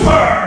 Super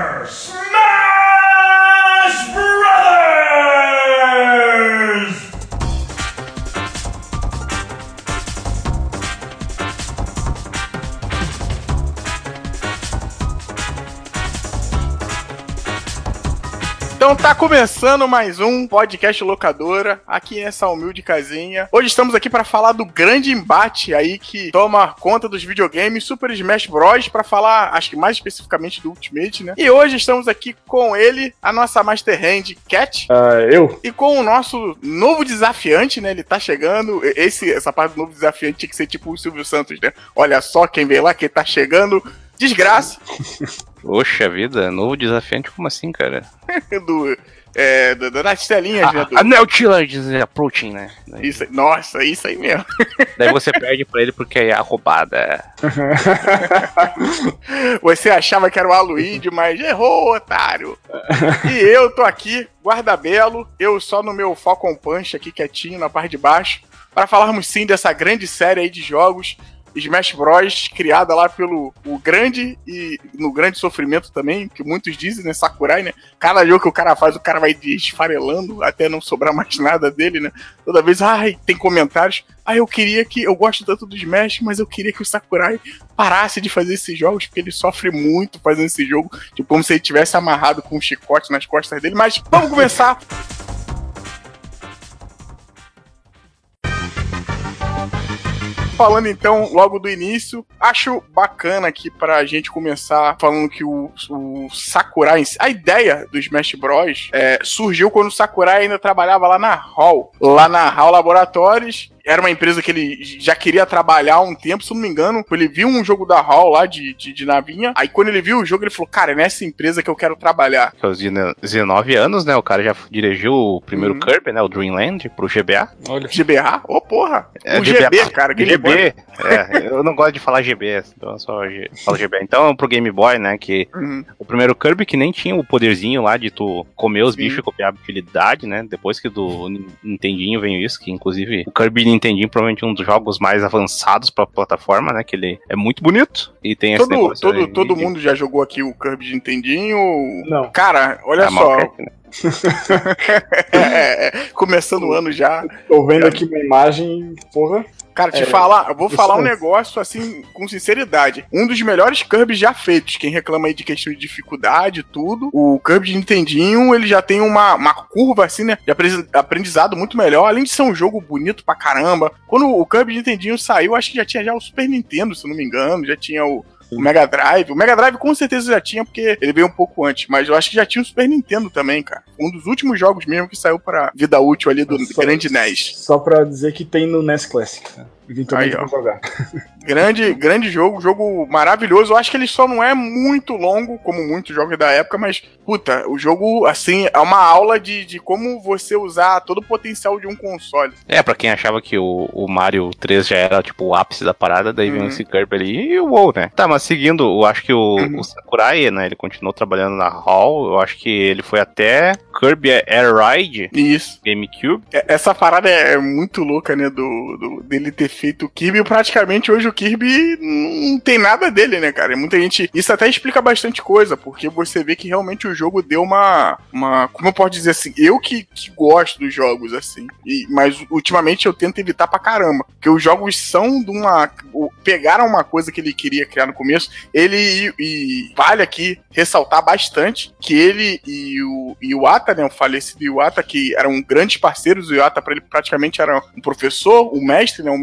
começando mais um podcast locadora aqui nessa humilde casinha. Hoje estamos aqui para falar do grande embate aí que toma conta dos videogames Super Smash Bros para falar, acho que mais especificamente do Ultimate, né? E hoje estamos aqui com ele, a nossa Master Hand Cat, Ah, eu? e com o nosso novo desafiante, né? Ele tá chegando. Esse essa parte do novo desafiante tinha que ser tipo o Silvio Santos, né? Olha só quem veio lá, quem tá chegando. Desgraça Poxa vida, novo desafiante, como assim, cara? do é, das telinhas, né? do- A Neutilands approaching, né? Daí, Isso. Nossa, isso aí mesmo. daí você perde pra ele porque é a roubada. Você achava que era o Aluíde, mas errou, otário. E eu tô aqui, guarda-belo, eu só no meu Falcon Punch aqui quietinho na parte de baixo, para falarmos sim dessa grande série aí de jogos. Smash Bros, criada lá pelo o grande e no grande sofrimento também, que muitos dizem, né? Sakurai, né? Cada jogo que o cara faz, o cara vai esfarelando até não sobrar mais nada dele, né? Toda vez, ai, tem comentários. Ah, eu queria que. Eu gosto tanto do Smash, mas eu queria que o Sakurai parasse de fazer esses jogos, porque ele sofre muito fazendo esse jogo. Tipo, como se ele tivesse amarrado com um chicote nas costas dele. Mas vamos começar. Falando então logo do início, acho bacana aqui pra gente começar falando que o, o Sakurai, a ideia do Smash Bros. é, surgiu quando o Sakurai ainda trabalhava lá na HAL, lá na HAL Laboratórios. Era uma empresa que ele já queria trabalhar há um tempo, se eu não me engano. Ele viu um jogo da HAL lá de, de, de navinha. Aí quando ele viu o jogo, ele falou: Cara, é nessa empresa que eu quero trabalhar. Aos 19 anos, né? O cara já dirigiu o primeiro Uhum. Kirby, né? O Dreamland, pro GBA. Olha. GBA? Ô, porra! É, o GB, cara, Game Boy. GB. É, eu não gosto de falar GB, então eu só G- falo GB. Então, pro Game Boy, né? Que Uhum. o primeiro Kirby que nem tinha o poderzinho lá de tu comer os Sim. bichos e copiar a habilidade, né? Depois que do Nin- Nintendinho veio isso, que inclusive o Kirby Nintendinho provavelmente é um dos jogos mais avançados pra plataforma, né? Que ele é muito bonito e tem esse Todo, negócio todo, aí todo mundo já jogou aqui o Kirby de Nintendinho? Não. Cara, olha Ah, só. Malcraft, né? É, é, começando o ano já. Tô vendo aqui uma imagem, porra. Cara, te É, falar, eu vou falar um mesmo. negócio assim, com sinceridade. Um dos melhores Kirby já feitos. Quem reclama aí de questão de dificuldade e tudo, o Kirby de Nintendinho, ele já tem uma, uma curva assim, né? De apre- aprendizado muito melhor. Além de ser um jogo bonito pra caramba. Quando o Kirby de Nintendinho saiu, acho que já tinha já o Super Nintendo, se eu não me engano. Já tinha o. O Mega Drive. O Mega Drive com certeza já tinha, porque ele veio um pouco antes. Mas eu acho que já tinha o Super Nintendo também, cara. Um dos últimos jogos mesmo que saiu pra vida útil ali do Nossa. grande NES. Só pra dizer que tem no NES Classic. né? Vim também Aí, ó. pra jogar. Grande, grande jogo, jogo maravilhoso. Eu acho que ele só não é muito longo, como muitos jogos da época, mas, puta, o jogo, assim, é uma aula de, de como você usar todo o potencial de um console. É, pra quem achava que o, o Mario 3 já era, tipo, o ápice da parada, daí Uhum. vem esse Kirby ali e o WoW, né? Tá, mas seguindo, eu acho que o, Uhum. o Sakurai, né, ele continuou trabalhando na Hall, eu acho que ele foi até Kirby Air Ride, Isso. GameCube. É- Essa parada é muito louca, né? Do, do- dele ter feito o Kirby. Praticamente hoje o Kirby não tem nada dele, né, cara? Muita gente. Isso até explica bastante coisa, porque você vê que realmente o jogo deu uma. uma como eu posso dizer assim? Eu que, que gosto dos jogos, assim. E, mas ultimamente eu tento evitar pra caramba. Porque os jogos são de uma. o- Pegaram uma coisa que ele queria criar no começo. Ele e, e vale aqui ressaltar bastante que ele e o Iwata, né, o falecido Iwata, que eram grandes parceiros, o Iwata pra ele praticamente era um professor, um mestre, né, um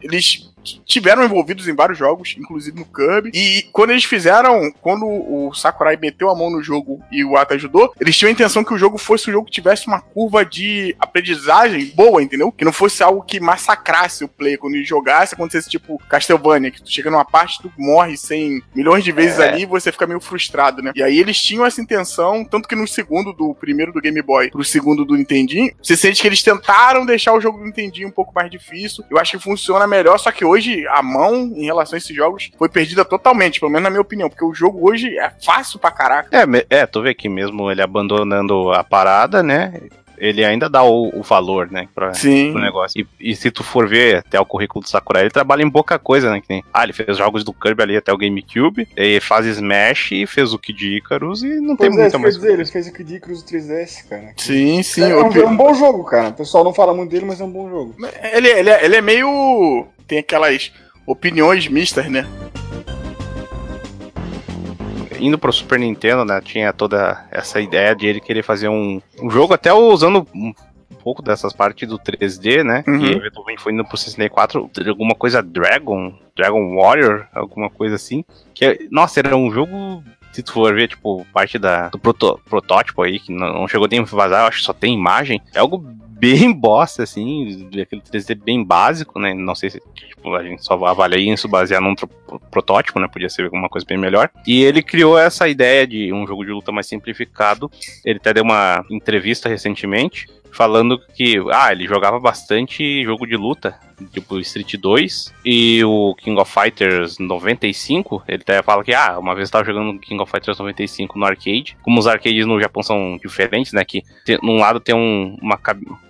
eles tiveram envolvidos em vários jogos, inclusive no Kirby. E quando eles fizeram, quando o Sakurai meteu a mão no jogo e o Ata ajudou, eles tinham a intenção que o jogo fosse um jogo que tivesse uma curva de aprendizagem boa, entendeu? Que não fosse algo que massacrasse o play quando ele jogasse, acontecesse tipo Castlevania, que tu chega numa parte, tu morre sem milhões de vezes É. ali e você fica meio frustrado, né? E aí eles tinham essa intenção, tanto que no segundo do primeiro do Game Boy pro segundo do Nintendinho, você sente que eles tentaram deixar o jogo do Nintendinho um pouco mais difícil. Eu acho que funciona melhor, só que hoje a mão em relação a esses jogos foi perdida totalmente, pelo menos na minha opinião, porque o jogo hoje é fácil pra caraca. É, é, tu vê que mesmo ele abandonando a parada, né? ele ainda dá o, o valor, né, pra, Sim. pro negócio. E, e se tu for ver até o currículo do Sakurai, ele trabalha em pouca coisa, né, que nem, ah, ele fez jogos do Kirby ali até o GameCube, e faz Smash, e fez o Kid Icarus, e não tem Pois é, muita mais... dizer, ele fez o Kid Icarus 3DS, cara. Sim, sim. é, o um, é um bom jogo, cara. O pessoal não fala muito dele, mas é um bom jogo. Ele, ele, é- ele é meio. Tem aquelas opiniões mistas, né? indo pro Super Nintendo, né, tinha toda essa ideia de ele querer fazer um, um jogo até usando um, pouco dessas partes do 3D, né, Uhum. e eventualmente foi indo pro 64, alguma coisa Dragon, Dragon Warrior, alguma coisa assim, que, nossa, era um jogo... Se tu for ver, tipo, parte da, do proto- protótipo aí, que não, não chegou nem a vazar, eu acho que só tem imagem, é algo bem bosta, assim, aquele 3D bem básico, né? Não sei se tipo, a gente só avalia isso baseado num protótipo, né? Podia ser alguma coisa bem melhor. E ele criou essa ideia de um jogo de luta mais simplificado. Ele até deu uma entrevista recentemente falando que, ah, ele jogava bastante jogo de luta, tipo Street 2 e o King of Fighters 95. Ele até fala que, ah, uma vez eu tava jogando King of Fighters 95 no arcade. Como os arcades no Japão são diferentes, né? Que tem, num lado tem um- uma,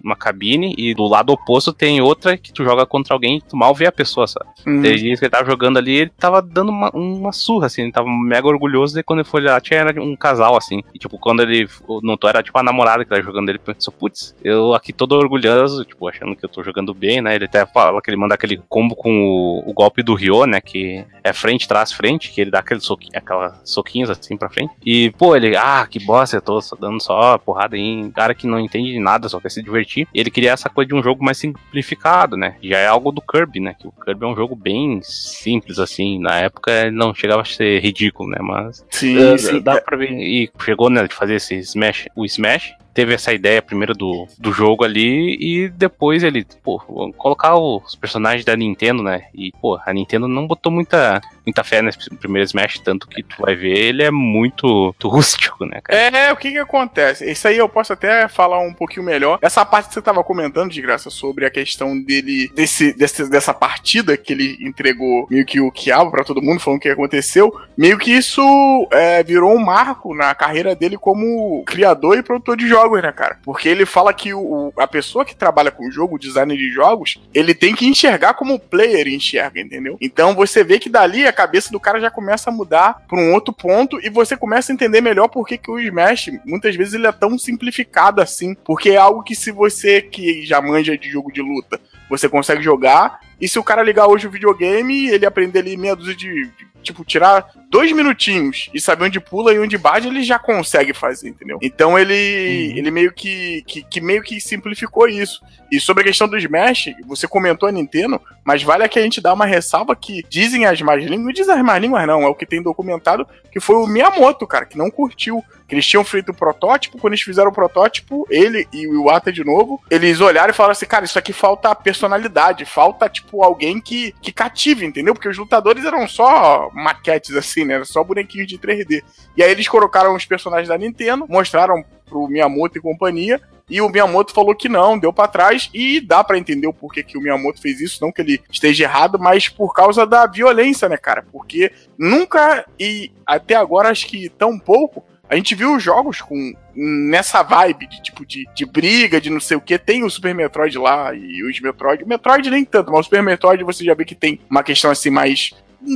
uma cabine e do lado oposto tem outra que tu joga contra alguém e tu mal vê a pessoa, sabe? Uhum. Desde que ele tava jogando ali, ele tava dando uma, uma surra, assim, ele tava mega orgulhoso, e quando ele foi lá, tinha era um casal, assim. E tipo, quando ele notou, era tipo a namorada que tava jogando, ele pensou, putz, eu aqui todo orgulhoso, tipo, achando que eu tô jogando bem, né? Ele até fala que ele manda aquele combo com o, o golpe do Ryo, né? Que é frente, trás, frente, que ele dá aquele soquinho, aquela soquinhos assim pra frente. E, pô, ele, ah, que bosta, eu tô dando só porrada em cara que não entende de nada, só quer se divertir. E ele queria essa coisa de um jogo mais simplificado, né? Já é algo do Kirby, né? Que o Kirby é um jogo bem simples, assim. Na época ele não chegava a ser ridículo, né? Mas Sim, dá- sim. dá pra ver. E chegou, né, de fazer esse Smash, o Smash. Teve essa ideia primeiro do, do jogo ali e depois ele, pô, colocar os personagens da Nintendo, né? E, pô, a Nintendo não botou muita, muita fé nesse primeiro Smash, tanto que tu vai ver, ele é muito, rústico, né, cara? É, o que que acontece? Isso aí eu posso até falar um pouquinho melhor. Essa parte que você tava comentando, de graça, sobre a questão dele, desse, desse- dessa partida que ele entregou meio que o quiabo pra todo mundo, falando o que aconteceu, meio que isso é, virou um marco na carreira dele como criador e produtor de jogos, né, cara? Porque ele fala que o, a pessoa que trabalha com jogo, o designer de jogos, ele tem que enxergar como o player enxerga, entendeu? Então você vê que dali a cabeça do cara já começa a mudar pra um outro ponto e você começa a entender melhor por que, que o Smash, muitas vezes, ele é tão simplificado assim. Porque é algo que se você que já manja de jogo de luta, você consegue jogar. E se o cara ligar hoje o videogame, ele aprender ali meia dúzia de. de, Tipo, tirar dois minutinhos e saber onde pula e onde bate, ele já consegue fazer, entendeu? Então ele, ele meio que, que, que meio que simplificou isso. E sobre a questão do Smash, você comentou a Nintendo, mas vale que a gente dar uma ressalva que dizem as más línguas, não dizem as más línguas não, é o que tem documentado, que foi o Miyamoto, cara, que não curtiu. Que eles tinham feito o protótipo, quando eles fizeram o protótipo, ele e o Iwata de novo, eles olharam e falaram assim, cara, isso aqui falta personalidade, falta, tipo, alguém que, que cative, entendeu? Porque os lutadores eram só maquetes, assim, né? Era só bonequinhos de 3D. E aí eles colocaram os personagens da Nintendo, mostraram pro Miyamoto e companhia, e o Miyamoto falou que não, deu pra trás, e dá pra entender o porquê que o Miyamoto fez isso, não que ele esteja errado, mas por causa da violência, né, cara? Porque nunca, e até agora acho que tão pouco, a gente viu jogos com nessa vibe de tipo de, de briga, de não sei o que. Tem o Super Metroid lá e os Metroid. O Metroid nem tanto, mas o Super Metroid você já vê que tem uma questão assim mais.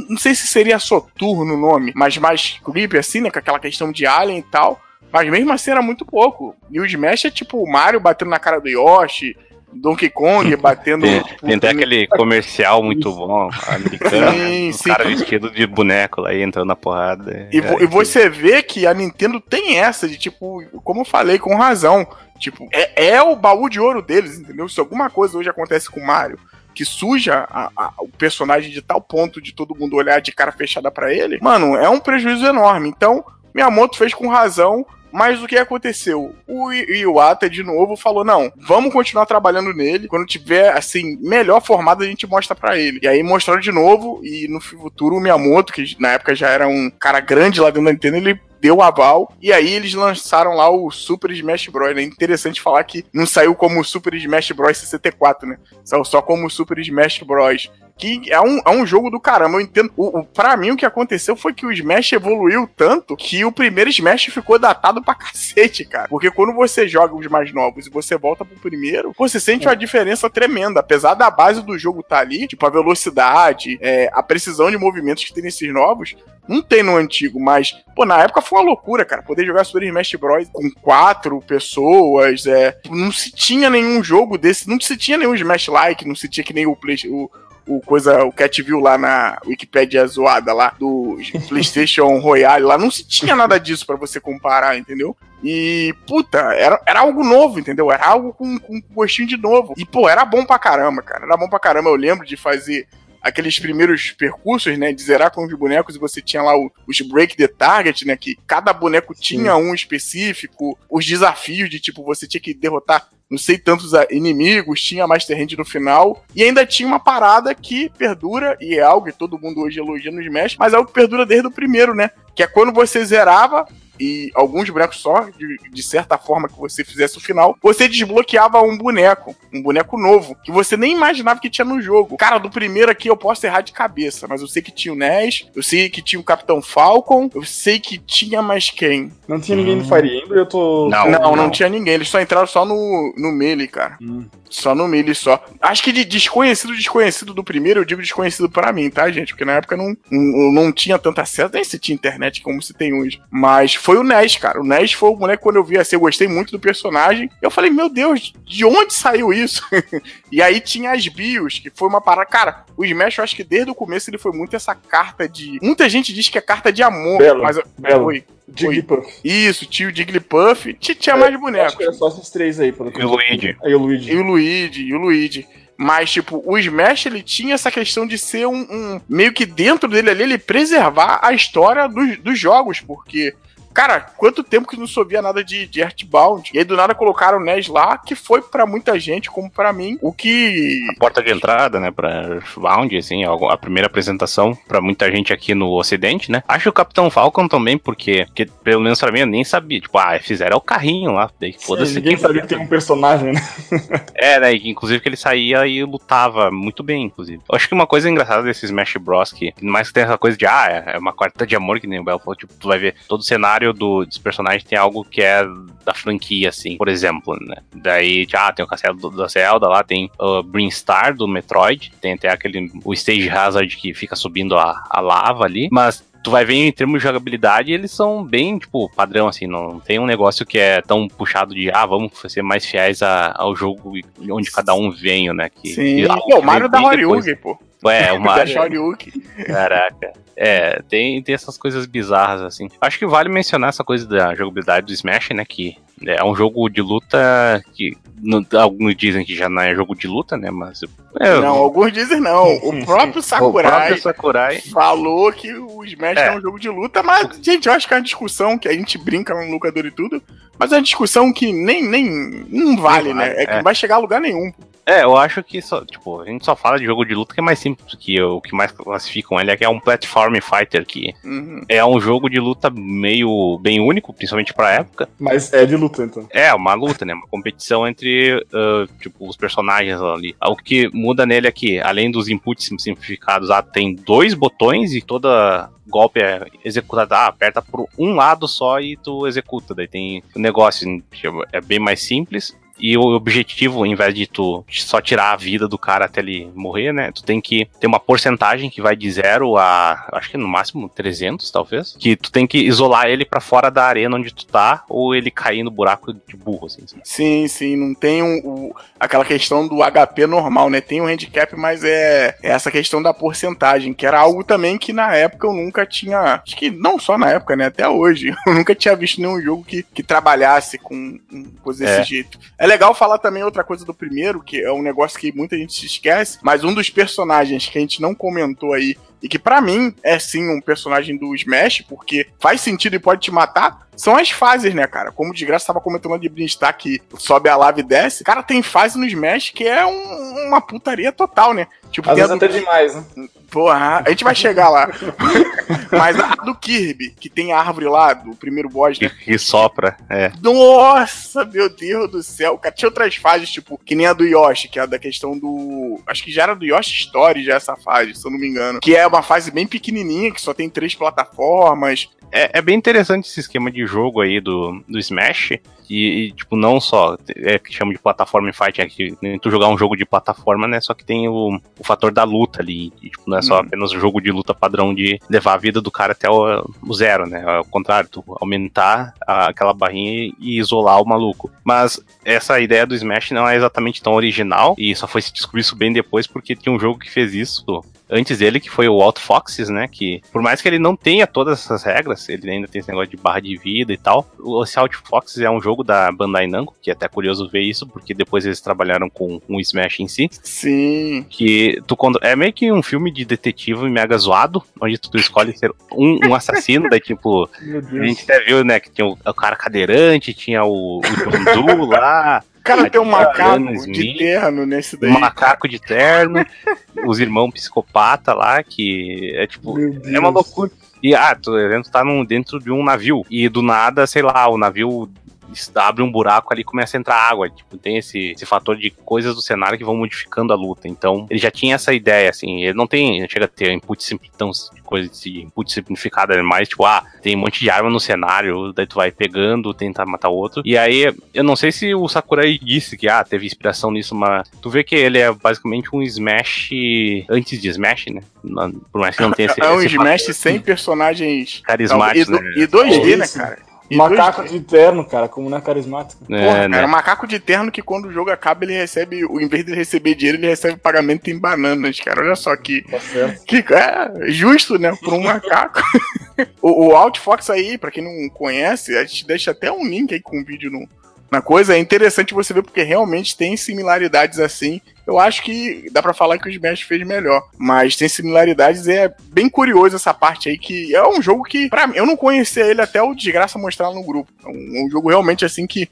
Não sei se seria Soturno o nome, mas mais creepy assim, né? Com aquela questão de Alien e tal. Mas mesmo assim era muito pouco. E o Smash é tipo o Mario batendo na cara do Yoshi, Donkey Kong batendo. Tem, tipo, tem até aquele comercial muito bom, americano. Sim, o sim. cara vestido de boneco lá, entrando na porrada. E, É, vo- e você vê que a Nintendo tem essa de, tipo, como eu falei, com razão. Tipo, é, é o baú de ouro deles, entendeu? Se alguma coisa hoje acontece com o Mario que suja a- a- o personagem de tal ponto de todo mundo olhar de cara fechada pra ele, mano, é um prejuízo enorme. Então, Miyamoto fez com razão. Mas o que aconteceu? O Iwata, de novo, falou: não, vamos continuar trabalhando nele. Quando tiver, assim, melhor formado, a gente mostra pra ele. E aí mostraram de novo, e no futuro o Miyamoto, que na época já era um cara grande lá dentro da Nintendo, ele deu aval, e aí eles lançaram lá o Super Smash Bros. É interessante falar que não saiu como Super Smash Bros. 64, né? Saiu só como Super Smash Bros que é um, é um jogo do caramba. Eu entendo. O, o, pra mim, o que aconteceu foi que o Smash evoluiu tanto que o primeiro Smash ficou datado pra cacete, cara. Porque quando você joga os mais novos e você volta pro primeiro, você sente uma diferença tremenda. Apesar da base do jogo estar tá ali, tipo a velocidade, é, a precisão de movimentos que tem nesses novos, não tem no antigo, mas, pô, na época foi uma loucura, cara. Poder jogar Super Smash Bros. com quatro pessoas, é. Não se tinha nenhum jogo desse, não se tinha nenhum Smash-like, não se tinha que nem o, Play, o, o coisa, o Cat viu lá na Wikipedia zoada lá do PlayStation Royale lá, não se tinha nada disso para você comparar, entendeu? E, puta, era, era algo novo, entendeu? Era algo com, com gostinho de novo. E, pô, era bom pra caramba, cara. Era bom pra caramba. Eu lembro de fazer aqueles primeiros percursos, né, de zerar com os bonecos e você tinha lá o, os break the target, né, que cada boneco tinha Sim. um específico, os desafios de tipo você tinha que derrotar não sei tantos inimigos, tinha Master Hand no final, e ainda tinha uma parada que perdura, e é algo que todo mundo hoje elogia no Smash, mas é algo que perdura desde o primeiro, né? Que é quando você zerava, e alguns bonecos só, de, de, certa forma que você fizesse o final, você desbloqueava um boneco, um boneco novo, que você nem imaginava que tinha no jogo. Cara, do primeiro aqui eu posso errar de cabeça, mas eu sei que tinha o Ness, eu sei que tinha o Capitão Falcon, eu sei que tinha mais quem. Não tinha ninguém hum. no Fire Emblem, eu tô... Não, não, não, não, tinha ninguém, eles só entraram só no, no Melee, cara. Hum. Só no Melee só. Acho que de desconhecido, desconhecido do primeiro, eu digo desconhecido para mim, tá, gente? Porque na época não, não, não tinha tanto acesso, nem se tinha internet como se tem hoje. Mas foi o NES, cara. O NES foi o moleque quando eu vi assim, eu gostei muito do personagem. Eu falei, meu Deus, de onde saiu isso? e aí tinha as bios, que foi uma parada. Cara, o Smash, eu acho que desde o começo ele foi muito essa carta de. Muita gente diz que é carta de amor, Belo, mas Belo. foi. Jigglypuff. Isso, tio Jigglypuff. Tinha é, mais bonecos. Acho que era só esses três aí. Pelo e o Luigi. E o Luigi. E o Luigi, e o Luigi. Mas, tipo, o Smash, ele tinha essa questão de ser um, um meio que dentro dele ali, ele preservar a história dos, dos jogos, porque Cara, quanto tempo que não soubia nada de, de Earthbound? E aí do nada colocaram o NES lá, que foi para muita gente, como para mim, o que. A porta de entrada, né, pra Earthbound, assim, a primeira apresentação para muita gente aqui no Ocidente, né? Acho o Capitão Falcon também, porque, porque pelo menos pra mim eu nem sabia. Tipo, ah, fizeram o carrinho lá. Daí, foda-se. Ninguém sabia que tem um personagem, né? é, né? Inclusive que ele saía e lutava muito bem, inclusive. Eu acho que uma coisa engraçada desse Smash Bros. que mais que tem essa coisa de, ah, é uma quarta de amor, que nem o Belo falou, tipo, tu vai ver todo o cenário cenário do, dos personagens tem algo que é da franquia, assim, por exemplo, né? Daí, ah, tem o Castelo do, da Zelda lá, tem o uh, Star do Metroid, tem até aquele, o Stage Hazard que fica subindo a, a lava ali, mas tu vai ver em termos de jogabilidade, eles são bem, tipo, padrão, assim, não tem um negócio que é tão puxado de, ah, vamos ser mais fiéis a, ao jogo onde cada um vem, né? Que, Sim, pô, o Mario da Horyugi, pô. É, o Mario. Caraca. É, tem, tem essas coisas bizarras, assim. Acho que vale mencionar essa coisa da jogabilidade do Smash, né? Que é um jogo de luta que não, alguns dizem que já não é jogo de luta, né? Mas. É, não, alguns dizem não. O próprio Sakurai, o próprio Sakurai falou que o Smash é. é. um jogo de luta, mas, gente, eu acho que é uma discussão que a gente brinca no locador e tudo, mas é uma discussão que nem, nem não vale, não né? É, que não é. vai chegar a lugar nenhum. É, eu acho que só, tipo, a gente só fala de jogo de luta que é mais simples que o que mais classificam ele é que é um platform fighter que uhum. é um jogo de luta meio bem único, principalmente pra época. Mas é de luta então. É, uma luta, né? Uma competição entre uh, tipo os personagens ali. O que muda nele é que além dos inputs simplificados, ah, tem dois botões e toda golpe é executado, ah, aperta por um lado só e tu executa. Daí tem o negócio, tipo, é bem mais simples e o objetivo, em vez de tu só tirar a vida do cara até ele morrer, né? Tu tem que ter uma porcentagem que vai de zero a, acho que no máximo 300, talvez. Que tu tem que isolar ele para fora da arena onde tu tá, ou ele cair no buraco de burro, assim. Sim, sim. Não tem um, um, aquela questão do HP normal, né? Tem um handicap, mas é, é essa questão da porcentagem, que era algo também que na época eu nunca tinha. Acho que não só na época, né? Até hoje. Eu nunca tinha visto nenhum jogo que, que trabalhasse com, com coisa desse é. jeito. É legal falar também outra coisa do primeiro, que é um negócio que muita gente se esquece, mas um dos personagens que a gente não comentou aí e que pra mim é sim um personagem do Smash, porque faz sentido e pode te matar, são as fases, né, cara? Como de graça tava comentando de Brinstar que sobe a lava e desce. Cara, tem fase no Smash que é um- uma putaria total, né? Tipo, Às tem a vezes do- até demais, né? Porra, a gente vai chegar lá. Mas a do Kirby, que tem a árvore lá, do primeiro boss, né? Que, que sopra. É. Nossa, meu Deus do céu. Cara, tinha outras fases, tipo, que nem a do Yoshi, que é a da questão do. Acho que já era do Yoshi Story, já essa fase, se eu não me engano. Que é uma fase bem pequenininha, que só tem três plataformas. É, é bem interessante esse esquema de jogo aí do, do Smash. E, e, tipo, não só é que chama de plataforma e fight, é que tu jogar um jogo de plataforma, né? Só que tem o, o fator da luta ali. E, tipo, não é só Uhum. apenas o jogo de luta padrão de levar a vida do cara até o, o zero, né? Ao contrário, tu aumentar a- aquela barrinha e isolar o maluco. Mas essa ideia do Smash não é exatamente tão original. E só foi se descobrir isso bem depois, porque tinha um jogo que fez isso antes dele, que foi o Alt Foxes, né? Que por mais que ele não tenha todas essas regras, ele ainda tem esse negócio de barra de vida e tal. O esse Alt Foxes é um jogo da Bandai Namco, que é até curioso ver isso, porque depois eles trabalharam com o Smash em si. Sim. Que tu contro- é meio que um filme de detetive mega zoado, onde tu, escolhe ser um, um assassino, daí tipo, Meu a gente até viu, né, que tinha o, o cara cadeirante, tinha o, o John Doe lá, Cara, tem um macaco de terno nesse daí. um macaco de terno, os irmãos psicopata lá, que é tipo, é uma loucura. E, ah, tu, tá num, dentro de um navio. E do nada, sei lá, o navio abre um buraco ali e começa a entrar água. Tipo, tem esse, esse fator de coisas do cenário que vão modificando a luta. Então, ele já tinha essa ideia, assim. Ele não tem, não chega a ter input simpli- tão coisa de input simplificada, é mais tipo, ah, tem um monte de arma no cenário, daí tu vai pegando, tenta matar o outro. E aí, eu não sei se o Sakurai disse que, ah, teve inspiração nisso, mas tu vê que ele é basicamente um Smash antes de Smash, né? Não- Por mais que não tenha esse, É um esse Smash sem personagens carismático, e, do- né? e 2D, né, cara? E Macaco 2D. de terno, cara, como não é carismático. É, Porra, né? cara, macaco de terno que quando o jogo acaba ele recebe, o em vez de receber dinheiro, ele recebe pagamento em bananas, cara. Olha só que, Tá certo. que é justo, né, por um macaco. o, o Outfox aí, pra quem não conhece, a gente deixa até um link aí com o vídeo no, na coisa. É interessante você ver porque realmente tem similaridades assim. Eu acho que dá pra falar que o Smash fez melhor, mas tem similaridades e é bem curioso essa parte aí que é um jogo que para mim eu não conhecia ele até o desgraça mostrar no grupo. É um, um jogo realmente assim que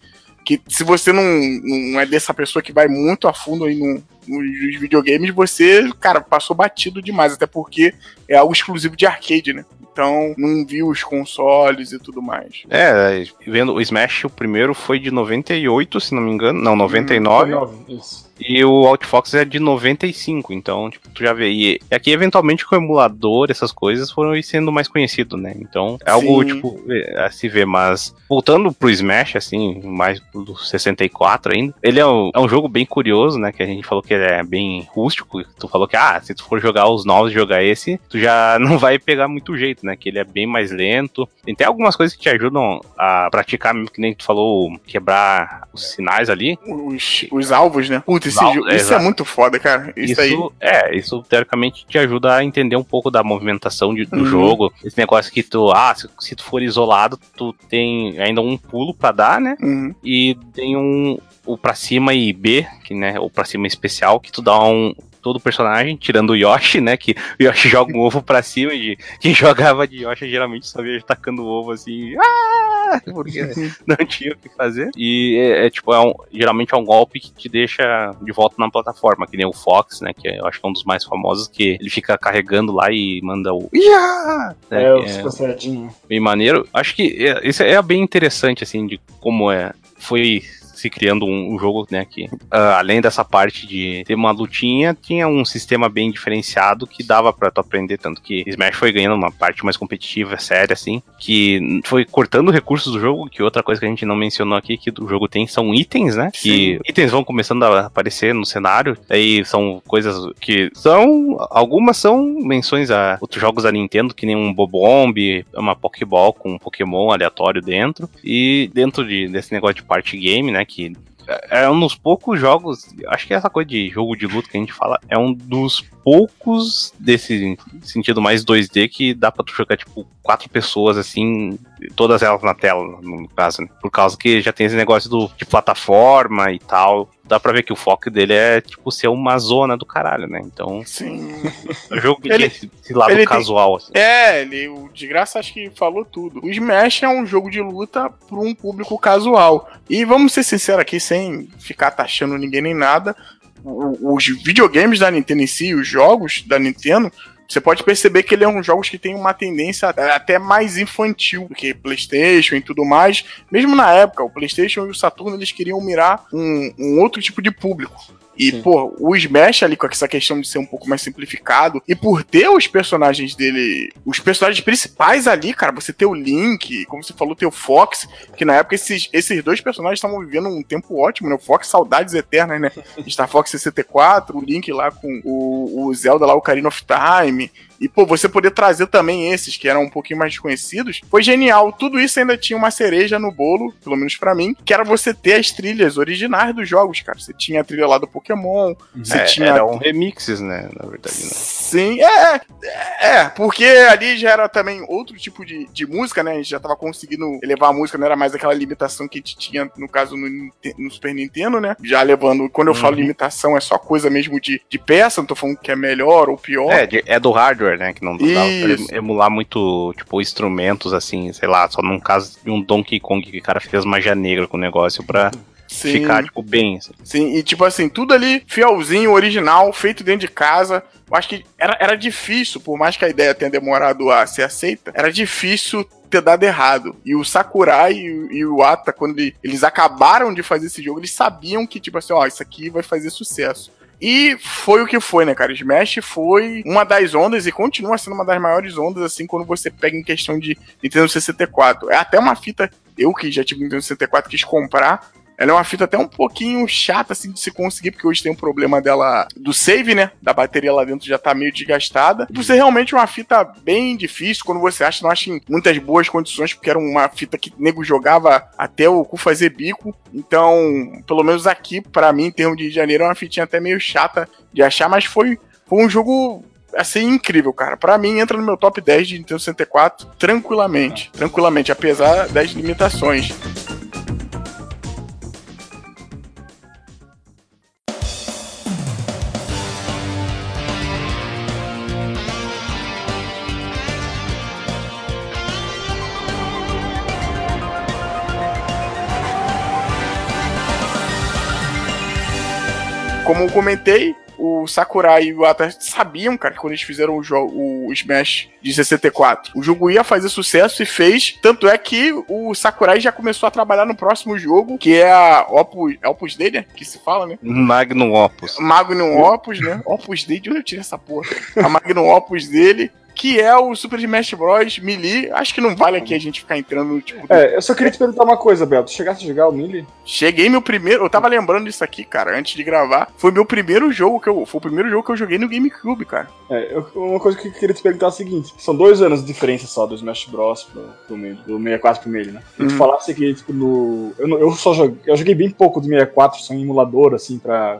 que se você não, não é dessa pessoa que vai muito a fundo aí no, nos videogames, você, cara, passou batido demais, até porque é algo exclusivo de arcade, né? Então, não viu os consoles e tudo mais. É, vendo o Smash, o primeiro foi de 98, se não me engano. Não, 99. Isso. E o Outfox é de 95, então, tipo, tu já vê. E aqui, eventualmente, com o emulador, essas coisas foram sendo mais conhecido, né? Então, é algo, Sim. tipo, é, a se ver. Mas, voltando pro Smash, assim, mais do 64 ainda, ele é um, é um jogo bem curioso, né? Que a gente falou que ele é bem rústico. Tu falou que, ah, se tu for jogar os novos e jogar esse, tu já não vai pegar muito jeito, né? Que ele é bem mais lento. Tem até algumas coisas que te ajudam a praticar, que nem tu falou, quebrar os sinais ali. Os, os alvos, né? Esse jogo, isso é muito foda, cara. Isso, aí. é, isso teoricamente te ajuda a entender um pouco da movimentação de- do Uhum. jogo. Esse negócio que tu, ah, se, se tu for isolado, tu tem ainda um pulo pra dar, né? Uhum. E tem um o pra cima e B, que né, o pra cima especial, que tu dá um todo personagem, tirando o Yoshi, né, que o Yoshi joga um ovo pra cima e quem jogava de Yoshi geralmente só via tacando o ovo assim, ah, porque não tinha o que fazer. E é, é, tipo, é um- geralmente é um golpe que te deixa de volta na plataforma, que nem o Fox, né? Que eu acho que é um dos mais famosos, que ele fica carregando lá e manda o. Iá! É, É, os é passadinhos. bem maneiro. Acho que é, isso é bem interessante, assim, de como é. Foi se criando um, um jogo, né, que ah, além dessa parte de ter uma lutinha, tinha um sistema bem diferenciado que dava pra tu aprender, tanto que Smash foi ganhando uma parte mais competitiva, séria, assim, que foi cortando recursos do jogo, que outra coisa que a gente não mencionou aqui, que o jogo tem, são itens, né, que itens vão começando a aparecer no cenário, aí são coisas que são, algumas são menções a outros jogos da Nintendo, que nem um Bobomb, uma Pokéball com um Pokémon aleatório dentro, e dentro de, desse negócio de party game, né, que é um dos poucos jogos, acho que essa coisa de jogo de luta que a gente fala, é um dos poucos desse sentido mais 2D que dá pra tu jogar, tipo, quatro pessoas, assim, todas elas na tela, no caso, né? Por causa que já tem esse negócio do, de plataforma e tal, dá pra ver que o foco dele é, tipo, ser uma zona do caralho, né? Então. Sim. O jogo que Ele- tem esse, lado casual, assim. É, ele, o de graça acho que falou tudo. O Smash é um jogo de luta para um público casual. E vamos ser sinceros aqui, sem ficar taxando ninguém nem nada, os videogames da Nintendo em si, os jogos da Nintendo, você pode perceber que ele é um jogos que tem uma tendência até mais infantil do que PlayStation e tudo mais. Mesmo na época, o PlayStation e o Saturno eles queriam mirar um, um outro tipo de público. E, Sim. pô, o Smash ali com essa questão de ser um pouco mais simplificado, e por ter os personagens dele, os personagens principais ali, cara, você ter o Link, como você falou, ter o Fox, que na época esses, esses dois personagens estavam vivendo um tempo ótimo, né? O Fox, saudades eternas, né? Star Fox 64, o Link lá com o, o Zelda lá, o Ocarina of Time. E, pô, você poder trazer também esses que eram um pouquinho mais desconhecidos, foi genial. Tudo isso ainda tinha uma cereja no bolo, pelo menos pra mim, que era você ter as trilhas originais dos jogos, cara. Você tinha a trilha lá do Pokémon, você É, tinha. Eram remixes, né? Na verdade, né? Sim, é, é, é, porque ali já era também outro tipo de, de música, né? A gente já tava conseguindo elevar a música, não era mais aquela limitação que a gente tinha, no caso, no, no Super Nintendo, né? Já levando, quando eu falo Uhum. limitação, é só coisa mesmo de, de peça, não tô falando que é melhor ou pior. É, de- é do hardware, né? Que não dava pra emular muito, tipo, instrumentos assim, sei lá, só num caso de um Donkey Kong que o cara fez magia negra com o negócio pra Sim. ficar, tipo, bem. assim. Sim, e tipo assim, tudo ali fielzinho, original, feito dentro de casa. Eu acho que era, era difícil, por mais que a ideia tenha demorado a ser aceita, era difícil ter dado errado. E o Sakurai e, o- e o Ata, quando ele- eles acabaram de fazer esse jogo, eles sabiam que, tipo assim, ó, isso aqui vai fazer sucesso. E foi o que foi, né, cara? Smash foi uma das ondas e continua sendo uma das maiores ondas, assim, quando você pega em questão de Nintendo 64. É até uma fita, eu que já tive Nintendo 64, quis comprar, ela é uma fita até um pouquinho chata, assim, de se conseguir, porque hoje tem um problema dela, do save, né? Da bateria lá dentro já tá meio desgastada. E ser realmente uma fita bem difícil, quando você acha, não acha em muitas boas condições, porque era uma fita que o nego jogava até o cu fazer bico. Então, pelo menos aqui, pra mim, em termos de Rio de Janeiro, é uma fitinha até meio chata de achar, mas foi, foi um jogo assim, incrível, cara. Pra mim, entra no meu top 10 de Nintendo 64 tranquilamente. Tranquilamente, apesar das limitações. Como eu comentei, o Sakurai e o Ata sabiam, cara, que quando eles fizeram o, jogo, o Smash de 64, o jogo ia fazer sucesso e fez. Tanto é que o Sakurai já começou a trabalhar no próximo jogo, que é a Opus, é Opus Dei, né? Que se fala, né? Magnum Opus. Magnum Opus, né? Opus Dei, de onde eu tirei essa porra? A Magnum Opus dele, que é o Super Smash Bros. Melee. Acho que não vale aqui a gente ficar entrando no tipo. É, eu só queria te perguntar uma coisa, Beto. Chegasse a jogar o Melee? Cheguei meu primeiro. Eu tava lembrando disso aqui, cara, antes de gravar. Foi meu primeiro jogo que eu. Foi o primeiro jogo que eu joguei no GameCube, cara. É, eu- uma coisa que eu queria te perguntar é o seguinte: são dois anos de diferença só do Smash Bros. pro, pro Melee, do 64 pro Melee, né? E tu Uhum. falasse que, tipo, no. Eu, eu só joguei. Eu joguei bem pouco do 64, só em emulador, assim, pra.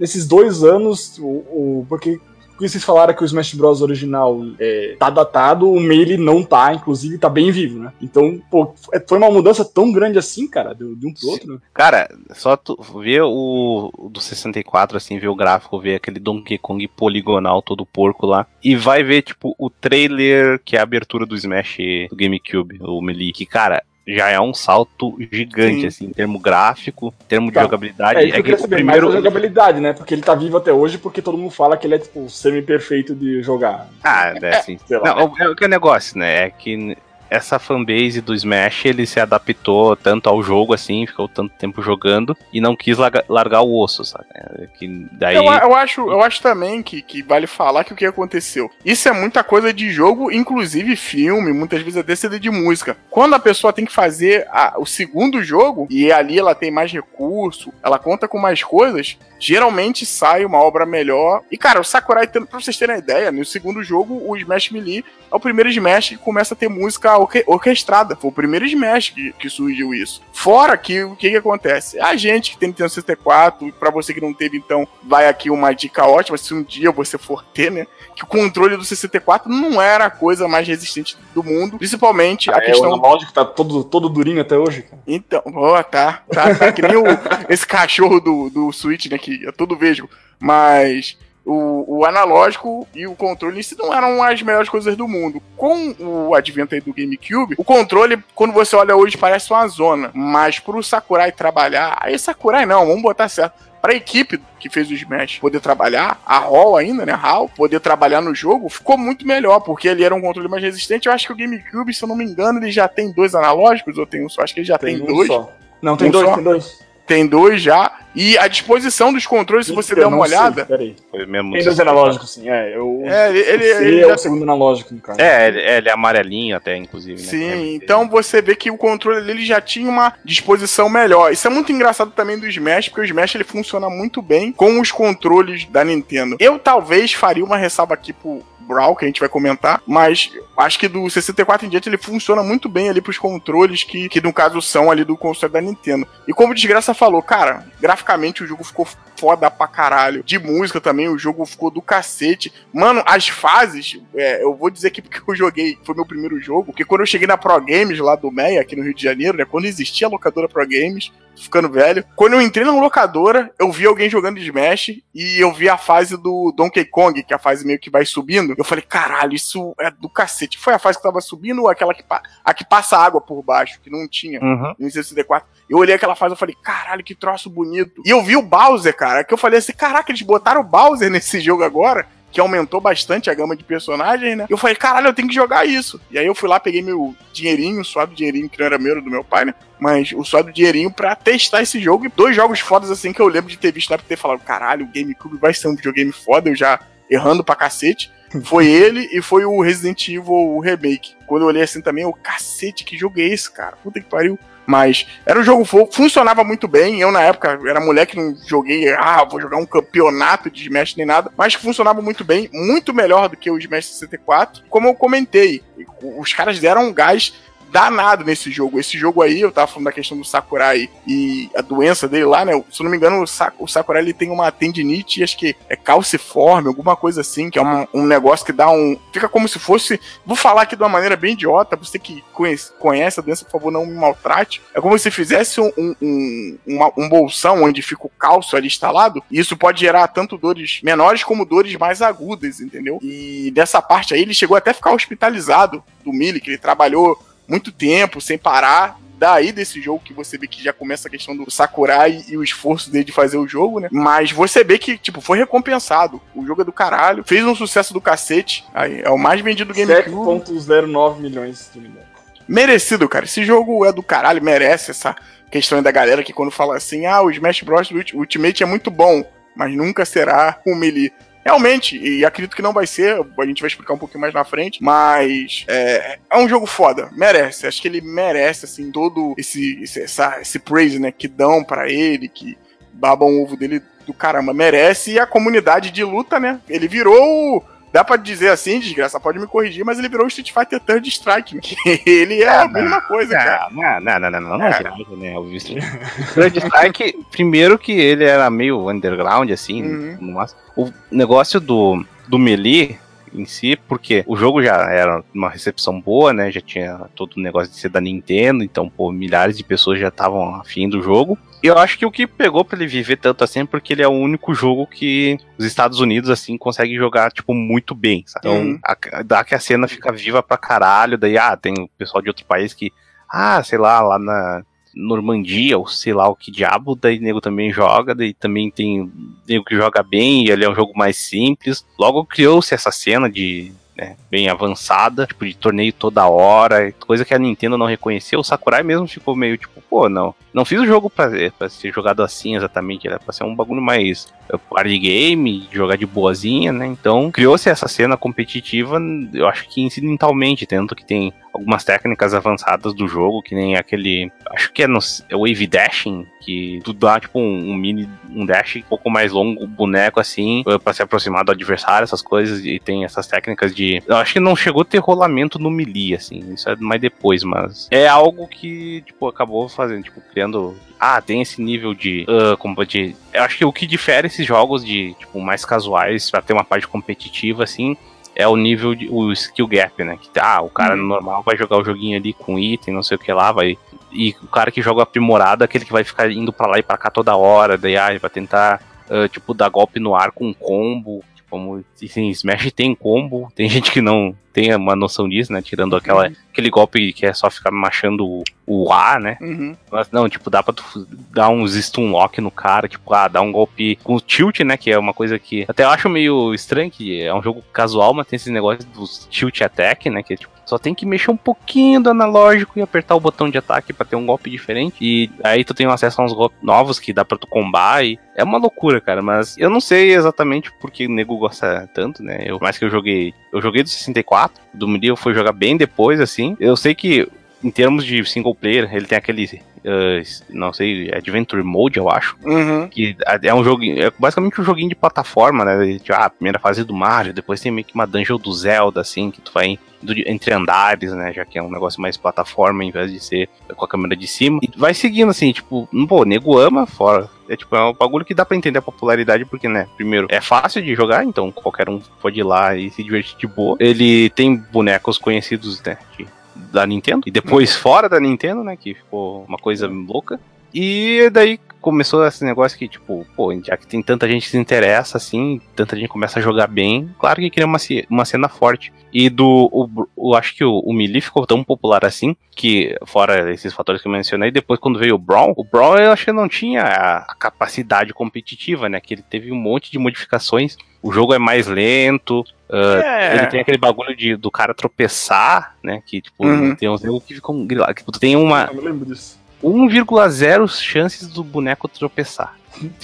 Nesses dois anos, o. o- porque. Porque vocês falaram que o Smash Bros. original é, tá datado, o Melee não tá, inclusive tá bem vivo, né? Então, pô, é- foi uma mudança tão grande assim, cara, de, de um pro Sim. outro, né? Cara, só tu ver o, o do 64, assim, ver o gráfico, ver aquele Donkey Kong poligonal todo porco lá. E vai ver, tipo, o trailer que é a abertura do Smash do GameCube, o Melee. Que, cara, já é um salto gigante, Sim. assim, em termo gráfico, em termo Tá. de jogabilidade. É, isso que eu que o saber, primeiro. mais da jogabilidade, né? Porque ele tá vivo até hoje porque todo mundo fala que ele é, tipo, semi-perfeito de jogar. Ah, é, assim. Sei lá. Não, é o que é negócio, né? É que essa fanbase do Smash ele se adaptou tanto ao jogo assim, ficou tanto tempo jogando e não quis larga- largar o osso, sabe? É Que daí Eu, eu acho, eu acho também que, que vale falar que o que aconteceu. Isso é muita coisa de jogo, inclusive filme, muitas vezes até CD de música. Quando a pessoa tem que fazer a- o segundo jogo, e ali ela tem mais recurso, ela conta com mais coisas, geralmente sai uma obra melhor. E cara, o Sakurai, pra vocês terem uma ideia, no segundo jogo, o Smash Melee é o primeiro Smash que começa a ter música orque orquestrada. Foi o primeiro Smash que, que surgiu isso. Fora que o que, que acontece? A gente que tem Nintendo 64, para você que não teve, então, vai aqui uma dica ótima, se um dia você for ter, né? Que o controle do 64 não era a coisa mais resistente do mundo, principalmente ah, a é, questão. O analógico tá todo, todo durinho até hoje, cara. Então, ó, tá, tá, tá que nem o, esse cachorro do, do Switch, né? Que é todo vesgo. Mas o, o, analógico e o controle em si não eram as melhores coisas do mundo. Com o advento aí do GameCube, o controle, quando você olha hoje, parece uma zona. Mas pro Sakurai trabalhar, aí Sakurai não, vamos botar certo. Pra equipe que fez o Smash poder trabalhar, a Hall ainda, né, HAL, poder trabalhar no jogo, ficou muito melhor, porque ele era um controle mais resistente. Eu acho que o GameCube, se eu não me engano, ele já tem dois analógicos, ou tem um só? Acho que ele já tem, tem um dois. Só. Não, tem um dois, só. tem dois. Tem dois já. E a disposição dos controles, se você der uma olhada. Sei, Foi mesmo Tem dois analógicos, sim. É, eu, é, ele, ele, é o segundo analógico, no caso. É, ele, ele é amarelinho até, inclusive. Né? Sim, então você vê que o controle dele já tinha uma disposição melhor. Isso é muito engraçado também do Smash, porque o Smash ele funciona muito bem com os controles da Nintendo. Eu talvez faria uma ressalva aqui pro Brawl, que a gente vai comentar, mas acho que do 64 em diante ele funciona muito bem ali pros controles que, que no caso são ali do console da Nintendo. E como o Desgraça falou, cara, graficamente o jogo ficou foda pra caralho. De música também, o jogo ficou do cacete. Mano, as fases, é, eu vou dizer aqui porque eu joguei, foi meu primeiro jogo, porque quando eu cheguei na Pro Games lá do MEI, aqui no Rio de Janeiro, né, quando existia a locadora Pro Games, ficando velho. Quando eu entrei na locadora, eu vi alguém jogando Smash e eu vi a fase do Donkey Kong, que é a fase meio que vai subindo. Eu falei, caralho, isso é do cacete. Foi a fase que tava subindo ou aquela que, a que passa água por baixo, que não tinha uhum. no 64? Eu olhei aquela fase e falei, caralho, que troço bonito. E eu vi o Bowser, cara, que eu falei assim, caraca, eles botaram o Bowser nesse jogo agora que aumentou bastante a gama de personagens, né? Eu falei, caralho, eu tenho que jogar isso. E aí eu fui lá, peguei meu dinheirinho, suado dinheirinho, que não era meu, era do meu pai, né? Mas o suado dinheirinho pra testar esse jogo. E dois jogos fodas assim que eu lembro de ter visto lá pra ter falado, caralho, o GameCube vai ser um videogame foda, eu já errando pra cacete. Foi ele e foi o Resident Evil o Remake. Quando eu olhei assim também, o cacete, que jogo é esse, cara? Puta que pariu. Mas era um jogo funcionava muito bem. Eu, na época, era moleque, não joguei, ah, vou jogar um campeonato de Smash nem nada, mas funcionava muito bem, muito melhor do que o Smash 64. Como eu comentei, os caras deram um gás danado nesse jogo. Esse jogo aí, eu tava falando da questão do Sakurai e a doença dele lá, né? Se eu não me engano, o, Sakurai ele tem uma tendinite, acho que é calciforme, alguma coisa assim, que é um, um, negócio que dá um. Fica como se fosse. Vou falar aqui de uma maneira bem idiota, você que conhece, conhece a doença, por favor, não me maltrate. É como se fizesse um, um, uma, um bolsão onde fica o cálcio ali instalado, e isso pode gerar tanto dores menores como dores mais agudas, entendeu? E dessa parte aí, ele chegou até a ficar hospitalizado do Mili, que ele trabalhou muito tempo, sem parar. Daí desse jogo que você vê que já começa a questão do Sakurai e o esforço dele de fazer o jogo, né? Mas você vê que, tipo, foi recompensado. O jogo é do caralho, fez um sucesso do cacete. Aí, é o mais vendido do GameCube. 7.09 milhões de unidades. Merecido, cara. Esse jogo é do caralho, merece essa questão da galera que quando fala assim, ah, o Smash Bros. Ultimate é muito bom, mas nunca será o Melee. Realmente, e acredito que não vai ser, a gente vai explicar um pouquinho mais na frente, mas é, é um jogo foda, merece. Acho que ele merece, assim, todo esse, esse, essa, esse praise, né, que dão para ele, que babam o ovo dele do caramba, merece. E a comunidade de luta, né, ele virou dá pra dizer assim, desgraça, pode me corrigir, mas ele virou o Street Fighter Third Strike, né? ele é a mesma coisa, não, cara. Não, não, não, não, não, não, é. né? O Third Strike, primeiro que ele era meio underground, assim, uhum. o negócio do, do Melee em si, porque o jogo já era uma recepção boa, né? Já tinha todo o negócio de ser da Nintendo, então, pô, milhares de pessoas já estavam afim do jogo. E eu acho que o que pegou para ele viver tanto assim é porque ele é o único jogo que os Estados Unidos, assim, conseguem jogar, tipo, muito bem, sabe? Então, uhum. a, dá que a cena fica viva pra caralho, daí, ah, tem o pessoal de outro país que, ah, sei lá, lá na Normandia, ou sei lá o que diabo, daí nego também joga, daí também tem nego que joga bem, e ele é um jogo mais simples. Logo criou-se essa cena de né, bem avançada, tipo, de torneio toda hora, coisa que a Nintendo não reconheceu. O Sakurai mesmo ficou meio tipo, pô, não, não fiz o jogo pra, pra ser jogado assim exatamente, era pra ser um bagulho mais eh, party game, jogar de boazinha, né? Então criou-se essa cena competitiva, eu acho que incidentalmente, tanto que tem algumas técnicas avançadas do jogo, que nem aquele. Acho que é no é Wave Dashing, que tu dá tipo um, um, mini um dash um pouco mais longo, boneco assim, para se aproximar do adversário, essas coisas, e tem essas técnicas de. Eu acho que não chegou a ter rolamento no melee, assim, isso é mais depois, mas é algo que, tipo, acabou fazendo, tipo, criando. Ah, tem esse nível de. Uh, como de. Eu acho que o que difere esses jogos de, tipo, mais casuais para ter uma parte competitiva, assim, é o nível de o skill gap, né? Que ah, o cara hum. normal vai jogar o joguinho ali com item, não sei o que lá, vai e o cara que joga aprimorado é aquele que vai ficar indo para lá e para cá toda hora, daí ah, vai tentar uh, tipo dar golpe no ar com combo, tipo, como assim, Smash tem combo, tem gente que não tem uma noção disso, né? Tirando aquela, uhum. aquele golpe que é só ficar machando o, o A, né? Uhum. Mas não, tipo, dá pra tu dar uns stun lock no cara, tipo, ah, dar um golpe com tilt, né? Que é uma coisa que até eu acho meio estranho, que é um jogo casual, mas tem esse negócio dos tilt attack, né? Que é tipo, só tem que mexer um pouquinho do analógico e apertar o botão de ataque para ter um golpe diferente. E aí tu tem acesso a uns golpes novos que dá pra tu combar. E é uma loucura, cara. Mas eu não sei exatamente porque o nego gosta tanto, né? Eu, mais que eu joguei. Eu joguei do 64. Do eu fui jogar bem depois, assim. Eu sei que em termos de single player, ele tem aquele, uh, não sei, Adventure Mode, eu acho. Uhum. Que é um jogo, é basicamente um joguinho de plataforma, né? Tipo, ah, a primeira fase do Mario, depois tem meio que uma dungeon do Zelda, assim, que tu vai entre andares, né? Já que é um negócio mais plataforma em vez de ser com a câmera de cima. E vai seguindo, assim, tipo, pô, nego ama, fora. É tipo, é um bagulho que dá pra entender a popularidade, porque, né, primeiro, é fácil de jogar, então qualquer um pode ir lá e se divertir de boa. Ele tem bonecos conhecidos, né? De da Nintendo. E depois fora da Nintendo, né? Que ficou uma coisa louca. E daí começou esse negócio que, tipo, pô, já que tem tanta gente que se interessa, assim, tanta gente começa a jogar bem, claro que queria uma, uma cena forte. E do. O, o acho que o, o Melee ficou tão popular assim, que, fora esses fatores que eu mencionei, depois quando veio o Brawl, o Brawl eu acho que não tinha a, a capacidade competitiva, né? Que ele teve um monte de modificações. O jogo é mais lento, Uh, é. Ele tem aquele bagulho de, do cara tropeçar, né? Que, tipo, uhum. tem uns jogos que ficam grilados. Tipo, tu tem uma. Eu lembro disso. 1,0 chances do boneco tropeçar.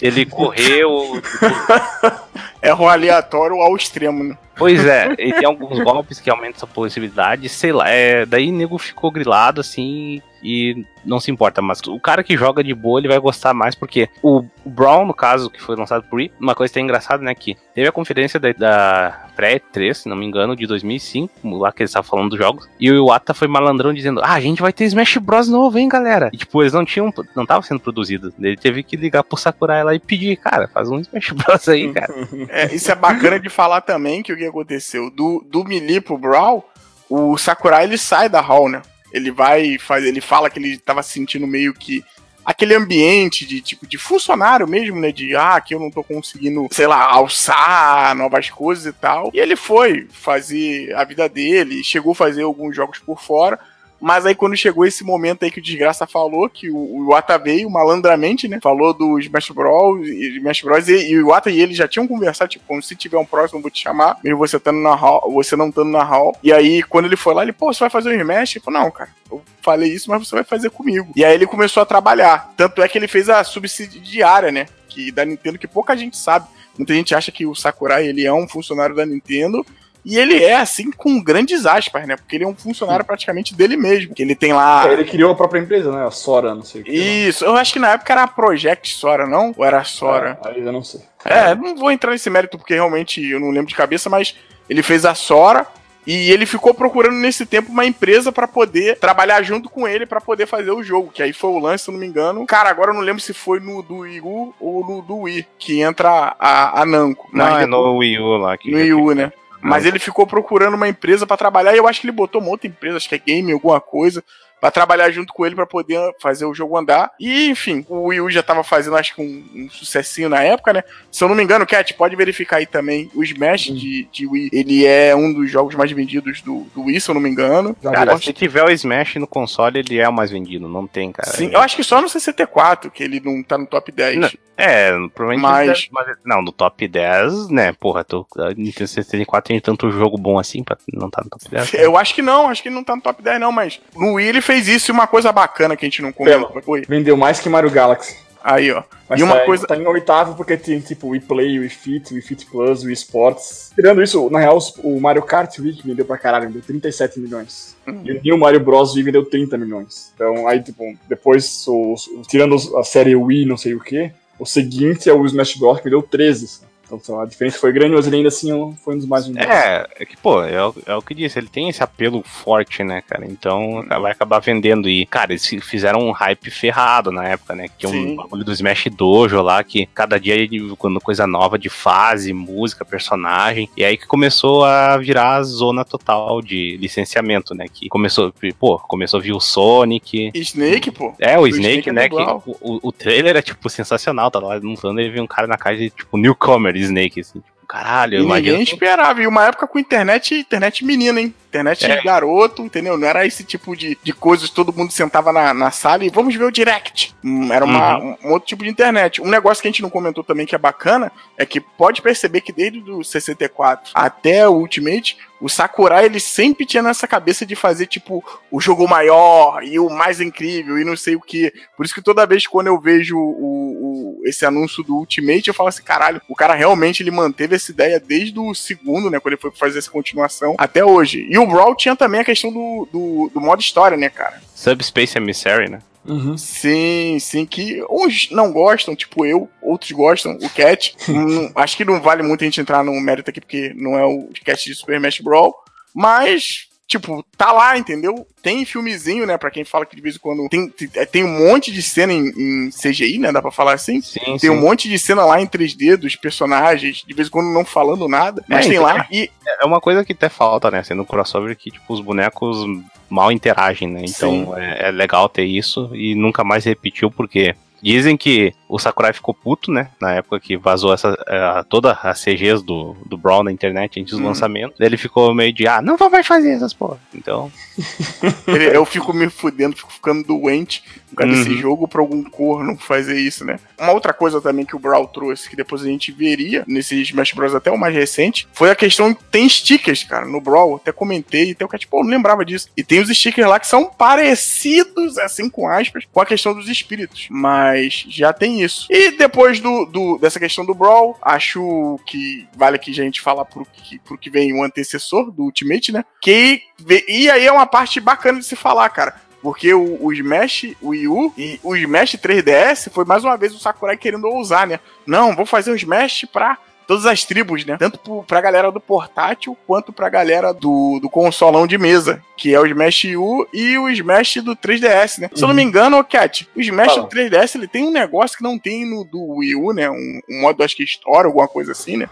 Ele correu. é um aleatório ao extremo, né? Pois é, e tem alguns golpes que aumentam essa possibilidade, sei lá. É, daí o nego ficou grilado assim e não se importa. Mas o cara que joga de boa, ele vai gostar mais, porque o, Brown, no caso, que foi lançado por Wii, uma coisa que é engraçada, né, que teve a conferência da, da pré-3, se não me engano, de 2005, lá que eles estavam falando dos jogos, e o Iwata foi malandrão dizendo, ah, a gente vai ter Smash Bros novo, hein, galera? E, tipo, eles não tinham, não tava sendo produzido. Ele teve que ligar pro Sakurai lá e pedir, cara, faz um Smash Bros aí, cara. É, isso é bacana de falar também, que o que aconteceu, do, do Melee pro Brawl, o Sakurai, ele sai da Hall, né? Ele vai, faz, ele fala que ele tava sentindo meio que aquele ambiente de tipo de funcionário mesmo, né? De ah, que eu não tô conseguindo, sei lá, alçar novas coisas e tal. E ele foi fazer a vida dele, chegou a fazer alguns jogos por fora. Mas aí quando chegou esse momento aí que o Desgraça falou, que o, Iwata veio malandramente, né? Falou do Smash Bros. Smash Bros. E, e o Iwata e ele já tinham conversado, tipo, como se tiver um próximo, eu vou te chamar, mesmo você estando na hall, você não estando na hall. E aí, quando ele foi lá, ele, pô, você vai fazer um Smash? Ele falou, não, cara, eu falei isso, mas você vai fazer comigo. E aí ele começou a trabalhar. Tanto é que ele fez a subsidiária, né? Que, da Nintendo, que pouca gente sabe. Muita gente acha que o Sakurai ele é um funcionário da Nintendo, e ele é, assim, com grandes aspas, né? Porque ele é um funcionário praticamente dele mesmo. Que ele tem lá. É, ele criou a própria empresa, né? A Sora, não sei o que. Isso, eu acho que na época era a Project Sora, não? Ou era a Sora? É, aí eu não sei. É, não vou entrar nesse mérito porque realmente eu não lembro de cabeça, mas ele fez a Sora. E ele ficou procurando nesse tempo uma empresa para poder trabalhar junto com ele para poder fazer o jogo. Que aí foi o lance, se eu não me engano. Cara, agora eu não lembro se foi no do Wii U ou no do Wii que entra a, a Namco. Não, é no Wii U lá. Que no Wii U, né? Mas ele ficou procurando uma empresa para trabalhar e eu acho que ele botou uma outra empresa, acho que é game, alguma coisa, para trabalhar junto com ele para poder fazer o jogo andar. E, enfim, o Wii U já tava fazendo, acho que um, um sucessinho na época, né? Se eu não me engano, Cat, pode verificar aí também. O Smash de, de Wii, ele é um dos jogos mais vendidos do, do Wii, se eu não me engano. Cara, se tiver o Smash no console, ele é o mais vendido, não tem, cara. Sim, eu acho que só no 64 que ele não tá no top 10. Não, é, provavelmente. Mas... mas... Não, no top 10, né? Porra, tô, Nintendo 64 tem tanto jogo bom assim pra não tá no top 10. Eu acho que não, acho que ele não tá no top 10, não, mas no Wii ele fez isso e uma coisa bacana que a gente não comentou. Vendeu mais que Mario Galaxy. Aí, ó. Mas e uma tá, coisa. tá em oitavo porque tem tipo o Play, o Fit, o Fit Plus, o Sports. Tirando isso, na real, o Mario Kart Wii que vendeu pra caralho, vendeu 37 milhões. Hum. E o New Mario Bros. Wii vendeu 30 milhões. Então, aí, tipo, depois, os- os- tirando a série Wii, não sei o que, o seguinte é o Smash Bros. que vendeu 13. Então, só, a diferença foi grande, mas ele ainda assim foi um dos mais vendidos. É, é que, pô, é, o- é o que disse, ele tem esse apelo forte, né, cara? Então vai acabar vendendo. E, cara, eles fi- fizeram um hype ferrado na época, né? Que um bagulho do Smash Dojo lá, que cada dia ia divulgando coisa nova de fase, música, personagem. E aí que começou a virar a zona total de licenciamento, né? Que começou, pô, começou a vir o Sonic. Snake, pô. É, o O Snake, Snake é né? Que, igual. o, o- trailer é, tipo, sensacional. Tá lá no ele vê um cara na caixa, tipo, newcomer Snake, assim. Tipo, caralho, E eu imagino. ninguém esperava. E uma época com internet, internet menina, hein? Internet É. garoto, entendeu? Não era esse tipo de, de coisas, todo mundo sentava na, na sala e vamos ver o direct. Hum, Era uma, Uhum. um, um outro tipo de internet. Um negócio que a gente não comentou também que é bacana é que pode perceber que desde o 64 até o Ultimate, o Sakurai ele sempre tinha nessa cabeça de fazer tipo o jogo maior e o mais incrível e não sei o que. Por isso que toda vez quando eu vejo o, o- esse anúncio do Ultimate, eu falo assim, caralho, o cara realmente ele manteve essa ideia desde o segundo, né, quando ele foi fazer essa continuação, até hoje. E o Brawl tinha também a questão do, do, do modo história, né, cara? Subspace Emissary, né? Uhum. Sim, sim, que uns não gostam, tipo eu, outros gostam, o Cat. Hum, acho que não vale muito a gente entrar no mérito aqui, porque não é o Cat de Super Smash Brawl, mas, tipo, tá lá, entendeu? Tem filmezinho, né, pra quem fala que de vez em quando tem, tem, tem um monte de cena em, em CGI, né, dá pra falar assim? Sim, Tem um monte de cena lá em 3D dos personagens, de vez em quando não falando nada, mas É, tem então- lá e É uma coisa que até falta, né? Sendo um crossover que, tipo, os bonecos mal interagem, né? Então é, é legal ter isso e nunca mais repetiu, porque dizem que o Sakurai ficou puto, né? Na época que vazou essa, é, toda as CGs do, do Brawl na internet antes do Hum. lançamento. Ele ficou meio de, ah, não vou mais fazer essas porra. Então, eu fico me fudendo, fico ficando doente por causa desse Uhum. jogo pra algum corno fazer isso, né? Uma outra coisa também que o Brawl trouxe, que depois a gente veria nesse Smash Bros. até o mais recente, foi a questão que tem stickers, cara, no Brawl. Até comentei, até o cara, tipo, eu não lembrava disso. E tem os stickers lá que são parecidos, assim, com aspas, com a questão dos espíritos. Mas já tem isso. E depois do, do- dessa questão do Brawl, acho que vale já a gente falar pro que, pro que vem o antecessor do Ultimate, né? Que, e aí é uma parte bacana de se falar, cara. Porque o, o Smash Wii U e o Smash 3DS foi mais uma vez o Sakurai querendo ousar, né? Não, vou fazer um Smash pra todas as tribos, né? Tanto pro, pra galera do portátil quanto pra galera do, do consolão de mesa, que é o Smash U e o Smash do 3DS, né? Se eu não me engano, ô Cat, o Smash Fala. do 3DS ele tem um negócio que não tem no do Wii U, né? Um, um modo, acho que história, alguma coisa assim, né?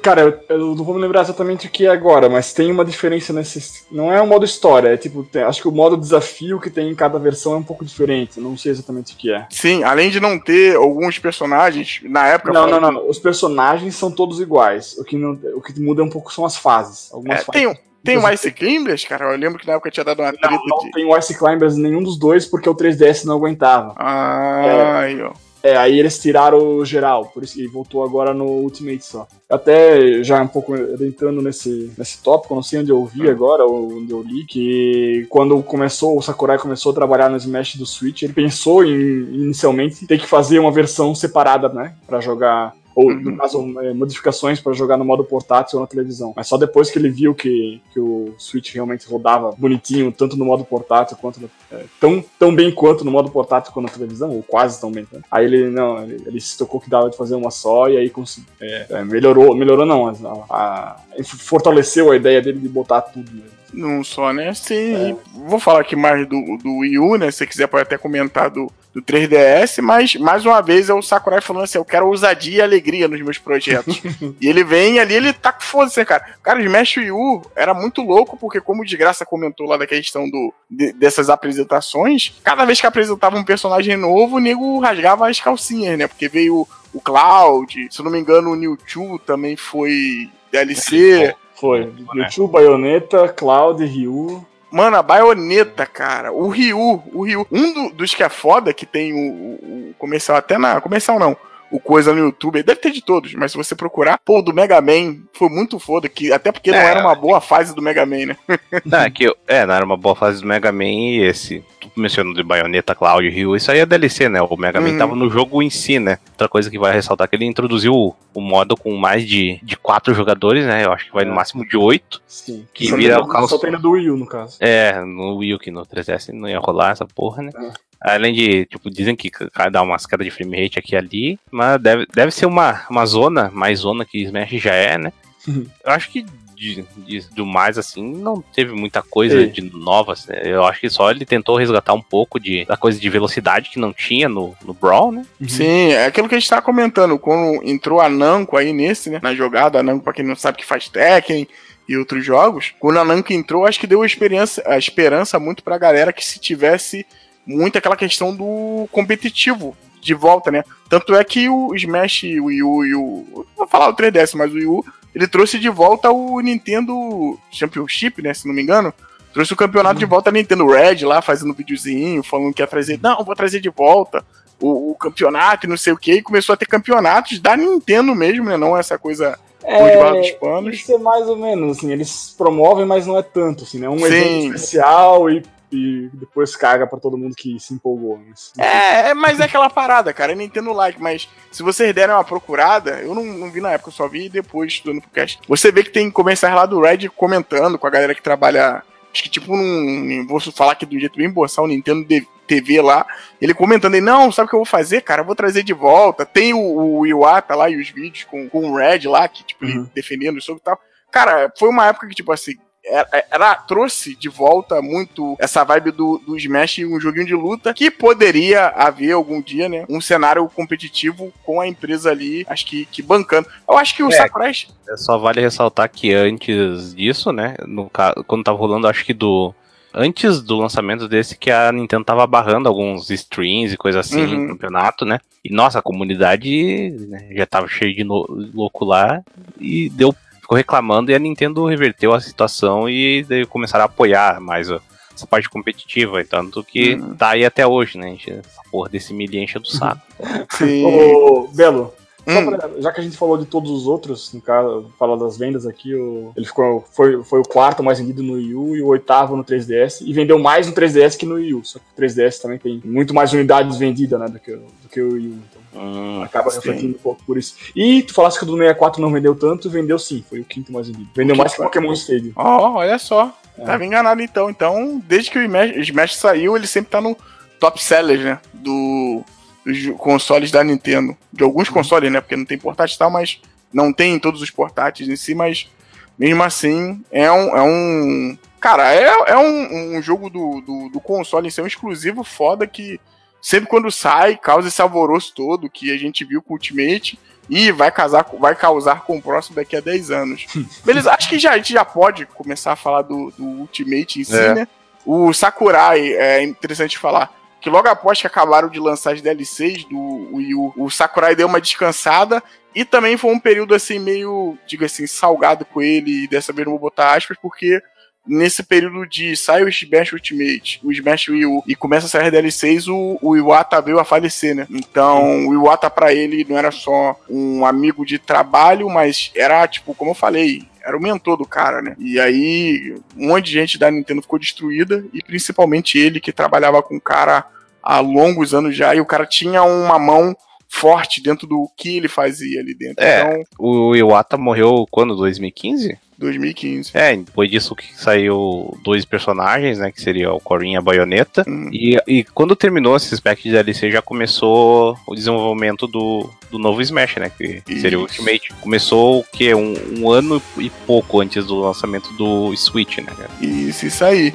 Cara, eu, não vou me lembrar exatamente o que é agora, mas tem uma diferença nesse. Não é o modo história, é tipo, tem- acho que o modo desafio que tem em cada versão é um pouco diferente. Não sei exatamente o que é. Sim, além de não ter alguns personagens, na época. Não, não, não, não. Os personagens são todos iguais. O que, não, o que muda um pouco são as fases. Algumas É, fases. tem, tem o Ice Climbers, cara. Eu lembro que na época tinha dado uma treta Não, não de. tem o Ice Climbers nenhum dos dois porque o 3DS não aguentava. Ah, aí, ó. É, aí eles tiraram o geral, por isso que voltou agora no Ultimate só. Até já um pouco entrando nesse, nesse tópico, não sei onde eu vi agora, ou onde eu li, que quando começou, o Sakurai começou a trabalhar no Smash do Switch, ele pensou em, inicialmente, ter que fazer uma versão separada, né, pra jogar ou no Uhum. caso é, modificações para jogar no modo portátil ou na televisão. Mas só depois que ele viu que, que o Switch realmente rodava bonitinho, tanto no modo portátil quanto no, é, tão, tão bem quanto no modo portátil quanto na televisão, ou quase tão bem. Né? Aí ele não, ele, ele se tocou que dava de fazer uma só e aí consegui, é, é, melhorou, melhorou não, a, a- fortaleceu a ideia dele de botar tudo. Né? Não só, né? Sim. e Vou falar aqui mais do, do Wii U, né? Se você quiser, pode até comentar do, do 3DS, mas mais uma vez é o Sakurai falando assim: eu quero ousadia e alegria nos meus projetos. e ele vem ali, ele tá com foda-se, cara. Cara, o Smash Wii U era muito louco, porque, como o Desgraça comentou lá da questão do, de- dessas apresentações, cada vez que apresentava um personagem novo, o nego rasgava as calcinhas, né? Porque veio o Cloud, se eu não me engano, o Mewtwo também foi DLC. Foi. né? YouTube, Bayonetta, Cloud, Ryu. Mano, a baioneta, cara. O Ryu, o Ryu. Um do- dos que é foda, que tem o, o- o comercial até na. Comercial não. O coisa no YouTube, deve ter de todos, mas se você procurar, pô, o do Mega Man foi muito foda, que, até porque não É. era uma boa fase do Mega Man, né? Não, é que é, não era uma boa fase do Mega Man e esse. Tu mencionou de Bayonetta, Cloud, Rio, isso aí é DLC, né? O Mega Man Uhum. tava no jogo em si, né? Outra coisa que vai ressaltar é que ele introduziu o, o modo com mais de, de quatro jogadores, né? Eu acho que vai no É. máximo de oito. Sim. Que só vira tem, o caos. Só tem no do Wii U, no caso. É, no Wii U, que no 3DS não ia rolar essa porra, né? É. Além de, tipo, dizem que dá umas quedas de frame rate aqui e ali, mas deve, deve ser uma, uma zona, mais zona que Smash já é, né? Eu acho que de, de- do mais, assim, não teve muita coisa Sim. de novas, né? Eu acho que só ele tentou resgatar um pouco de, da coisa de velocidade que não tinha no, no Brawl, né? Sim, é aquilo que a gente tava comentando, quando entrou a Namco aí nesse, né, na jogada, a Namco, pra quem não sabe, que faz Tekken e outros jogos, quando a Namco entrou, acho que deu a, a esperança muito pra galera que se tivesse muito aquela questão do competitivo de volta, né? Tanto é que o Smash, o Wii U e o... Vou falar o 3DS, mas o Wii U, ele trouxe de volta o Nintendo Championship, né, se não me engano, Trouxe o campeonato de volta a Nintendo Red lá, fazendo um videozinho, falando que ia trazer. Não, vou trazer de volta o, o campeonato e não sei o que. E começou a ter campeonatos da Nintendo mesmo, né? Não essa coisa debaixo dos panos. Isso é mais ou menos, assim, eles promovem, mas não é tanto, assim, né? Um Sim. evento especial e, e depois caga pra todo mundo que se empolgou. Mas, É, é, mas é aquela parada, cara. É Nintendo like, mas se vocês derem uma procurada, eu não, não vi na época, eu só vi depois estudando pro cast. Você vê que tem comerciais lá do Red comentando com a galera que trabalha. Acho que tipo num. Vou falar aqui do jeito bem boçal, o Nintendo TV lá. Ele comentando aí, não, sabe o que eu vou fazer, cara? Eu vou trazer de volta. Tem o, o Iwata lá e os vídeos com, com o Red lá, que, tipo, ele Uhum. defendendo isso e tal. Cara, foi uma época que, tipo assim, era, era- trouxe de volta muito essa vibe do, do Smash, um joguinho de luta, que poderia haver algum dia, né? Um cenário competitivo com a empresa ali, acho que, que bancando. Eu acho que o É. Sakurai. Só vale ressaltar que antes disso, né? No quando tava rolando, acho que do. Antes do lançamento desse, que a Nintendo tava barrando alguns streams e coisa assim Uhum. no campeonato, né? E nossa, a comunidade né, já tava cheio de no- louco lá e deu. Ficou reclamando e a Nintendo reverteu a situação e daí começaram a apoiar mais ó, essa parte competitiva, e tanto que Uhum. tá aí até hoje, né? Enche- Essa porra desse milha enche do saco. Sim. Ô, Belo, só Hum. pra- já que a gente falou de todos os outros, no caso, fala das vendas aqui, o- ele ficou, foi, foi o quarto mais vendido no Wii U e o oitavo no 3DS, e vendeu mais no 3DS que no Wii U, só que o 3DS também tem muito mais unidades vendidas, né, do que, do que o Wii U, Hum, acaba sim. refletindo um pouco por isso. E tu falasse que o do 64 não vendeu tanto, vendeu sim, foi o quinto mais vendido. Vendeu O mais que quinto Pokémon Stadium. Ó, olha só. É. Tava enganado então. Então, desde que o Smash, saiu, ele sempre tá no top sellers, né? Do, dos consoles da Nintendo. De alguns consoles, né? Porque não tem portátil e tal, mas não tem em todos os portáteis em si, mas mesmo assim, é um. É um cara, é, é um, um jogo do, do, do console em si, é um exclusivo foda que sempre quando sai, causa esse alvoroço todo que a gente viu com o Ultimate. E vai, casar, vai causar com o próximo daqui a 10 anos. Beleza, acho que já, a gente já pode começar a falar do, do Ultimate em si, É. né? O Sakurai, é interessante falar, que logo após que acabaram de lançar as DLCs do Wii U, o Sakurai deu uma descansada e também foi um período assim meio, diga assim, salgado com ele, e dessa vez não vou botar aspas, porque nesse período de sai o Smash Ultimate, o Smash Wii U, e começa a sair as DLCs, o, o Iwata veio a falecer, né? Então, o Iwata pra ele não era só um amigo de trabalho, mas era, tipo, como eu falei, era o mentor do cara, né? E aí, um monte de gente da Nintendo ficou destruída, e principalmente ele, que trabalhava com o cara há longos anos já, e o cara tinha uma mão forte dentro do que ele fazia ali dentro. É. Então, O Iwata morreu quando? 2015? 2015. É, depois disso que saiu dois personagens, né? Que seria o Corin e a Baioneta. Hum. E, e quando terminou esses packs de DLC, já começou o desenvolvimento do, do novo Smash, né? Que seria o Isso. Ultimate. Começou o quê? Um, um ano e pouco antes do lançamento do Switch, né? cara? Isso, isso aí.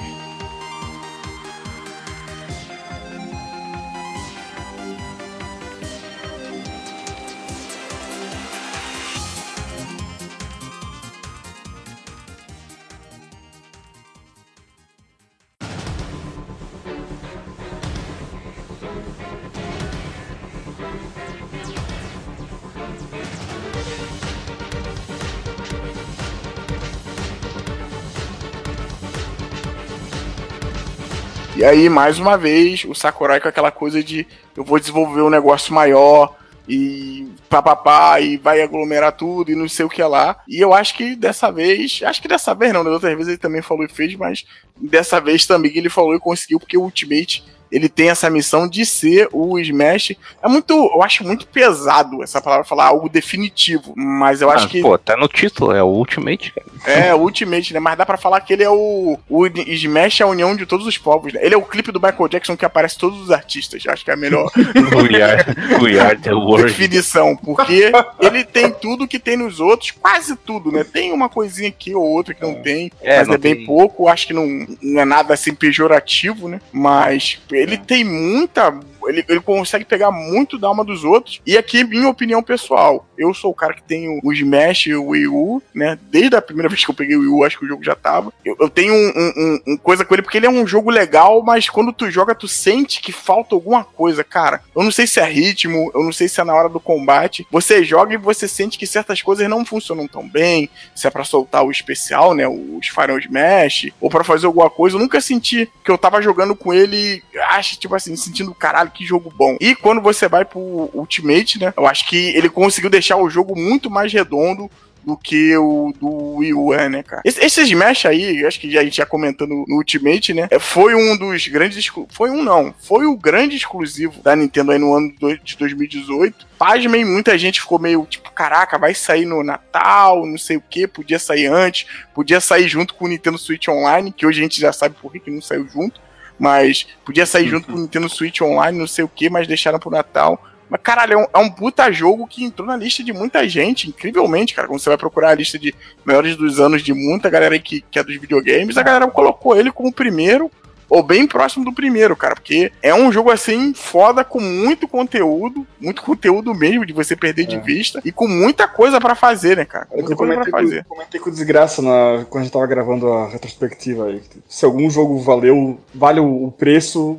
E aí, mais uma vez, o Sakurai com aquela coisa de eu vou desenvolver um negócio maior e papapá, e vai aglomerar tudo e não sei o que lá. E eu acho que dessa vez, acho que dessa vez não, da outra vez ele também falou e fez, mas dessa vez também ele falou e conseguiu, porque o Ultimate ele tem essa missão de ser o Smash. É muito, eu acho muito pesado essa palavra falar algo definitivo, mas eu ah, acho que pô, tá no título, é o Ultimate, cara. É, o Ultimate, né? Mas dá para falar que ele é o o Smash é a união de todos os povos, né? Ele é o clipe do Michael Jackson que aparece todos os artistas. Acho que é a melhor we are, we are the world. definição, porque ele tem tudo que tem nos outros, quase tudo, né? Tem uma coisinha aqui ou outra que não tem, é, mas não é bem tem... pouco. Acho que não, não é nada assim pejorativo, né? Mas ele tem muita ele, ele consegue pegar muito da alma dos outros. E aqui, minha opinião pessoal, eu sou o cara que tem o Smash e o Wii U, né? Desde a primeira vez que eu peguei o Wii U, acho que o jogo já tava. Eu, eu tenho um, um, um, coisa com ele, porque ele é um jogo legal, mas quando tu joga, tu sente que falta alguma coisa, cara. Eu não sei se é ritmo, eu não sei se é na hora do combate. Você joga e você sente que certas coisas não funcionam tão bem. Se é pra soltar o especial, né? Os Fire Smash, ou para fazer alguma coisa. Eu nunca senti que eu tava jogando com ele, acho, tipo assim, sentindo caralho que jogo bom. E quando você vai pro Ultimate, né? Eu acho que ele conseguiu deixar o jogo muito mais redondo do que o do Wii U é, né, cara? Esse, esse Smash aí, acho que a gente já comentando no Ultimate, né? É, foi um dos grandes. Foi um não. Foi o grande exclusivo da Nintendo aí no ano de 2018. Pasmem, muita gente ficou meio tipo, caraca, vai sair no Natal, não sei o que, podia sair antes, podia sair junto com o Nintendo Switch Online, que hoje a gente já sabe por que, que não saiu junto mas podia sair junto com o Nintendo Switch Online, não sei o que, mas deixaram pro Natal. Mas, caralho, é um, é um, puta jogo que entrou na lista de muita gente, incrivelmente, cara. Quando você vai procurar a lista de melhores dos anos de muita galera aí que, que é dos videogames, a galera colocou ele como o primeiro ou bem próximo do primeiro, cara, porque é um jogo assim foda com muito conteúdo, muito conteúdo mesmo de você perder é. de vista e com muita coisa para fazer, né, cara? Muita eu comentei, fazer. Com, comentei com desgraça na, quando a gente tava gravando a retrospectiva aí. Se algum jogo valeu, vale o preço,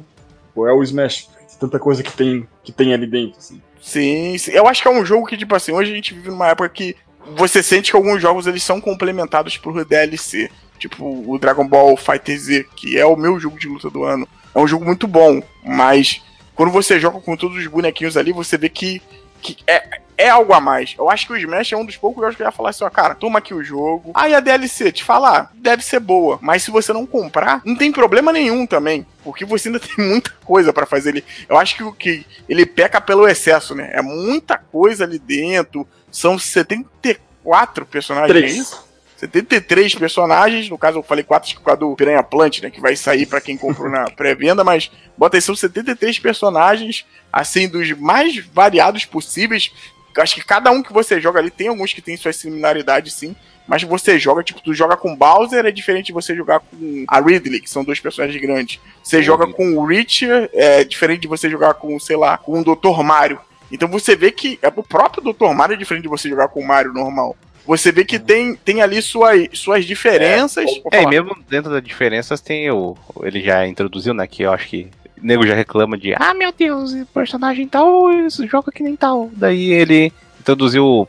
ou é o Smash. Tanta coisa que tem, que tem ali dentro, assim. Sim, sim, eu acho que é um jogo que, tipo assim, hoje a gente vive numa época que você sente que alguns jogos eles são complementados por DLC. Tipo o Dragon Ball Fighter Z, que é o meu jogo de luta do ano. É um jogo muito bom, mas quando você joga com todos os bonequinhos ali, você vê que, que é, é algo a mais. Eu acho que o Smash é um dos poucos jogos que eu ia falar assim, ó, cara, toma aqui o jogo. Ah, e a DLC, te falar, deve ser boa. Mas se você não comprar, não tem problema nenhum também. Porque você ainda tem muita coisa para fazer ali. Eu acho que o que ele peca pelo excesso, né? É muita coisa ali dentro. São 74 personagens, é Três. é isso? 73 personagens, no caso eu falei 4 por causa do Piranha Plant, né, que vai sair para quem comprou na pré-venda, mas bota aí, são 73 personagens, assim, dos mais variados possíveis. Acho que cada um que você joga ali tem alguns que tem suas similaridades, sim, mas você joga, tipo, tu joga com Bowser, é diferente de você jogar com a Ridley, que são dois personagens grandes. Você uhum. joga com o Richard, é diferente de você jogar com, sei lá, com o Dr. Mario. Então você vê que é o próprio Dr. Mario é diferente de você jogar com o Mario normal. Você vê que tem, tem ali suas, suas diferenças. É, é mesmo dentro das diferenças tem o. Ele já introduziu, né? Que eu acho que o nego já reclama de ah meu Deus, personagem tal, joga que nem tal. Daí ele introduziu o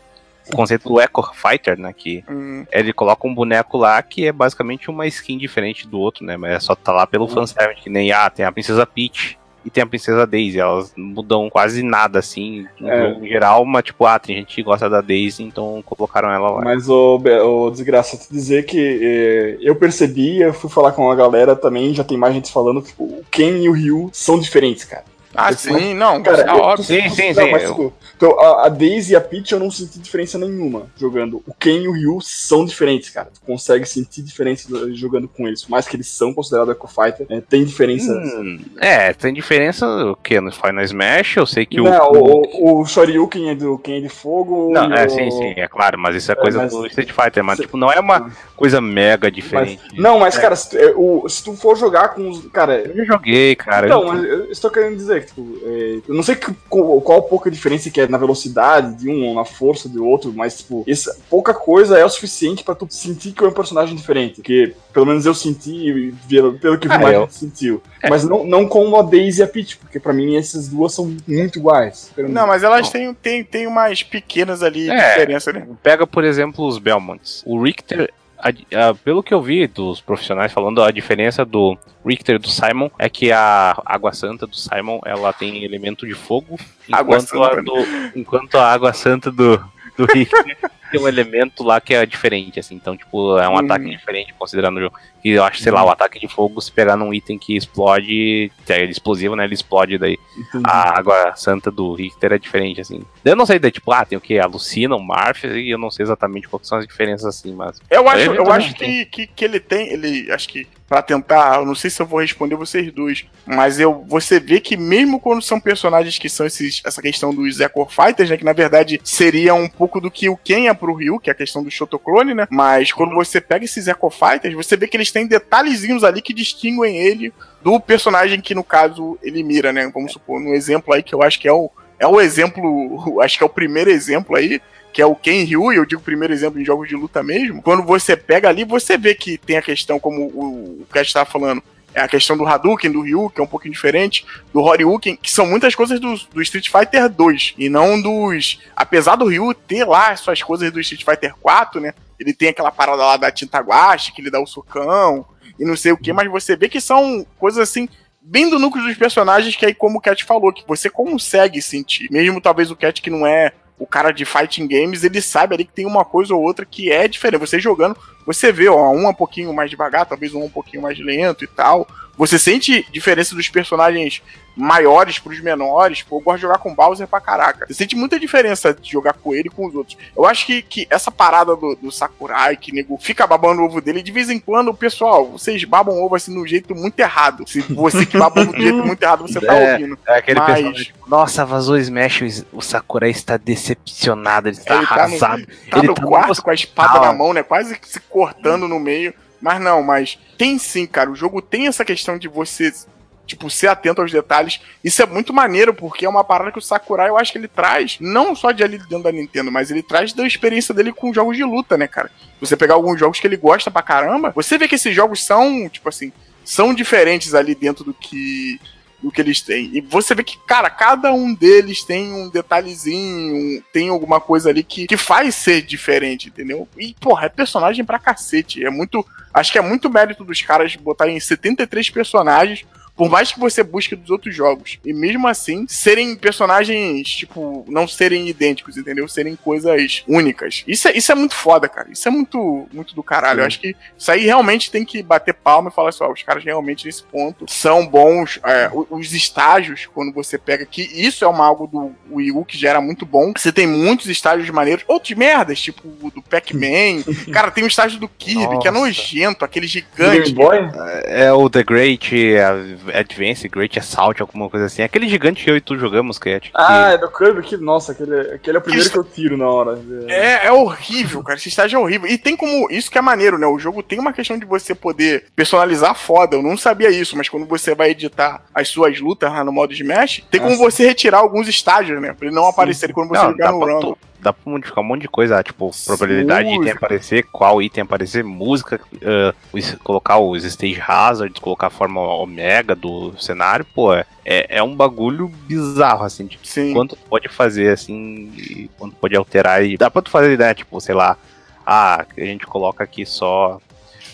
conceito do Echo Fighter, né? Que hum. ele coloca um boneco lá que é basicamente uma skin diferente do outro, né? Mas é só tá lá pelo hum. fanservice, que nem ah, tem a Princesa Peach e tem a Princesa Daisy. Elas mudam quase nada, assim, no é. jogo em geral, mas tipo, ah, tem gente que gosta da Daisy, então colocaram ela lá. Mas, o, o desgraça, te dizer que eh, eu percebi, eu fui falar com a galera também, já tem mais gente falando, tipo, o Ken e o Ryu são diferentes, cara. Ah, sim, não, cara, é óbvio. Sim, sim, sim. Mas, tipo, então, a, a, Daisy e a Peach eu não senti diferença nenhuma jogando. O Ken e o Ryu são diferentes, cara. Tu consegue sentir diferença jogando com eles. Por mais que eles são considerados Eco Fighter, é, tem diferença. Hum, é, tem diferença o que? No Final Smash, eu sei que não, o. o, o Shoryuken é do Ken é de fogo. Não, é, o... sim, sim, é claro, mas isso é, é coisa mas... do Street Fighter, mas tipo, não é uma coisa mega diferente. Mas, não, mas, cara, se tu, é, o, se tu for jogar com os. Cara. Eu já joguei, cara. Então, mas eu estou querendo dizer tipo, é, eu não sei que, qual, qual pouca diferença que é na velocidade de um ou na força do outro, mas, tipo, essa pouca coisa é o suficiente para tu sentir que é um personagem diferente. Porque, pelo menos eu senti, pelo, pelo que o ah, mais eu... sentiu. É. Mas não, não como a Daisy e a Peach, porque para mim essas duas são muito iguais. Não, mas elas têm, têm, têm umas pequenas ali é, diferença, né? Pega, por exemplo, os Belmonts. O Richter a, a, pelo que eu vi dos profissionais falando, a diferença do Richter do Simon é que a Água Santa do Simon ela tem elemento de fogo, enquanto, a, do, enquanto a Água Santa do, do Richter tem um elemento lá que é diferente, assim. Então, tipo, é um uhum. ataque diferente, considerando o jogo. E eu acho, sei lá, o ataque de fogo, se pegar num item que explode, é explosivo, né? Ele explode daí. Entendi. A água santa do Richter é diferente, assim. Eu não sei, daí, tipo, ah, tem o que? Alucina, o Marf, e eu não sei exatamente quais são as diferenças, assim, mas. Eu acho, eu acho que, que, que ele tem, ele. Acho que para tentar, eu não sei se eu vou responder vocês dois, mas eu você vê que mesmo quando são personagens que são esses, essa questão dos Echo Fighters, né, que na verdade seria um pouco do que o Ken é pro Ryu, que é a questão do Shotoclone, né? Mas quando você pega esses Echo Fighters, você vê que eles têm detalhezinhos ali que distinguem ele do personagem que no caso ele mira, né? Vamos supor, um exemplo aí que eu acho que é o é o exemplo, acho que é o primeiro exemplo aí, que é o Ken Ryu, e eu digo primeiro exemplo em jogos de luta mesmo, quando você pega ali, você vê que tem a questão, como o, o estava falando, é a questão do Hadouken, do Ryu, que é um pouquinho diferente, do Horyuken, que são muitas coisas do, do, Street Fighter 2, e não dos... Apesar do Ryu ter lá suas coisas do Street Fighter 4, né, ele tem aquela parada lá da tinta guache, que ele dá o socão, e não sei o que, mas você vê que são coisas assim bem do núcleo dos personagens que aí, como o Cat falou, que você consegue sentir. Mesmo talvez o Cat que não é o cara de fighting games, ele sabe ali que tem uma coisa ou outra que é diferente. Você jogando, você vê, ó, um um pouquinho mais devagar, talvez um um pouquinho mais lento e tal. Você sente diferença dos personagens maiores pros menores. Pô, eu gosto de jogar com Bowser pra caraca. Você sente muita diferença de jogar com ele e com os outros. Eu acho que, que essa parada do, do Sakurai, que nego fica babando o ovo dele, de vez em quando, pessoal, vocês babam ovo assim no jeito muito errado. Se você que baba ovo do jeito muito errado, você tá é, ouvindo. É aquele Mas... pessoal, nossa, vazou Smash, o Sakurai está decepcionado, ele está ele arrasado. Tá no, tá ele no tá quarto no... com a espada ah. na mão, né? Quase se cortando no meio. Mas não, mas tem sim, cara. O jogo tem essa questão de você, tipo, ser atento aos detalhes. Isso é muito maneiro, porque é uma parada que o Sakurai, eu acho que ele traz, não só de ali dentro da Nintendo, mas ele traz da experiência dele com jogos de luta, né, cara? Você pegar alguns jogos que ele gosta pra caramba, você vê que esses jogos são, tipo assim, são diferentes ali dentro do que do que eles têm. E você vê que, cara, cada um deles tem um detalhezinho, tem alguma coisa ali que, que faz ser diferente, entendeu? E, porra, é personagem pra cacete. É muito. Acho que é muito mérito dos caras botarem 73 personagens por mais que você busque dos outros jogos. E mesmo assim, serem personagens, tipo, não serem idênticos, entendeu? Serem coisas únicas. Isso é, isso é muito foda, cara. Isso é muito, muito do caralho. Sim. Eu acho que isso aí realmente tem que bater palma e falar assim, ó, os caras realmente nesse ponto são bons. É, os estágios, quando você pega que isso é uma algo do Wii U que já era muito bom. Você tem muitos estágios maneiros, outros merdas, tipo do Pac-Man. cara, tem o estágio do Kirby, Nossa. que é nojento, aquele gigante. É, é o The Great, a Advance, Great Assault, alguma coisa assim. Aquele gigante que eu e tu jogamos, que é tipo. Ah, que... é do Kirby que, nossa, aquele, aquele é o primeiro que eu tiro na hora. É, é horrível, cara. Esse estágio é horrível. E tem como. Isso que é maneiro, né? O jogo tem uma questão de você poder personalizar foda. Eu não sabia isso, mas quando você vai editar as suas lutas lá no modo Smash, tem como você retirar alguns estágios, né? Pra ele não Sim. aparecer quando você não, jogar no random dá pra modificar um monte de coisa, tipo, probabilidade de item aparecer, qual item aparecer, música, uh, colocar os stage hazards, colocar a forma omega do cenário, pô, é, é um bagulho bizarro, assim, tipo, Sim. quanto pode fazer, assim, quanto pode alterar, e dá pra tu fazer, né, tipo, sei lá, ah, a gente coloca aqui só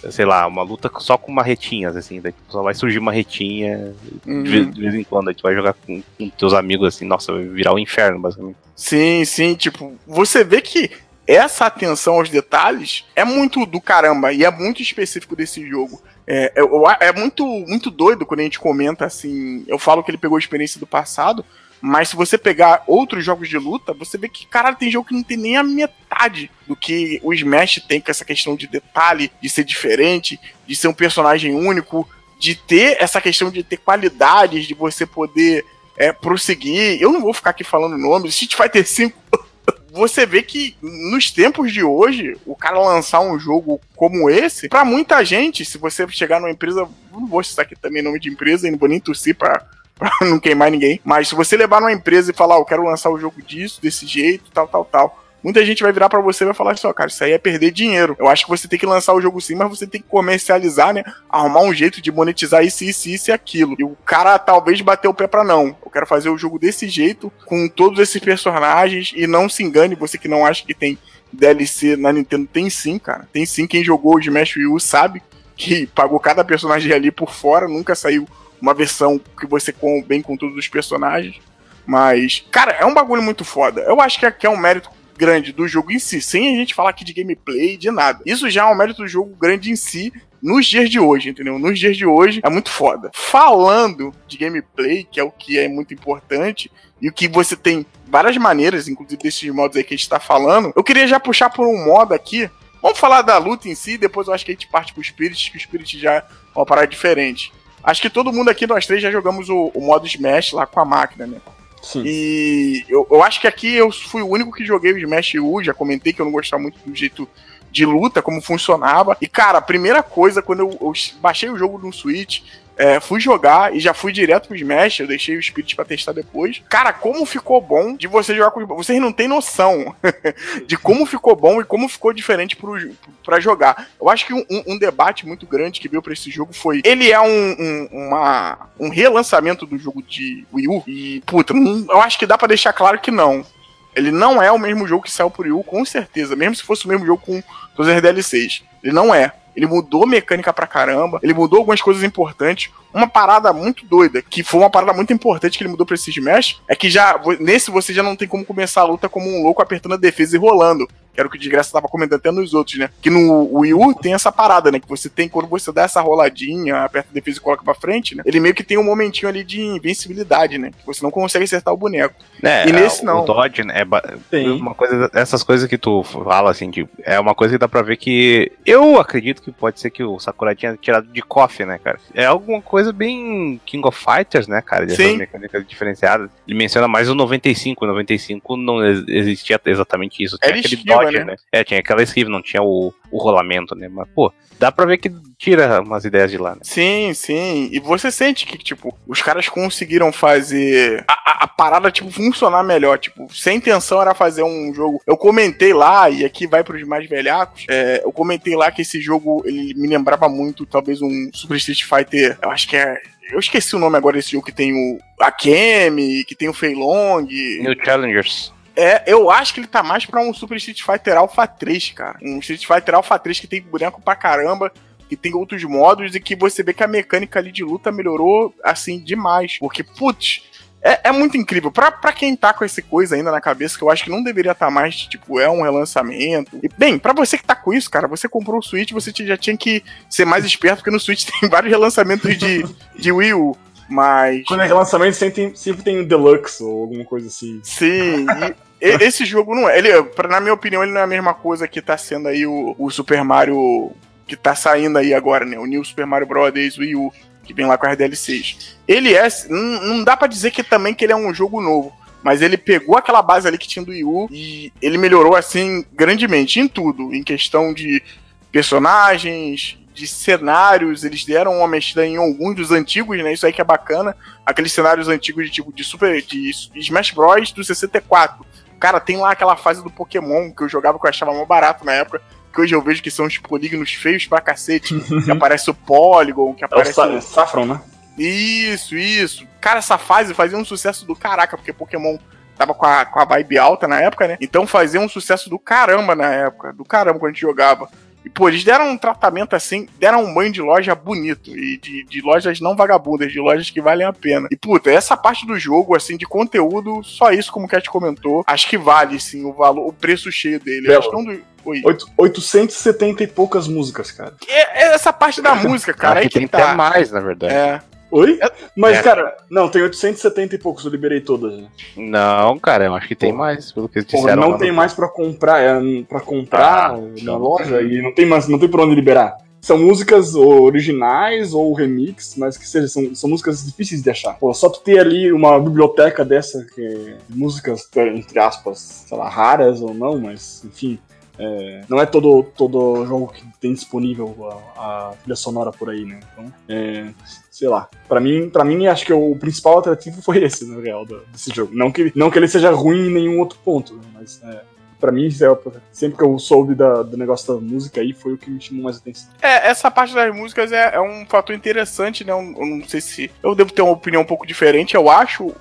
sei lá, uma luta só com marretinhas, assim, daí só vai surgir marretinha uhum. de, vez, de, vez, em quando, a gente vai jogar com, com teus amigos, assim, nossa, vai virar o um inferno, basicamente. Sim, sim, tipo, você vê que essa atenção aos detalhes é muito do caramba e é muito específico desse jogo. É, é, é, muito, muito doido quando a gente comenta assim. Eu falo que ele pegou a experiência do passado, mas se você pegar outros jogos de luta, você vê que, caralho, tem jogo que não tem nem a metade do que o Smash tem com essa questão de detalhe, de ser diferente, de ser um personagem único, de ter essa questão de ter qualidades, de você poder é, prosseguir. Eu não vou ficar aqui falando nomes. Street Fighter V, você vê que nos tempos de hoje, o cara lançar um jogo como esse, para muita gente, se você chegar numa empresa, não vou citar aqui também nome de empresa, e não vou nem tossir pra, pra não queimar ninguém, mas se você levar numa empresa e falar, oh, eu quero lançar o jogo disso, desse jeito, tal, tal, tal, muita gente vai virar para você e vai falar assim, ó, cara, isso aí é perder dinheiro. Eu acho que você tem que lançar o jogo sim, mas você tem que comercializar, né? Arrumar um jeito de monetizar isso, isso, isso e aquilo. E o cara talvez bateu o pé pra não. Eu quero fazer o jogo desse jeito, com todos esses personagens, e não se engane, você que não acha que tem DLC na Nintendo, tem sim, cara. Tem sim, quem jogou o Smash U sabe que pagou cada personagem ali por fora, nunca saiu uma versão que você com bem com todos os personagens. Mas, cara, é um bagulho muito foda. Eu acho que aqui é um mérito grande do jogo em si, sem a gente falar aqui de gameplay, de nada. Isso já é um mérito do jogo grande em si, nos dias de hoje, entendeu? Nos dias de hoje é muito foda. Falando de gameplay, que é o que é muito importante, e o que você tem várias maneiras, inclusive desses modos aí que a gente tá falando, eu queria já puxar por um modo aqui. Vamos falar da luta em si, depois eu acho que a gente parte pro Spirit, que o Spirit já é uma parada diferente. Acho que todo mundo aqui, nós três, já jogamos o, o modo Smash lá com a máquina, né? Sim. E eu, eu acho que aqui eu fui o único que joguei o Smash U, já comentei que eu não gostava muito do jeito de luta, como funcionava. E, cara, a primeira coisa, quando eu, eu baixei o jogo no Switch, é, fui jogar e já fui direto pro Smash, eu deixei o Spirit pra testar depois. Cara, como ficou bom de você jogar com. Vocês não têm noção de como ficou bom e como ficou diferente pro, pra jogar. Eu acho que um, um debate muito grande que veio pra esse jogo foi. Ele é um, um, uma, um relançamento do jogo de Wii U. E, puta, eu acho que dá para deixar claro que não. Ele não é o mesmo jogo que saiu pro Wii U, com certeza. Mesmo se fosse o mesmo jogo com todas as DLCs. Ele não é. Ele mudou mecânica pra caramba, ele mudou algumas coisas importantes. Uma parada muito doida, que foi uma parada muito importante que ele mudou pra esse Smash, é que já nesse você já não tem como começar a luta como um louco apertando a defesa e rolando era o que o Desgraça tava comentando até nos outros, né? Que no Wii U tem essa parada, né? Que você tem, quando você dá essa roladinha, aperta a defesa e coloca pra frente, né? Ele meio que tem um momentinho ali de invencibilidade, né? Que você não consegue acertar o boneco. É, e nesse não. O Dodge, né? É uma coisa, essas coisas que tu fala, assim, que é uma coisa que dá pra ver que eu acredito que pode ser que o Sakura tinha tirado de coffee, né, cara? É alguma coisa bem King of Fighters, né, cara? Dessas Sim. mecânicas diferenciadas. Ele menciona mais o 95. O 95 não existia exatamente isso. Tinha Era aquele esquiva, Dodge, né? né? É, tinha aquela esquiva, não tinha o, o rolamento, né? Mas, pô, dá pra ver que tira umas ideias de lá, né? Sim, sim. E você sente que, tipo, os caras conseguiram fazer a, a, a, parada, tipo, funcionar melhor. Tipo, sem intenção era fazer um jogo. Eu comentei lá, e aqui vai pros mais velhacos, é, eu comentei lá que esse jogo, ele me lembrava muito, talvez, um Super Street Fighter, eu acho que é eu esqueci o nome agora desse jogo que tem o Akemi, que tem o Fei Long. New Challengers. É, eu acho que ele tá mais pra um Super Street Fighter Alpha 3, cara. Um Street Fighter Alpha 3 que tem boneco pra caramba, que tem outros modos e que você vê que a mecânica ali de luta melhorou, assim, demais. Porque, putz, é, é, muito incrível. Pra, pra quem tá com essa coisa ainda na cabeça, que eu acho que não deveria estar tá mais, tipo, é um relançamento. E, bem, pra você que tá com isso, cara, você comprou o Switch, você já tinha que ser mais esperto, porque no Switch tem vários relançamentos de, de Wii U. Mas. Quando é relançamento, sempre tem, sempre tem um Deluxe ou alguma coisa assim. Sim, e esse jogo não é. Ele, pra, na minha opinião, ele não é a mesma coisa que tá sendo aí o, o Super Mario. Que tá saindo aí agora, né? O New Super Mario Bros. Wii U, que vem lá com as DLCs. Ele é. Não, não dá para dizer que também que ele é um jogo novo. Mas ele pegou aquela base ali que tinha do Wii U e ele melhorou assim grandemente em tudo. Em questão de personagens, de cenários, eles deram uma mexida em alguns dos antigos, né? Isso aí que é bacana. Aqueles cenários antigos de tipo de Super de Smash Bros do 64. Cara, tem lá aquela fase do Pokémon que eu jogava que eu achava mais barato na época. Que hoje eu vejo que são os polígonos feios pra cacete. que aparece o Polygon, que aparece. É o Saffron, né? Isso, isso. Cara, essa fase fazia um sucesso do caraca, porque Pokémon tava com a, com a vibe alta na época, né? Então fazia um sucesso do caramba na época. Do caramba quando a gente jogava. E, pô, eles deram um tratamento assim, deram um banho de loja bonito. E de, de lojas não vagabundas, de lojas que valem a pena. E, puta, essa parte do jogo, assim, de conteúdo, só isso, como o Cat comentou, acho que vale, sim, o valor, o preço cheio dele. Belo. Acho que é um do... Oi. 870 e poucas músicas, cara. É, é essa parte da música, cara. Aqui é que tem tá. até mais, na verdade. É. Oi? Mas, é. cara, não, tem 870 e poucos, eu liberei todas. Né? Não, cara, eu acho que tem Pô. mais, pelo que eles disseram. Pô, não tem no... mais pra comprar, é pra comprar ah, na loja e não tem mais, não tem por onde liberar. São músicas originais ou remix, mas que sejam, são, são músicas difíceis de achar. Pô, só tu ter ali uma biblioteca dessa, que é músicas, entre aspas, sei lá, raras ou não, mas enfim, é, não é todo, todo jogo que tem disponível a, a trilha sonora por aí, né? Então, é, sei lá. Para mim, para mim acho que o principal atrativo foi esse, na real, desse jogo. Não que, não que ele seja ruim em nenhum outro ponto, né? mas é, pra mim, é sempre que eu soube da, do negócio da música aí, foi o que me chamou mais atenção. É, essa parte das músicas é, é um fator interessante, né? Eu, eu não sei se. Eu devo ter uma opinião um pouco diferente. Eu acho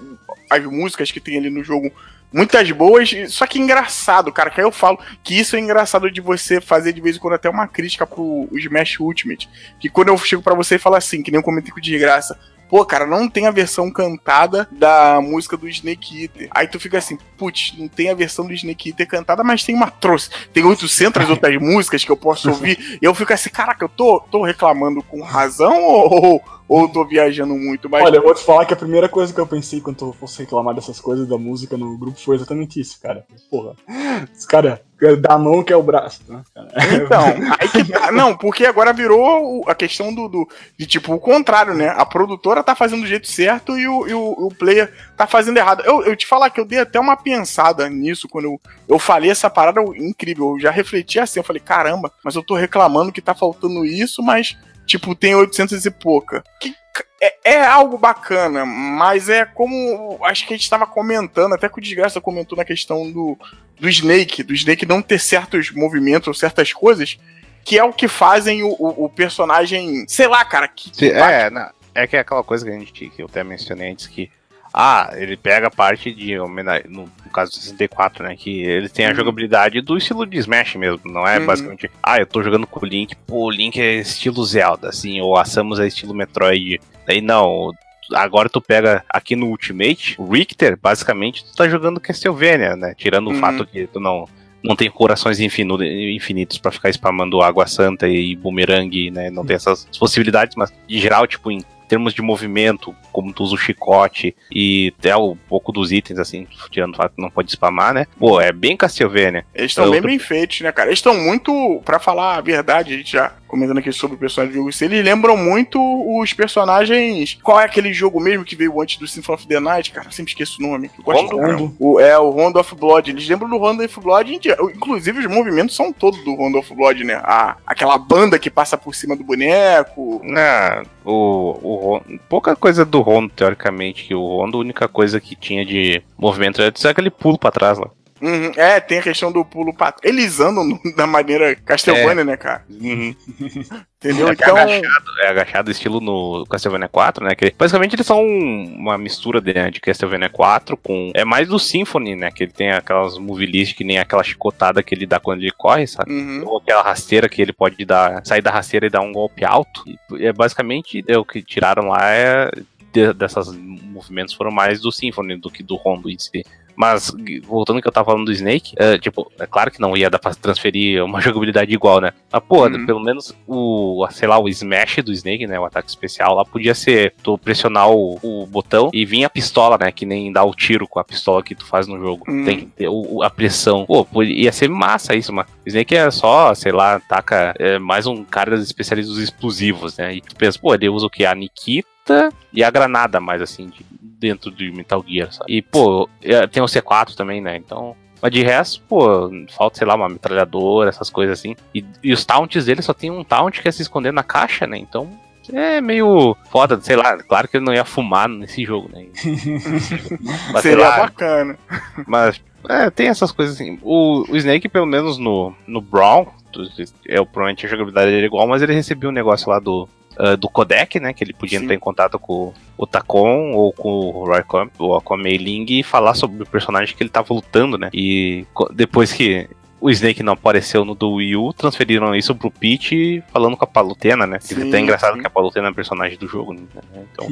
as músicas que tem ali no jogo muitas boas, só que engraçado, cara, que aí eu falo que isso é engraçado de você fazer de vez em quando até uma crítica pro Smash Ultimate, que quando eu chego para você e falo assim, que nem eu comentei com de graça, pô, cara, não tem a versão cantada da música do Snake Eater. Aí tu fica assim, putz, não tem a versão do Snake Eater cantada, mas tem uma trouxe. Tem 800 outras músicas que eu posso ouvir. e eu fico assim, caraca, eu tô, tô reclamando com razão ou, ou tô viajando muito? Mas... Olha, eu vou te falar que a primeira coisa que eu pensei quando eu fosse reclamar dessas coisas da música no grupo foi exatamente isso, cara. Porra, os caras da mão que é o braço, né, Então, aí que tá. Não, porque agora virou a questão do, do, de tipo o contrário, né? A produtora tá fazendo do jeito certo e o, e o, o, player tá fazendo errado. Eu, eu te falar que eu dei até uma pensada nisso quando eu, eu falei essa parada incrível. Eu já refleti assim, eu falei, caramba, mas eu tô reclamando que tá faltando isso, mas tipo, tem 800 e pouca. Que é, é, algo bacana, mas é como acho que a gente estava comentando, até que o Desgraça comentou na questão do, do Snake, do Snake não ter certos movimentos ou certas coisas, que é o que fazem o, o, o personagem, sei lá, cara, que, que é, não, é que é aquela coisa que a gente que eu até mencionei antes que ah, ele pega a parte de homenagem, no, no, caso do 64, né? Que ele tem a uhum. jogabilidade do estilo de Smash mesmo, não é uhum. basicamente, ah, eu tô jogando com o Link, pô, o Link é estilo Zelda, assim, ou a Samus é estilo Metroid. Daí não, agora tu pega aqui no Ultimate, o Richter, basicamente, tu tá jogando Castlevania, né? Tirando uhum. o fato que tu não não tem corações infinitos para ficar spamando água santa e bumerangue, né? Não tem essas possibilidades, mas em geral, tipo, em termos de movimento, como tu usa o chicote e até um pouco dos itens, assim, tirando o fato que não pode spamar, né? Pô, é bem Castlevania. Eles estão bem bem feitos, né, cara? Eles estão muito, para falar a verdade, a gente já comentando aqui sobre o personagem do jogo, eles lembram muito os personagens. Qual é aquele jogo mesmo que veio antes do Symphony of the Night, cara? Eu sempre esqueço o nome. Eu gosto Rondo. O, é, o Rondo of Blood. Eles lembram do Rondo of Blood. Inclusive, os movimentos são todos do Rondo of Blood, né? A, aquela banda que passa por cima do boneco. É, o, o pouca coisa do Rondo, teoricamente, que o Rondo, a única coisa que tinha de movimento era aquele pulo pra trás lá. Uhum. É, tem a questão do pulo pra... Eles andam da maneira Castlevania, é. né, cara? Uhum. Entendeu? É, então... Agachado, é agachado estilo no Castlevania 4, né? Que basicamente eles são uma mistura de, né, de Castlevania 4 com... É mais do Symphony, né? Que ele tem aquelas movie que nem aquela chicotada que ele dá quando ele corre, sabe? Uhum. Ou aquela rasteira que ele pode dar... Sair da rasteira e dar um golpe alto. E, é basicamente é, o que tiraram lá é... De, dessas movimentos foram mais do Symphony do que do Rondo em si. Mas, voltando ao que eu tava falando do Snake, é, tipo, é claro que não ia dar pra transferir uma jogabilidade igual, né? Mas, pô, uhum. pelo menos o, sei lá, o Smash do Snake, né? O ataque especial lá podia ser tu pressionar o, o botão e vir a pistola, né? Que nem dar o tiro com a pistola que tu faz no jogo. Uhum. Tem que ter o, a pressão. Pô, ia ser massa isso, mas o Snake é só, sei lá, ataca é mais um cara especialista dos explosivos, né? E tu pensa, pô, ele usa o que? A Nikita e a granada mais assim de, dentro de Metal Gear, sabe? E, pô, é, tem o C4 também, né? Então. Mas de resto, pô, falta, sei lá, uma metralhadora, essas coisas assim. E, e os taunts dele só tem um taunt que é se esconder na caixa, né? Então é meio foda, sei lá. Claro que ele não ia fumar nesse jogo, né? Mas, Seria lá, bacana. Mas é, tem essas coisas assim. O, o Snake, pelo menos no, no Brown, eu provavelmente a jogabilidade dele é igual, mas ele recebeu um negócio lá do, uh, do codec, né? Que ele podia Sim. entrar em contato com o Tacon ou com o Roy Camp ou com a Mei Ling e falar sobre o personagem que ele tava lutando, né? E depois que o Snake não apareceu no do Wii U, transferiram isso pro Peach falando com a Palutena, né? Sim, até engraçado sim. que a Palutena é personagem do jogo, né? Então,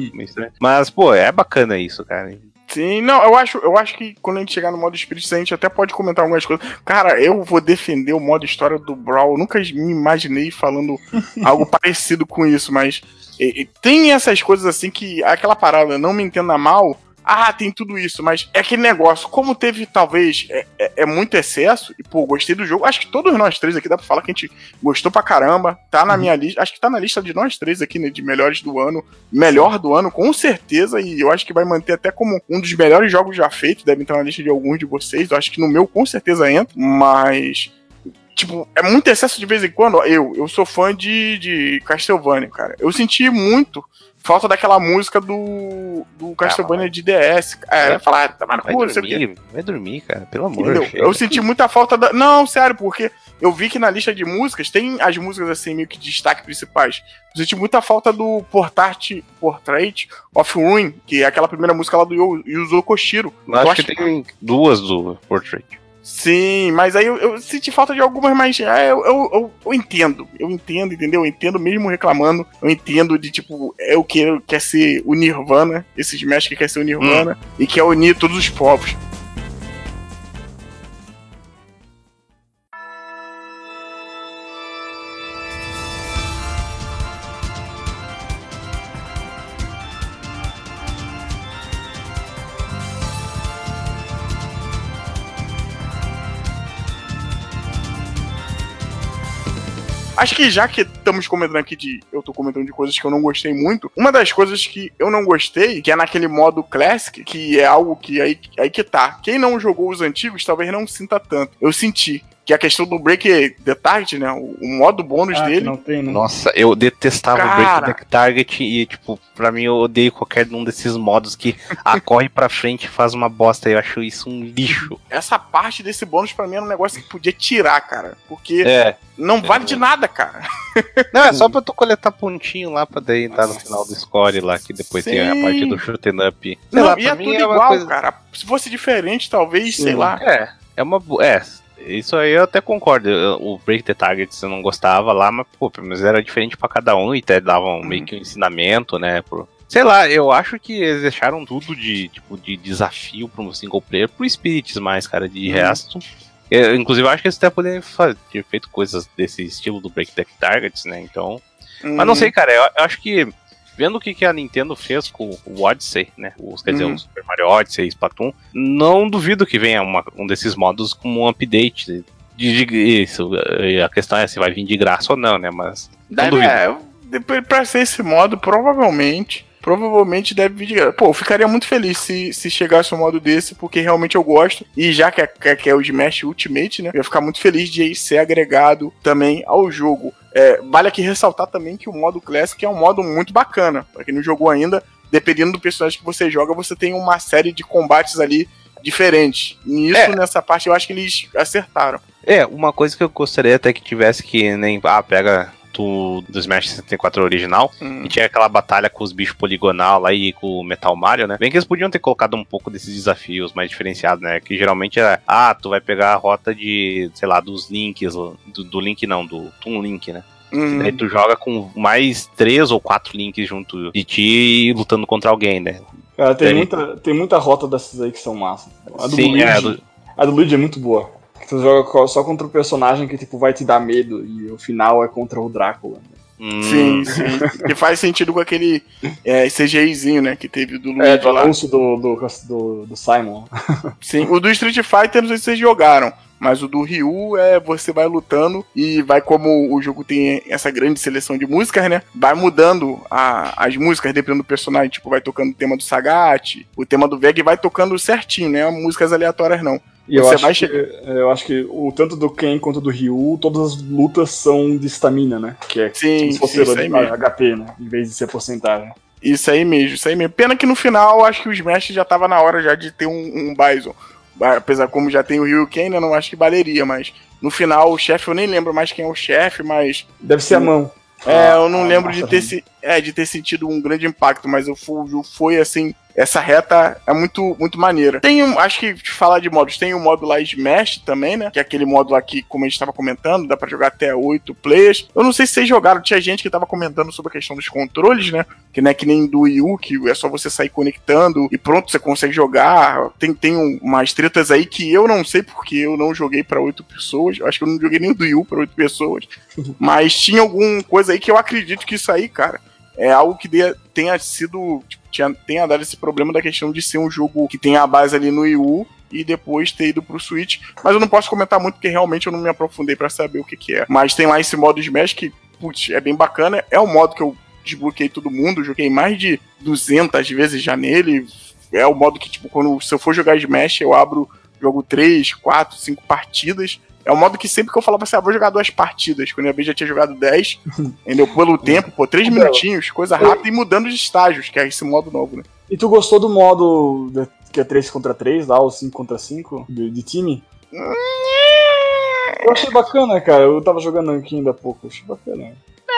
Mas, pô, é bacana isso, cara. Sim, não, eu acho, eu acho que quando a gente chegar no modo Spirit, a gente até pode comentar algumas coisas. Cara, eu vou defender o modo história do Brawl. Eu nunca me imaginei falando algo parecido com isso, mas e, e, tem essas coisas assim que aquela parada, não me entenda mal, ah, tem tudo isso, mas é aquele negócio, como teve talvez é, é, é, muito excesso, e pô, gostei do jogo. Acho que todos nós três aqui dá pra falar que a gente gostou pra caramba. Tá na uhum. minha lista, acho que tá na lista de nós três aqui, né, de melhores do ano. Melhor do ano, com certeza, e eu acho que vai manter até como um dos melhores jogos já feitos. Deve entrar na lista de alguns de vocês. Eu acho que no meu com certeza entra, mas tipo, é muito excesso de vez em quando. Eu, eu sou fã de, de Castlevania, cara. Eu senti muito falta daquela música do, do Castlevania de DS. É, vai falar, tá vai, dormir, vai dormir, cara, pelo amor de Deus. Eu senti muita falta da. Não, sério, porque eu vi que na lista de músicas tem as músicas assim, meio que de destaque principais. Eu senti muita falta do Portrait, Portrait of Ruin, que é aquela primeira música lá do Yuzo Koshiro. Eu acho que tem duas do Portrait. Sim, mas aí eu, eu, senti falta de algumas, mas é, eu, eu, eu, entendo. Eu entendo, entendeu? Eu entendo mesmo reclamando. Eu entendo de tipo, é o que quer ser o Nirvana, esse Smash que quer ser o Nirvana hum. e quer unir todos os povos. Acho que já que estamos comentando aqui de. Eu tô comentando de coisas que eu não gostei muito. Uma das coisas que eu não gostei, que é naquele modo Classic, que é algo que aí, aí que tá. Quem não jogou os antigos talvez não sinta tanto. Eu senti que a questão do Break the Target, né? O, o modo bônus ah, dele. Tem, né? Nossa, eu detestava Cara... o Break the Target e, tipo, pra mim eu odeio qualquer um desses modos que a corre pra frente e faz uma bosta. Eu acho isso um lixo. Essa parte desse bônus pra mim era um negócio que podia tirar, cara. Porque é. não vale é. de nada, cara. Não, é só pra tu coletar pontinho lá pra daí entrar no final do score lá, que depois Sim. tem a parte do shoot'em up. Sei não, lá, e é tudo é igual, coisa... cara. Se fosse diferente, talvez, Sim. sei lá. É, é uma. É, isso aí eu até concordo. O Break the Target você não gostava lá, mas, pô, mas era diferente para cada um e até davam meio que um ensinamento, né? Pro... Sei lá, eu acho que eles deixaram tudo de, tipo, de desafio pro single player pro Spirits mais, cara. De uhum. resto. Eu, inclusive, eu acho que eles até poderiam ter feito coisas desse estilo do Break the Targets, né? Então. Uhum. Mas não sei, cara, eu, eu acho que vendo o que, que a Nintendo fez com o Odyssey, né? Os, quer dizer, uhum. o Super Mario Odyssey e Splatoon, não duvido que venha uma, um desses modos como um update. De, de, isso, a questão é se vai vir de graça ou não, né? Mas. Deve, é, pra ser esse modo, provavelmente provavelmente deve vir de graça. Pô, eu ficaria muito feliz se, se chegasse um modo desse, porque realmente eu gosto. E já que é, que é o Smash Ultimate, né? Eu ia ficar muito feliz de ser agregado também ao jogo. É, vale aqui ressaltar também que o modo Classic é um modo muito bacana. Pra quem não jogou ainda, dependendo do personagem que você joga, você tem uma série de combates ali diferentes. Nisso, é. nessa parte, eu acho que eles acertaram. É, uma coisa que eu gostaria até que tivesse que nem. Ah, pega do, do Smash 64 original, hum. e tinha aquela batalha com os bichos poligonal lá e com o Metal Mario, né? Bem que eles podiam ter colocado um pouco desses desafios mais diferenciados, né? Que geralmente era, ah, tu vai pegar a rota de, sei lá, dos links, do, do Link não, do Toon Link, né? Uhum. Aí tu joga com mais três ou quatro links junto de ti lutando contra alguém, né? Cara, tem, muita, tem muita rota dessas aí que são massas. A do, Sim, Luigi, é, do... a do Luigi é muito boa. Tu joga só contra o personagem que, tipo, vai te dar medo e o final é contra o Drácula. Hum. Sim, sim. e faz sentido com aquele é, CGIzinho, né, que teve do Luigi é, do anúncio do, do, do, do Simon. Sim, o do Street Fighter, não sei se vocês jogaram, mas o do Ryu é você vai lutando e vai como o jogo tem essa grande seleção de músicas, né? Vai mudando a, as músicas dependendo do personagem. Tipo, vai tocando o tema do Sagat, o tema do Veg vai tocando certinho, né? Músicas aleatórias não. E eu acho, que, é, eu acho que o tanto do Ken quanto do Ryu, todas as lutas são de estamina, né? Que é sim, se fosse sim, HP, né? Em vez de ser porcentagem. Isso aí mesmo, isso aí mesmo. Pena que no final acho que o Smash já tava na hora já de ter um, um Bison. Apesar como já tem o Ryu Ken, eu não acho que valeria, mas no final o chefe eu nem lembro mais quem é o chefe, mas. Deve ser a mão. É, eu não ah, lembro de ter, é, de ter sentido um grande impacto, mas o jogo foi assim essa reta é muito, muito maneira. Tem um, acho que de falar de modos, tem o um modo lá Smash também, né? Que é aquele modo lá que, como a gente estava comentando, dá para jogar até oito players. Eu não sei se vocês jogaram, tinha gente que tava comentando sobre a questão dos controles, né? Que não é que nem do Wii U, que é só você sair conectando e pronto, você consegue jogar. Tem, tem umas tretas aí que eu não sei porque eu não joguei para oito pessoas. Eu acho que eu não joguei nem do Wii U pra oito pessoas. Mas tinha alguma coisa aí que eu acredito que isso aí, cara, é algo que tenha sido. Tipo, tinha, tenha dado esse problema da questão de ser um jogo que tem a base ali no Wii U e depois ter ido pro Switch. Mas eu não posso comentar muito porque realmente eu não me aprofundei para saber o que, que é. Mas tem lá esse modo Smash que, putz, é bem bacana. É o modo que eu desbloqueei todo mundo, joguei mais de 200 vezes já nele. É o modo que, tipo, quando se eu for jogar Smash, eu abro, jogo 3, 4, 5 partidas É o modo que sempre que eu falava assim, ah, vou jogar duas partidas, quando eu já tinha jogado 10, entendeu? Pelo tempo, pô, três minutinhos, coisa rápida e mudando de estágios, que é esse modo novo, né? E tu gostou do modo que é 3 contra 3 lá, ou 5 contra 5 de, de time? Eu achei bacana, cara. Eu tava jogando aqui ainda há pouco, achei bacana.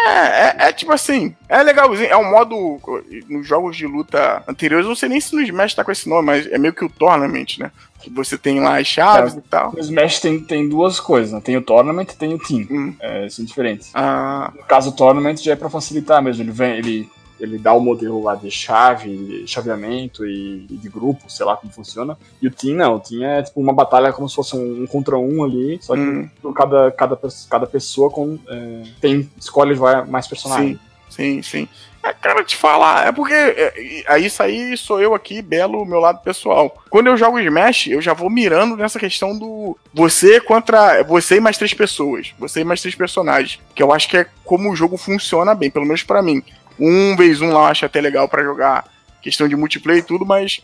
É, é, é, tipo assim, é legalzinho. É um modo. Nos jogos de luta anteriores, não sei nem se no Smash tá com esse nome, mas é meio que o Tournament, né? Que você tem lá as chaves e tal. No Smash tem, tem duas coisas, né? Tem o Tournament e tem o Team. Hum. É, são diferentes. Ah. No caso, o Tournament já é pra facilitar mesmo. Ele vem, ele ele dá o modelo lá de chave, chaveamento e, e, de grupo, sei lá como funciona. E o Team não, o Team é tipo uma batalha como se fosse um, um contra um ali, só que hum. cada, cada, cada pessoa com, é, tem, escolhe mais personagens. Sim, sim, sim. É, cara, te falar, é porque é, é, isso aí sou eu aqui, belo, meu lado pessoal. Quando eu jogo Smash, eu já vou mirando nessa questão do você contra você e mais três pessoas, você e mais três personagens, que eu acho que é como o jogo funciona bem, pelo menos para mim um vez um lá eu acho até legal para jogar questão de multiplayer e tudo, mas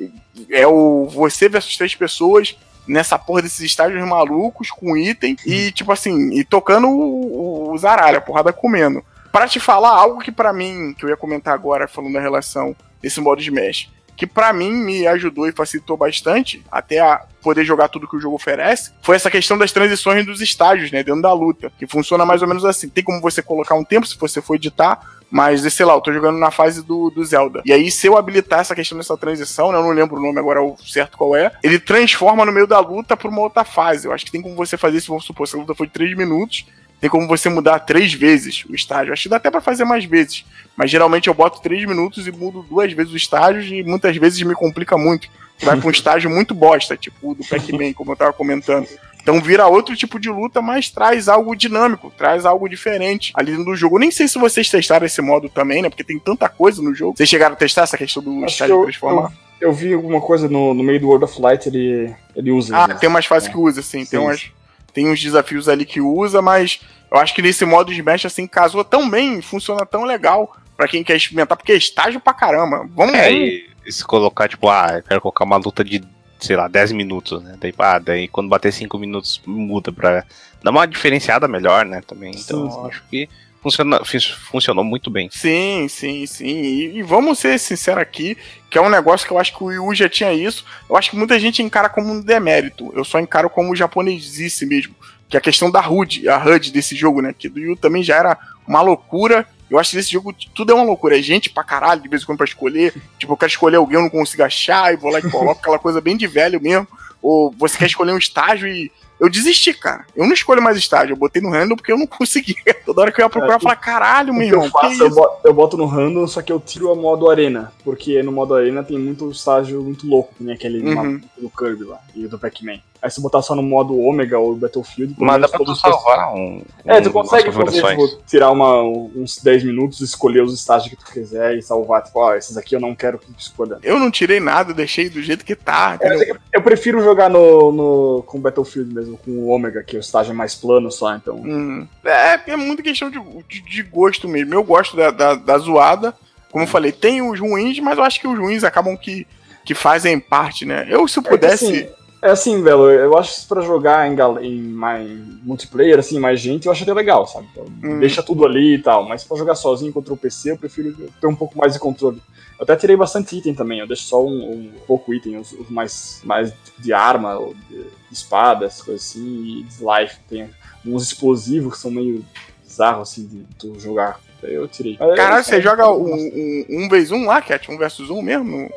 é o você versus três pessoas nessa porra desses estágios malucos com item e tipo assim, e tocando o, o zaralho, a porrada comendo. Para te falar algo que para mim, que eu ia comentar agora falando da relação desse modo de Smash, que para mim me ajudou e facilitou bastante, até a poder jogar tudo que o jogo oferece, foi essa questão das transições dos estágios, né, dentro da luta, que funciona mais ou menos assim. Tem como você colocar um tempo, se você for editar, mas, sei lá, eu tô jogando na fase do, do Zelda. E aí, se eu habilitar essa questão dessa transição, né, eu não lembro o nome agora o certo qual é, ele transforma no meio da luta pra uma outra fase. Eu acho que tem como você fazer, se vamos supor, se a luta foi de 3 minutos, tem como você mudar três vezes o estágio. Acho que dá até para fazer mais vezes. Mas geralmente eu boto três minutos e mudo duas vezes o estágio e muitas vezes me complica muito. Vai pra um estágio muito bosta, tipo o do Pac-Man, como eu tava comentando. Então vira outro tipo de luta, mas traz algo dinâmico, traz algo diferente ali no jogo. Eu nem sei se vocês testaram esse modo também, né? Porque tem tanta coisa no jogo. Vocês chegaram a testar essa questão do Acho estágio eu, transformar? Eu, eu, vi alguma coisa no, no meio do World of Light, ele, ele usa. Ah, né? tem umas fases é. que usa, sim. sim. Tem, umas, tem uns desafios ali que usa, mas eu acho que nesse modo de Smash, assim, casou tão bem, funciona tão legal para quem quer experimentar, porque é estágio pra caramba. Vamos É, e se colocar, tipo, ah, eu quero colocar uma luta de, sei lá, 10 minutos, né? Daí, ah, daí quando bater 5 minutos muda pra dar uma diferenciada melhor, né? Também. Então, sim, sim. acho que funciona, funcionou muito bem. Sim, sim, sim. E, e, vamos ser sinceros aqui, que é um negócio que eu acho que o Wii U já tinha isso. Eu acho que muita gente encara como um demérito. Eu só encaro como japonesice mesmo que é a questão da HUD, a HUD desse jogo, né? Que do Yu também já era uma loucura. Eu acho que nesse jogo tudo é uma loucura. É gente pra caralho, de vez em quando pra escolher. Tipo, eu quero escolher alguém, eu não consigo achar, e vou lá e coloco aquela coisa bem de velho mesmo. Ou você quer escolher um estágio e eu desisti, cara. Eu não escolho mais estágio. Eu botei no random porque eu não conseguia. Toda hora que eu ia procurar, é, eu falava, caralho, meu irmão. Eu, faço, eu, boto, eu, boto, no random, só que eu tiro a modo arena. Porque no modo arena tem muito estágio muito louco, nem aquele uhum. do Kirby lá e do Pac-Man. Aí se botar só no modo Ômega ou Battlefield. Mas dá pra tu salvar um, É, tu consegue fazer, tipo, tirar uma, uns 10 minutos, escolher os estágios que tu quiser e salvar. Tipo, ó, oh, esses aqui eu não quero que tu escolha. Eu não tirei nada, deixei do jeito que tá. É, eu prefiro jogar no, no, com Battlefield mesmo, com o Ômega, que o estágio é mais plano só, então. Hum. É, é muito questão de, de, de, gosto mesmo. Eu gosto da, da, da zoada. Como eu falei, tem os ruins, mas eu acho que os ruins acabam que, que fazem parte, né? Eu, se eu pudesse. É assim, é assim, velho, eu acho que pra jogar em, em, mais multiplayer, assim, mais gente, eu acho até legal, sabe? Então, hum. Deixa tudo ali e tal, mas pra jogar sozinho contra o PC, eu prefiro ter um pouco mais de controle. Eu até tirei bastante item também, eu deixo só um, um pouco item, os, os, mais, mais de arma, ou de, espadas, coisas assim, e de life. Tem uns explosivos que são meio bizarros, assim, de tu jogar. Eu tirei. Caralho, você joga um, um, um vez um lá, Cat? Um versus um mesmo?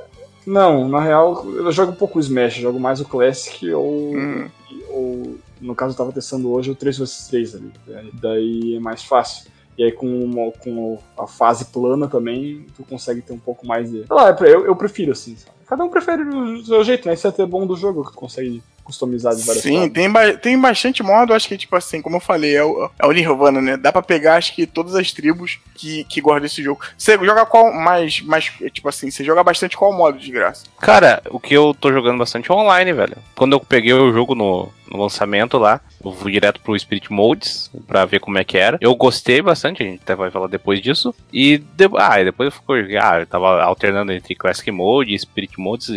Não, na real, eu jogo um pouco o Smash, jogo mais o Classic ou, hum. ou no caso eu tava testando hoje o 3 vs 3 ali. Daí é mais fácil. E aí com, uma, com a fase plana também, tu consegue ter um pouco mais de. Sei lá, eu, eu prefiro assim, sabe? Cada um prefere o seu jeito, né? Isso é até bom do jogo, que consegue customizar de várias Sim, tem, ba tem bastante modo, acho que, tipo assim, como eu falei, é o, é o Nirvana, né? Dá pra pegar, acho que, todas as tribos que, que gostam desse jogo. Você joga qual mais, mais, tipo assim, você joga bastante qual modo de graça? Cara, o que eu tô jogando bastante é online, velho. Quando eu peguei o jogo no, no lançamento lá, eu fui direto pro Spirit Modes pra ver como é que era. Eu gostei bastante, a gente até vai falar depois disso. E de, ah, depois eu fui, ah, eu tava alternando entre Classic Mode e Spirit Modes,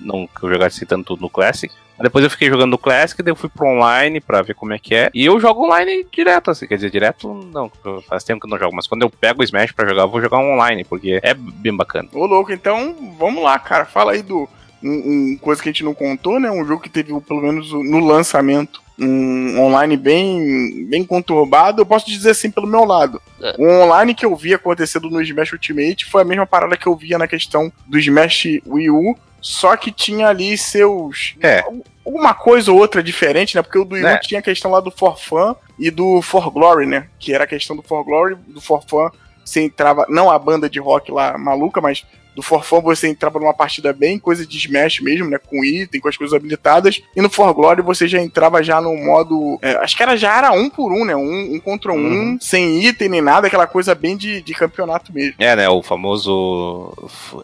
não que eu jogasse tanto no Classic. Depois eu fiquei jogando o Classic, daí eu fui pro online pra ver como é que é. E eu jogo online direto, assim. Quer dizer, direto não, faz tempo que eu não jogo. Mas quando eu pego o Smash pra jogar, eu vou jogar online, porque é bem bacana. Ô, louco, então vamos lá, cara. Fala aí do. Um, um, coisa que a gente não contou, né? Um jogo que teve, pelo menos no lançamento, um online bem, bem conturbado. Eu posso dizer assim pelo meu lado. É. O online que eu vi acontecendo no Smash Ultimate foi a mesma parada que eu via na questão do Smash Wii U, só que tinha ali seus. É. Alguma coisa ou outra diferente, né? Porque o do Wii U é. tinha a questão lá do For Fun e do For Glory, né? Que era a questão do For Glory, do For Fun. Você entrava, não a banda de rock lá maluca, mas do Forfã você entrava numa partida bem coisa de Smash mesmo, né? Com item, com as coisas habilitadas. E no For Glory você já entrava já no modo. É, acho que era já era um por um, né? Um, um contra um, uhum. sem item nem nada, aquela coisa bem de, de campeonato mesmo. É, né? O famoso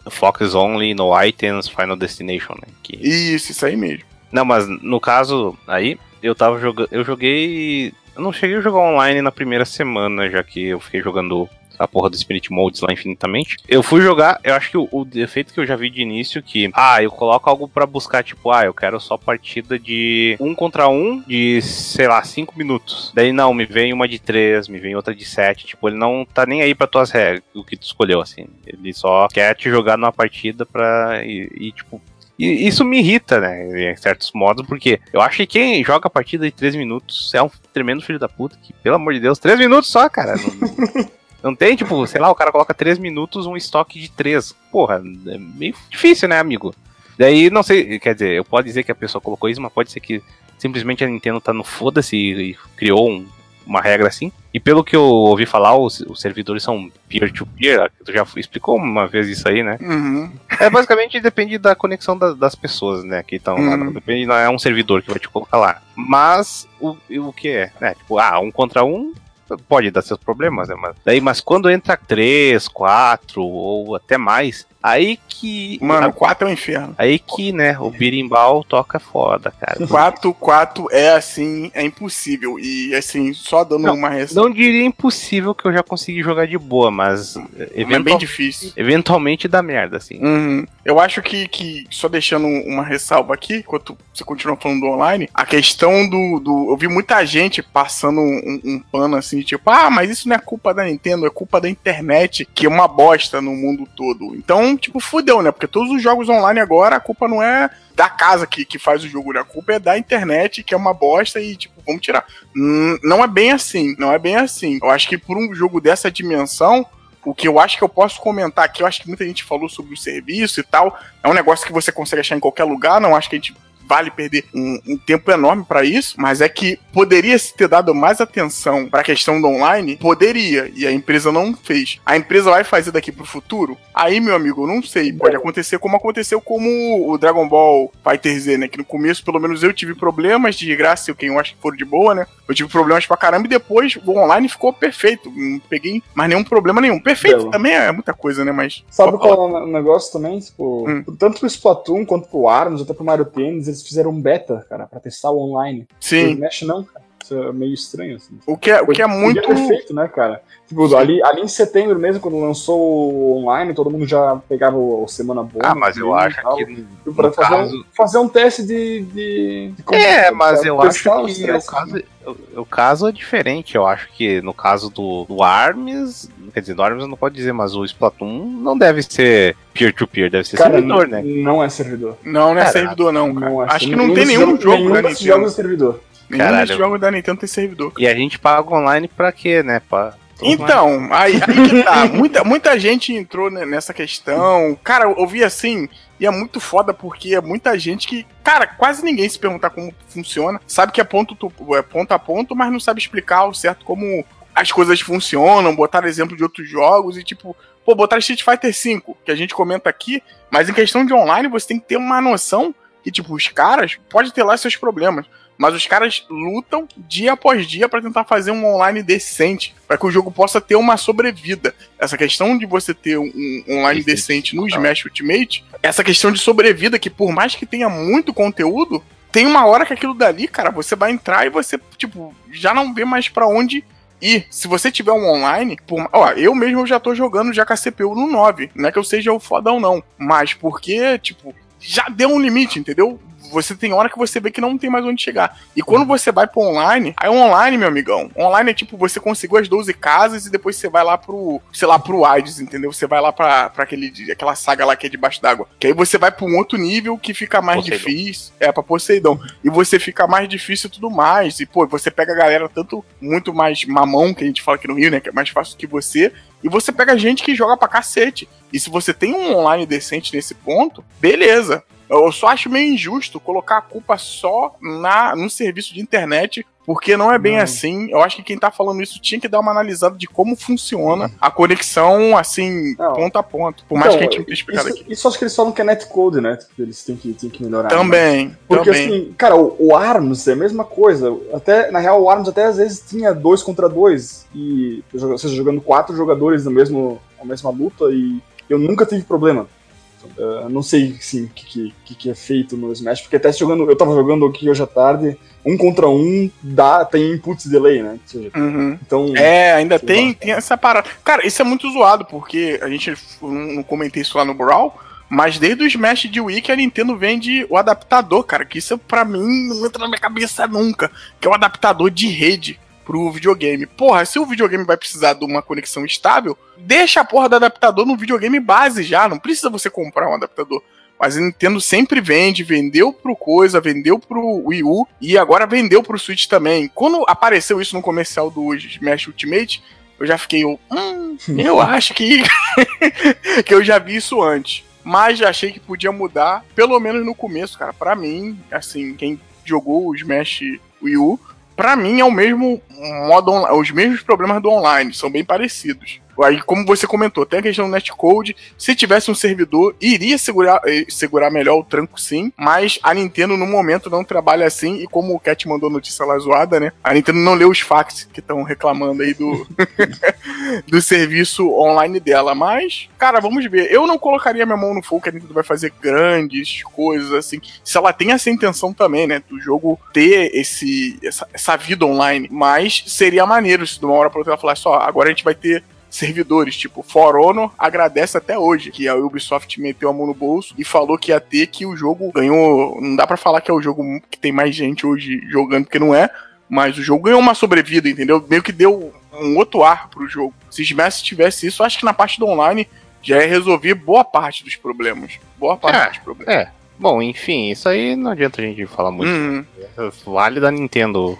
Focus Only no Items Final Destination, né? Que... Isso, isso aí mesmo. Não, mas no caso aí, eu tava jogando. Eu joguei. Eu não cheguei a jogar online na primeira semana, já que eu fiquei jogando a porra do Spirit Modes lá infinitamente. Eu fui jogar, eu acho que o, o defeito que eu já vi de início que, ah, eu coloco algo para buscar, tipo, ah, eu quero só partida de um contra um de, sei lá, cinco minutos. Daí não, me vem uma de três, me vem outra de sete. Tipo, ele não tá nem aí pra tuas regras, o que tu escolheu, assim. Ele só quer te jogar numa partida pra. E, e tipo, e isso me irrita, né? Em certos modos, porque eu acho que quem joga a partida de 3 minutos é um tremendo filho da puta. Que, pelo amor de Deus, 3 minutos só, cara. Não, Não tem, tipo, sei lá, o cara coloca 3 minutos um estoque de 3. Porra, é meio difícil, né, amigo? Daí, não sei, quer dizer, eu posso dizer que a pessoa colocou isso, mas pode ser que simplesmente a Nintendo tá no foda-se e, criou um, uma regra assim. E pelo que eu ouvi falar, os, os servidores são peer-to-peer, -peer, tu já explicou uma vez isso aí, né? Uhum. É, basicamente depende da conexão da, das pessoas, né, que estão uhum. lá. Depende, não é um servidor que vai te colocar lá. Mas, o, o que é? é? Tipo, ah, um contra um, pode dar seus problemas, né? Mas, daí, mas quando entra três, quatro ou até mais, Aí que. Mano, 4 é um inferno. Aí que, né, o birimbau toca foda, cara. 4, 4 é assim, é impossível. E assim, só dando não, uma resposta. Não diria impossível que eu já consegui jogar de boa, mas. Eventual... É bem difícil. Eventualmente dá merda, assim. Uhum. Eu acho que, que, só deixando uma ressalva aqui, enquanto você continua falando do online, a questão do. do eu vi muita gente passando um, um pano assim, tipo, ah, mas isso não é culpa da Nintendo, é culpa da internet, que é uma bosta no mundo todo. Então, tipo, fudeu, né? Porque todos os jogos online agora, a culpa não é da casa que, que faz o jogo, né? A culpa é da internet, que é uma bosta e, tipo, vamos tirar. Hum, não é bem assim, não é bem assim. Eu acho que por um jogo dessa dimensão, o que eu acho que eu posso comentar aqui, eu acho que muita gente falou sobre o serviço e tal, é um negócio que você consegue achar em qualquer lugar, não acho que a gente vale perder um, um tempo enorme para isso, mas é que poderia se ter dado mais atenção para a questão do online, poderia, e a empresa não fez. A empresa vai fazer daqui pro futuro? Aí, meu amigo, eu não sei. Pode acontecer como aconteceu como o Dragon Ball Fighter Z, né? Que no começo, pelo menos, eu tive problemas de graça, quem eu acho que foram de boa, né? Eu tive problemas pra caramba e depois o online ficou perfeito. Não peguei mais nenhum problema nenhum. Perfeito também é muita coisa, né? Mas. Sabe qual é o negócio também? Tipo, hum. tanto pro Splatoon quanto pro Arms, até pro Mario Tennis, eles fizeram um beta, cara, pra testar o online. Sim. O Smash não, cara. É meio estranho, assim. O que é, o que é muito. perfeito, né, cara? Tipo, ali, ali em setembro mesmo, quando lançou o online, todo mundo já pegava o, Semana Boa. Ah, mas eu acho que. Pra fazer, caso... um, fazer um teste de. de, de é, mas eu acho que o, caso, né? o, o, caso é diferente. Eu acho que no caso do, do ARMS, quer dizer, do ARMS não pode dizer, mas o Splatoon não deve ser peer-to-peer, -peer, deve ser cara, servidor, né? Não é servidor. Não, não é servidor, não, cara. Não é acho que não tem nenhum jogo, nenhum né, jogos de servidor. Caralho. Nenhum jogo da Nintendo tem servidor. E a gente paga online pra quê, né? Pra... Então, aí, aí que tá. muita, muita gente entrou nessa questão. Cara, eu ouvi assim, e é muito foda porque é muita gente que, cara, quase ninguém se perguntar como funciona. Sabe que é ponto, é ponto a ponto, mas não sabe explicar ao certo como as coisas funcionam, botar exemplo de outros jogos e tipo, pô, botar Street Fighter V, que a gente comenta aqui, mas em questão de online você tem que ter uma noção que, tipo, os caras pode ter lá seus problemas. Mas os caras lutam dia após dia para tentar fazer um online decente, para que o jogo possa ter uma sobrevida. Essa questão de você ter um online decente no Smash Ultimate, essa questão de sobrevida que por mais que tenha muito conteúdo, tem uma hora que aquilo dali, cara, você vai entrar e você, tipo, já não vê mais para onde ir. Se você tiver um online, por, ó, eu mesmo já tô jogando já com a CPU no 9. Não é que eu seja o foda ou não, mas porque, tipo, já deu um limite, entendeu? você tem hora que você vê que não tem mais onde chegar. E quando você vai pro online, aí online, meu amigão, online é tipo, você conseguiu as 12 casas e depois você vai lá pro, sei lá, pro Hades, entendeu? Você vai lá pra, pra aquele, aquela saga lá que é debaixo d'água. Que aí você vai pra um outro nível que fica mais Poseidon. difícil. É, pra Poseidon. E você fica mais difícil e tudo mais. E, pô, você pega a galera tanto muito mais mamão, que a gente fala aqui no Rio, né? Que é mais fácil que você. E você pega gente que joga pra cacete. E se você tem um online decente nesse ponto, beleza. Eu só acho meio injusto colocar a culpa só na no serviço de internet porque não é bem não. assim. Eu acho que quem tá falando isso tinha que dar uma analisada de como funciona a conexão, assim, não. ponto a ponto. Por mais então, que a gente não tenha explicado isso, aqui. Isso acho que eles falam que é netcode, né? Eles têm que, têm que melhorar. Também. Né? Porque, também. assim, cara, o, o, ARMS é a mesma coisa. Até, na real, o ARMS até às vezes tinha dois contra dois. E, ou seja, jogando quatro jogadores no mesmo, na mesma luta. E eu nunca tive problema. Uh, não sei sim, o que, que, que, é feito no Smash, porque até jogando, eu tava jogando aqui hoje à tarde, um contra um dá, tem input delay, né? Seja, uhum. Então. É, ainda tem, tem essa parada. Cara, isso é muito zoado, porque a gente não comentei isso lá no Brawl. Mas desde o Smash de Wii que a Nintendo vende o adaptador, cara. Que isso pra mim não entra na minha cabeça nunca. Que é o adaptador de rede pro videogame. Porra, se o videogame vai precisar de uma conexão estável, deixa a porra do adaptador no videogame base já, não precisa você comprar um adaptador. Mas a Nintendo sempre vende, vendeu pro coisa, vendeu pro Wii U e agora vendeu pro Switch também. Quando apareceu isso no comercial do Smash Ultimate, eu já fiquei, hum, eu acho que que eu já vi isso antes. Mas já achei que podia mudar, pelo menos no começo, cara. Para mim, assim, quem jogou o Smash Wii U para mim é o mesmo modo os mesmos problemas do online, são bem parecidos. Aí, como você comentou, tem a questão do netcode. Se tivesse um servidor, iria segurar, eh, segurar melhor o tranco sim, mas a Nintendo no momento não trabalha assim. E como o Cat mandou notícia lá zoada, né? A Nintendo não leu os fax que estão reclamando aí do, do serviço online dela. Mas, cara, vamos ver. Eu não colocaria minha mão no fogo que a Nintendo vai fazer grandes coisas assim. Se ela tem essa intenção também, né? Do jogo ter esse, essa, essa vida online. Mas seria maneiro se de uma hora pra outra ela falasse: ó, agora a gente vai ter servidores, tipo, For Honor agradece até hoje que a Ubisoft meteu a mão no bolso e falou que ia ter que o jogo ganhou, não dá para falar que é o jogo que tem mais gente hoje jogando, porque não é, mas o jogo ganhou uma sobrevida, entendeu? Meio que deu um outro ar pro jogo. Se Smash tivesse isso, acho que na parte do online já ia resolver boa parte dos problemas. Boa parte é, dos problemas. É. Bom, enfim, isso aí não adianta a gente falar muito. Uhum. Vale da Nintendo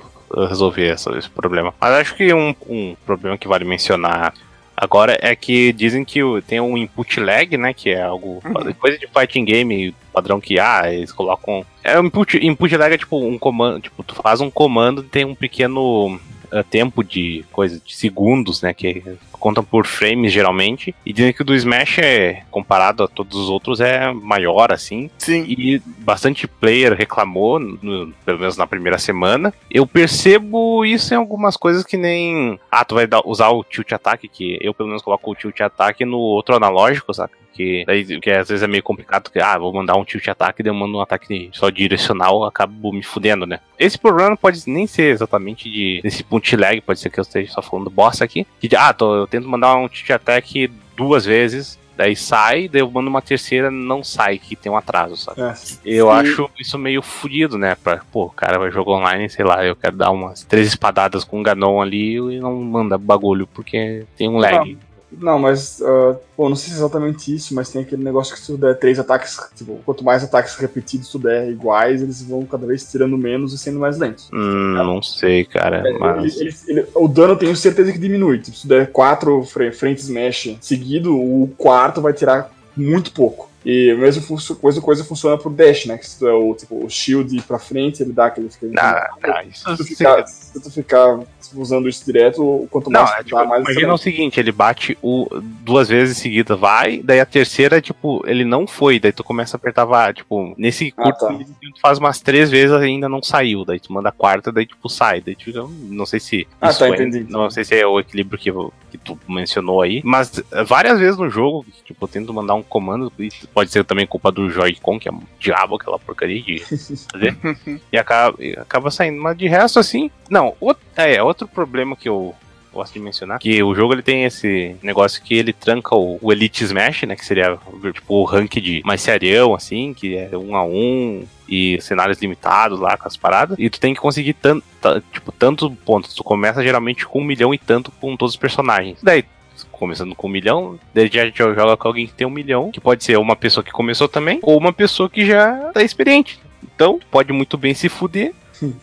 resolver essa, esse problema. Mas acho que um, um problema que vale mencionar Agora é que dizem que tem um input lag, né? Que é algo. Uhum. Coisa de fighting game padrão que ah, eles colocam. É um input, input lag é tipo um comando. Tipo, tu faz um comando e tem um pequeno tempo de coisa, de segundos, né? Que contam por frames geralmente. E dizem que o do Smash é, comparado a todos os outros, é maior, assim. Sim. E bastante player reclamou, no, pelo menos na primeira semana. Eu percebo isso em algumas coisas que nem. Ah, tu vai dar, usar o tilt attack, que eu pelo menos coloco o tilt attack no outro analógico, saca? Que, daí, que às vezes é meio complicado, que, ah, vou mandar um tilt ataque, daí eu mando um ataque só direcional, acabo me fudendo, né? Esse problema pode nem ser exatamente de, desse punch lag, pode ser que eu esteja só falando bosta aqui, que, ah, tô, eu tento mandar um tilt attack duas vezes, Daí sai, daí eu mando uma terceira, não sai, que tem um atraso, sabe? É. Eu acho isso meio fodido, né? Pra, pô, o cara vai jogar online, sei lá, eu quero dar umas três espadadas com um Ganon ali e não manda bagulho, porque tem um lag. Não. Mas, uh, bom, não sei se é exatamente isso, mas tem aquele negócio que se tu der três ataques, tipo, quanto mais ataques repetidos tu der iguais, eles vão cada vez tirando menos e sendo mais lentos. Hum, não sei, cara. É, mas... ele, ele, ele, o dano tenho certeza que diminui. Tipo, se tu der quatro frentes mesh seguido, o quarto vai tirar muito pouco. E a mesma coisa, coisa funciona pro dash, né? Que se tu é o, tipo, o shield pra frente, ele dá aquele. aquele ah, ah, isso se, tu ficar, se tu ficar usando isso direto, quanto mais não, é, tipo, dá, mais. Imagina o seguinte: ele bate o duas vezes em seguida, vai, daí a terceira, tipo, ele não foi, daí tu começa a apertar, vai, tipo, nesse ah, curto, tá. tu faz umas três vezes ainda não saiu, daí tu manda a quarta, daí tipo sai, daí tu, não sei se. Ah, tá, é, entendi. Não sei se é o equilíbrio que, que tu mencionou aí, mas várias vezes no jogo, tipo, eu tento mandar um comando, pode ser também culpa do Joy-Con, que é um diabo aquela porcaria de fazer, e acaba, acaba saindo, mas de resto, assim, não, outro, é, outro problema que eu gosto de mencionar, que o jogo ele tem esse negócio que ele tranca o, o Elite Smash, né, que seria tipo o rank de mais serião, assim, que é um a um, e cenários limitados lá com as paradas. E tu tem que conseguir tanto, tipo, tantos pontos. Tu começa geralmente com um milhão e tanto com todos os personagens. Daí, começando com um milhão, daí já joga com alguém que tem um milhão, que pode ser uma pessoa que começou também, ou uma pessoa que já tá experiente. Então, pode muito bem se fuder,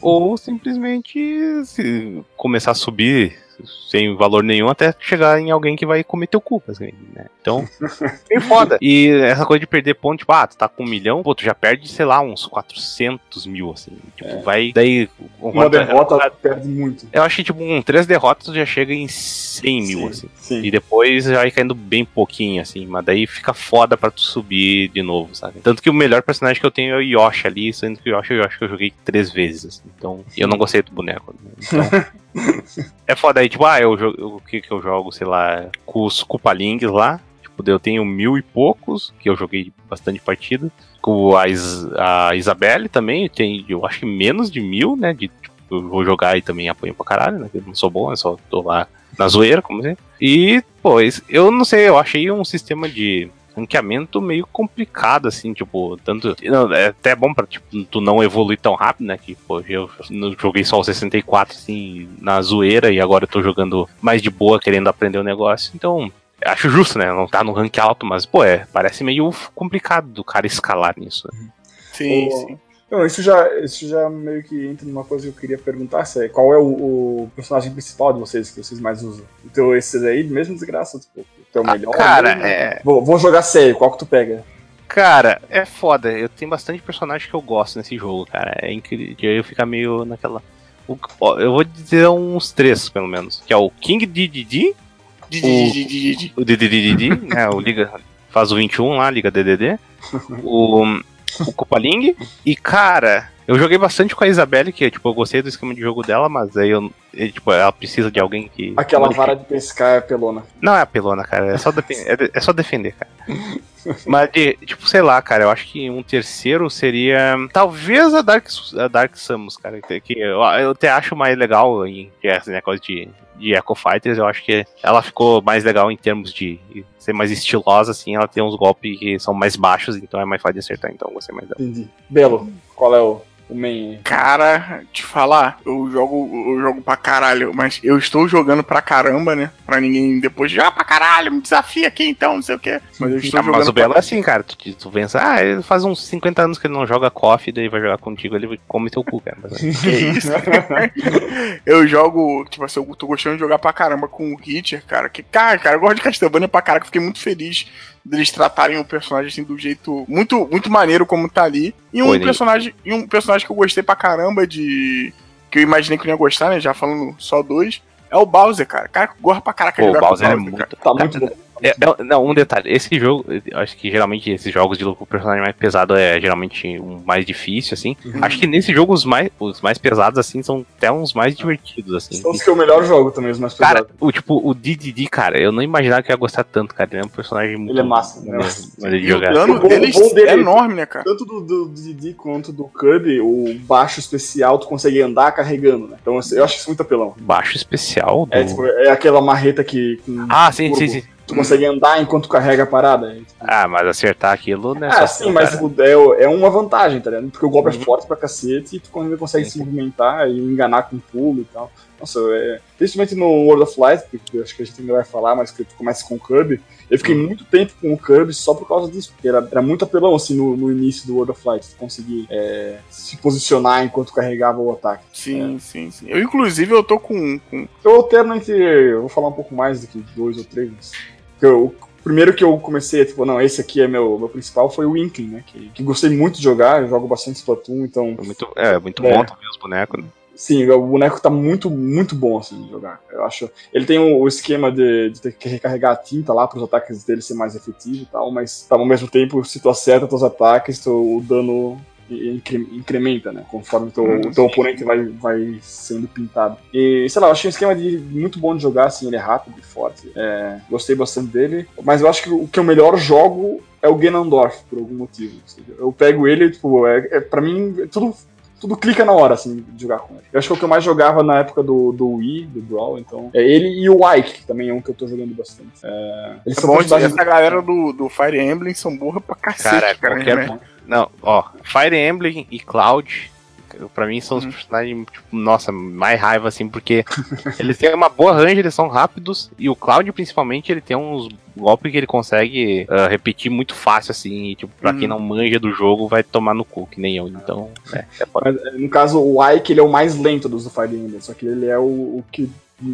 ou simplesmente se começar a subir sem valor nenhum até chegar em alguém que vai comer teu cu, assim, né? Então, bem foda. E essa coisa de perder ponto, tipo, ah, tu tá com um milhão, pô, tu já perde, sei lá, uns 400 mil, assim. Tipo, é. vai. Daí. Uma derrota perde muito. Eu achei, tipo, um três derrotas tu já chega em 100 mil, sim, assim. Sim. E depois vai caindo bem pouquinho, assim. Mas daí fica foda pra tu subir de novo, sabe? Tanto que o melhor personagem que eu tenho é o Yoshi ali, sendo que o Yoshi eu acho que eu joguei três vezes, assim. Então, eu não gostei do boneco. Né? Então. é foda aí, tipo, ah, eu, o que que eu jogo, sei lá, com os Cupalings lá. Tipo, eu tenho mil e poucos, que eu joguei bastante partida. Com a, Is a Isabelle também, tem, eu acho que menos de mil, né? De, tipo, eu vou jogar e também apanho pra caralho, né? Eu não sou bom, eu só tô lá na zoeira, como assim. E, pois, eu não sei, eu achei um sistema de ranqueamento meio complicado, assim, tipo, tanto. Não, é até bom pra tipo, tu não evoluir tão rápido, né? Que, pô, eu joguei só o 64, assim, na zoeira, e agora eu tô jogando mais de boa, querendo aprender o negócio. Então, acho justo, né? Não tá no rank alto, mas, pô, é, parece meio complicado do cara escalar nisso. Sim, sim. Não, isso já, isso já meio que entra numa coisa que eu queria perguntar, é, qual é o, o, personagem principal de vocês, que vocês mais usam? Então, esses aí, mesmo desgraça, tipo, o teu ah, melhor? Cara, mesmo, é... Vou, vou jogar sério, qual que tu pega? Cara, é foda. Eu tenho bastante personagem que eu gosto nesse jogo, cara. É incrível. Eu ficar meio naquela. eu vou dizer uns três, pelo menos. Que é o King DDD. O DDD, né? O Liga. Faz o 21 lá, Liga DDD. O o Copaling. E, cara, eu joguei bastante com a Isabelle, que tipo, eu gostei do esquema de jogo dela, mas aí eu. Tipo, ela precisa de alguém que. Aquela vara de pescar é pelona. Não é a pelona, cara. É só, é, é só defender, cara. mas, de, tipo, sei lá, cara, eu acho que um terceiro seria. Talvez a Dark, a Dark Samus, cara. Que eu, eu até acho mais legal em essa negócio de de Echo Fighters, eu acho que ela ficou mais legal em termos de ser mais estilosa, assim, ela tem uns golpes que são mais baixos, então é mais fácil de acertar, então gostei mais dela. Entendi. Belo, qual é o o main. Cara, te falar, eu jogo, eu jogo pra caralho, mas eu estou jogando pra caramba, né? Pra ninguém depois de, ah, pra caralho, me desafia aqui então, não sei o quê. Mas eu estou ah, jogando. Mas o Belo é assim, cara. Tu, tu pensa, ah, ele faz uns 50 anos que ele não joga coffee, daí vai jogar contigo, ele come teu cu, cara. Mas... que isso? eu jogo, tipo assim, eu tô gostando de jogar pra caramba com o Hitcher, cara. Que, cara, cara, eu gosto de Castlevania pra caralho, fiquei muito feliz deles tratarem o personagem assim do jeito muito muito maneiro como tá ali. E um Oi, personagem e um personagem que eu gostei pra caramba de que eu imaginei que eu ia gostar, né, já falando só dois, é o Bowser, cara. Cara, gosta pra caraca Pô, jogar o Bowser, Bowser é muito, tá muito bom. É, é, não, um detalhe, esse jogo, acho que geralmente esses jogos de o personagem mais pesado é geralmente um mais difícil, assim. Uhum. Acho que nesse jogo os mais, os mais pesados, assim, são até uns mais divertidos, assim. São os que é o melhor jogo também, os mais pesados. Cara, o, tipo, o DDD, cara, eu não imaginava que ia gostar tanto, cara. Ele é um personagem muito. Ele é massa, né? De jogar. O dano dele é enorme, né, cara? Tanto do, do, DDD quanto do Kirby, o baixo especial, tu consegue andar carregando, né? Então eu acho isso muito apelão. Baixo especial? É, do... É, tipo, é aquela marreta que. ah, sim, sim, sim. Tu consegue andar enquanto carrega a parada. Ah, mas acertar aquilo, né? Ah, sim, mas é, é uma vantagem, tá ligado? Porque o golpe é uhum. é forte pra cacete e tu ainda consegue sim. se movimentar e enganar com pulo e tal. Nossa, é, principalmente no World of Light, que acho que a gente ainda vai falar, mas que tu começa com o Kirby. Eu fiquei uhum. muito tempo com o Kirby só por causa disso, porque era, era muito apelão assim no, no início do World of Light, tu conseguir é, se posicionar enquanto carregava o ataque. Sim, é. sim, sim. Eu, inclusive, eu tô com. com... Eu alterno entre. Eu vou falar um pouco mais do que dois ou três. Eu, o primeiro que eu comecei, tipo, não, esse aqui é meu, meu principal, foi o Inkling, né? Que, que gostei muito de jogar, eu jogo bastante Splatoon, então. É muito, é, muito é. bom também os bonecos, né? Sim, o boneco tá muito, muito bom assim de jogar. Eu acho. Ele tem o, o esquema de, de, ter que recarregar a tinta lá para os ataques dele ser mais efetivo e tal, mas ao mesmo tempo, se tu acerta teus ataques, tu, o dano incrementa, né? Conforme teu, hum, o teu oponente vai, vai sendo pintado. E, sei lá, eu achei um esquema de, muito bom de jogar, assim, ele é rápido e forte. É, gostei bastante dele. Mas eu acho que o que eu melhor jogo é o Ganondorf, por algum motivo. Eu pego ele, tipo, é, é, pra mim, tudo tudo clica na hora, assim, de jogar com ele. Eu acho que é o que eu mais jogava na época do, do Wii, do Brawl, então. É ele e o Ike, que também é um que eu tô jogando bastante. É, eles é são bom, essa galera do, do Fire Emblem são burra pra cacete, cara. cara qualquer... né? Não, ó, Fire Emblem e Cloud Pra mim são os uhum. personagens, tipo, nossa, mais raiva, assim, porque eles têm uma boa range, eles são rápidos, e o Cloud, principalmente, ele tem uns golpes que ele consegue uh, repetir muito fácil, assim, e, tipo, pra quem uhum. não manja do jogo, vai tomar no cu, que nem eu, então, é, é Mas, no caso, o Ike, ele é o mais lento dos do Fire Emblem, só que ele é o, o que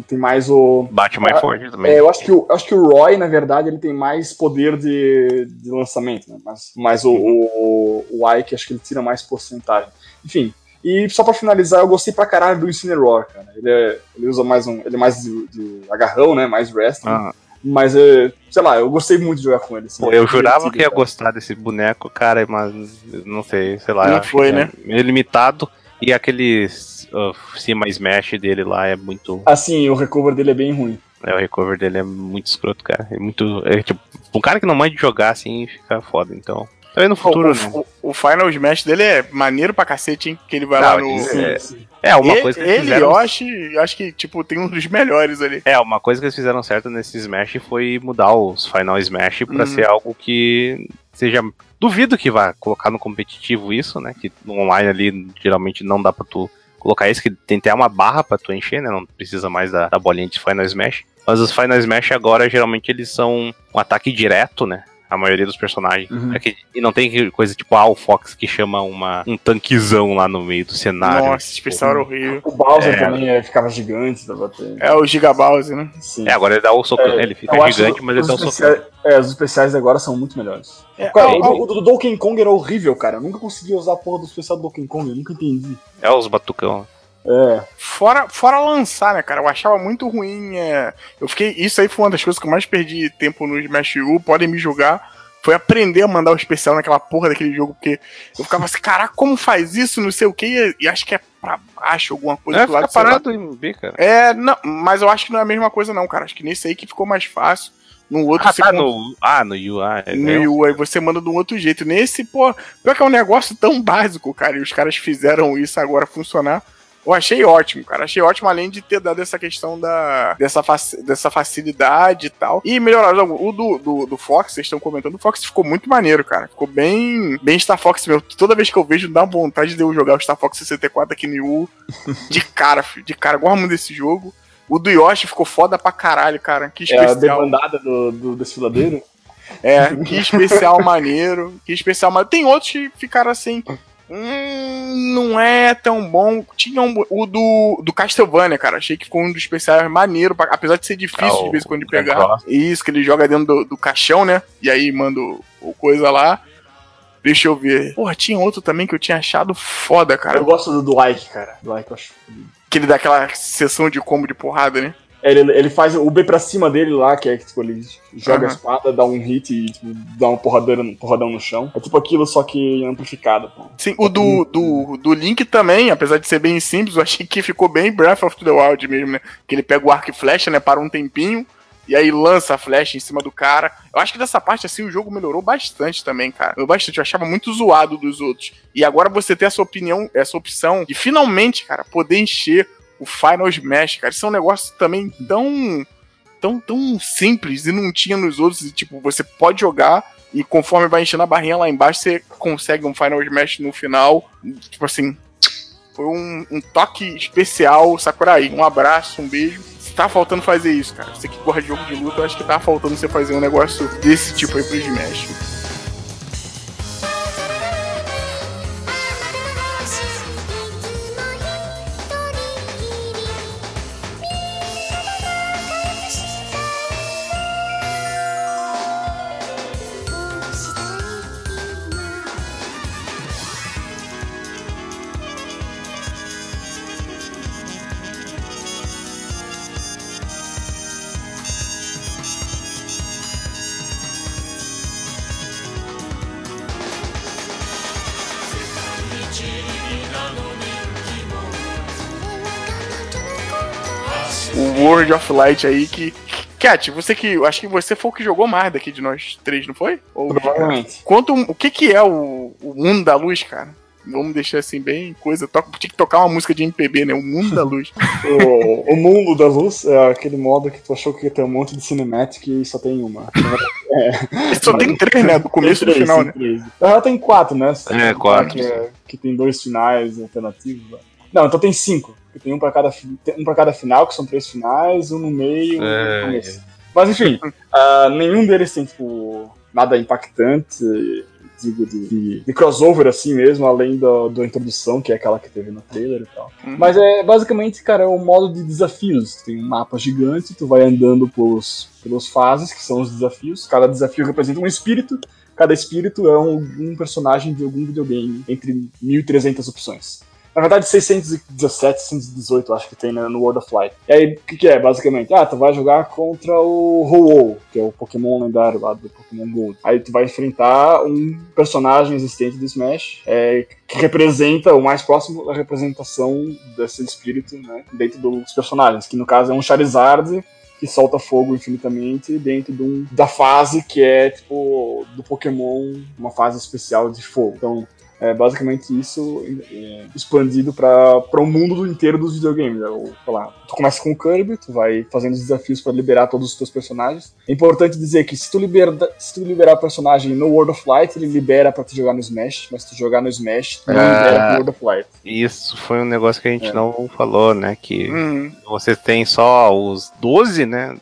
tem mais o. Bate mais ah, forte também. É, eu acho que, o, acho que o Roy, na verdade, ele tem mais poder de, de lançamento, né? Mas, mas o, o, o Ike, acho que ele tira mais porcentagem. Enfim, e só pra finalizar, eu gostei pra caralho do Incineroar, cara. Ele, é, ele usa mais um. Ele é mais de, de agarrão, né? Mais wrestling. Ah. Mas, é, sei lá, eu gostei muito de jogar com ele. Assim, Pô, eu jurava que ia cara. gostar desse boneco, cara, mas não sei, sei lá. Não foi, né? É meio limitado. E aquele uh, cima smash dele lá é muito. Assim, o recover dele é bem ruim. É, o recover dele é muito escroto, cara. É muito. É, tipo, um cara que não manda jogar assim fica foda, então. Também no futuro, o, né? o, o, Final Smash dele é maneiro pra cacete, hein? Que ele vai não, lá no. É, é uma ele, coisa que eles ele, fizeram. Yoshi, acho que, tipo, tem um dos melhores ali. É, uma coisa que eles fizeram certo nesse Smash foi mudar os Final Smash pra uhum. ser algo que seja. Duvido que vá colocar no competitivo isso, né? Que no online ali geralmente não dá pra tu colocar isso, que tem até uma barra pra tu encher, né? Não precisa mais da, da bolinha de Final Smash. Mas os Final Smash agora, geralmente, eles são um ataque direto, né? A maioria dos personagens. Uhum. É que, e não tem coisa tipo, ah, o Fox que chama uma, um tanquezão lá no meio do cenário. Nossa, esse especial era horrível. O Bowser é, também é, ficava gigante bater. É o Giga Bowser, né? Sim. É, agora ele dá o soco, é, ele fica gigante, mas ele dá o soco. É, os especiais agora são muito melhores. É, cara, o, o, do Donkey Kong era horrível, cara. Eu nunca consegui usar a porra do especial do Donkey Kong, eu nunca entendi. É os batucão. É. Fora, fora lançar, né, cara? Eu achava muito ruim. É... Eu fiquei. Isso aí foi uma das coisas que eu mais perdi tempo no Smash U. Podem me julgar foi aprender a mandar o especial naquela porra daquele jogo, porque eu ficava assim, caraca, como faz isso, não sei o que, e acho que é pra baixo, alguma coisa é, do lado. parado em B, cara. É, não, mas eu acho que não é a mesma coisa não, cara, acho que nesse aí que ficou mais fácil. No outro ah, você tá, no, ah, no UI. É no UI, você manda de um outro jeito. Nesse, pô, pior que é um negócio tão básico, cara, e os caras fizeram isso agora funcionar. Eu achei ótimo, cara. Achei ótimo, além de ter dado essa questão da, dessa, faci, dessa facilidade e tal. E melhorado. O do, do, do Fox, vocês estão comentando, o Fox ficou muito maneiro, cara. Ficou bem, bem Star Fox mesmo. Toda vez que eu vejo, dá vontade de eu jogar o Star Fox 64 aqui no U. De cara, filho. De cara. Gosto muito desse jogo. O do Yoshi ficou foda pra caralho, cara. Que especial. É a debandada do, do desfiladeiro. É, que especial maneiro. Que especial maneiro. Tem outros que ficaram assim hum, não é tão bom. Tinha um, o do, do Castlevania, cara. Achei que ficou um dos especiais maneiro, pra, apesar de ser difícil é de vez em quando de pegar. Isso, que ele joga dentro do, do caixão, né? E aí manda o, o coisa lá. Deixa eu ver. Porra, tinha outro também que eu tinha achado foda, cara. Eu gosto do, do Ike, cara. Do Ike eu acho. Que ele dá aquela sessão de combo de porrada, né? Ele, ele faz o B pra cima dele lá, que é que tipo, ele joga uhum. a espada, dá um hit e tipo, dá uma porradão, porradão no chão. É tipo aquilo, só que amplificado. Pô. Sim, o do, do, do Link também, apesar de ser bem simples, eu achei que ficou bem Breath of the Wild mesmo, né? Que ele pega o arco e flecha, né, para um tempinho, e aí lança a flecha em cima do cara. Eu acho que dessa parte, assim, o jogo melhorou bastante também, cara. Eu bastante, eu achava muito zoado dos outros. E agora você ter essa opinião, essa opção de finalmente, cara, poder encher o Final Smash, cara. Isso é um negócio também tão. tão, tão simples e não tinha nos outros. E, tipo, você pode jogar e conforme vai enchendo a barrinha lá embaixo, você consegue um Final Smash no final. Tipo assim. Foi um, um toque especial, Sakurai. Um abraço, um beijo. Tá faltando fazer isso, cara. Você que corre de jogo de luta, eu acho que tá faltando você fazer um negócio desse tipo aí pro Smash. Light aí que. Cat, você que. Acho que você foi o que jogou mais daqui de nós três, não foi? Ou, Provavelmente. Conta o que, que é o, o mundo da luz, cara. Vamos deixar assim bem coisa. Toca, tinha que tocar uma música de MPB, né? O Mundo da Luz. o, o Mundo da Luz é aquele modo que tu achou que ia ter um monte de cinematic e só tem uma. É. Só tem três, né? Do começo e do final, né? Três. Na tem quatro, né? É, quatro. Que, é, que tem dois finais alternativos. Não, então tem cinco. Tem um para cada, um pra cada final, que são três finais, um no meio e um no começo. Mas enfim, uh, nenhum deles tem, tipo, nada impactante, digo, de, de, de, crossover assim mesmo, além da, da introdução, que é aquela que teve no trailer e tal. Uhum. Mas é basicamente, cara, é um modo de desafios. Tem um mapa gigante, tu vai andando pelos, pelos fases, que são os desafios. Cada desafio representa um espírito. Cada espírito é um, um personagem de algum videogame, entre 1.300 opções. Na verdade, 617, 618, acho que tem né, no World of Light. E aí, o que, que, é, basicamente? Ah, tu vai jogar contra o ho que é o Pokémon lendário lá do Pokémon Gold. Aí tu vai enfrentar um personagem existente do Smash, é, que representa o mais próximo da representação desse espírito, né, dentro dos personagens, que no caso é um Charizard que solta fogo infinitamente dentro de um, da fase que é, tipo, do Pokémon, uma fase especial de fogo. Então, é basicamente isso é, expandido para o mundo inteiro dos videogames. É, ou, lá, tu começa com o Kirby, tu vai fazendo os desafios para liberar todos os teus personagens. É importante dizer que se tu, libera, se tu liberar o personagem no World of Light, ele libera para tu jogar no Smash, mas se tu jogar no Smash, tu não ah, libera pro World of Light. Isso foi um negócio que a gente é. não falou, né? Que uhum. você tem só os 12, né?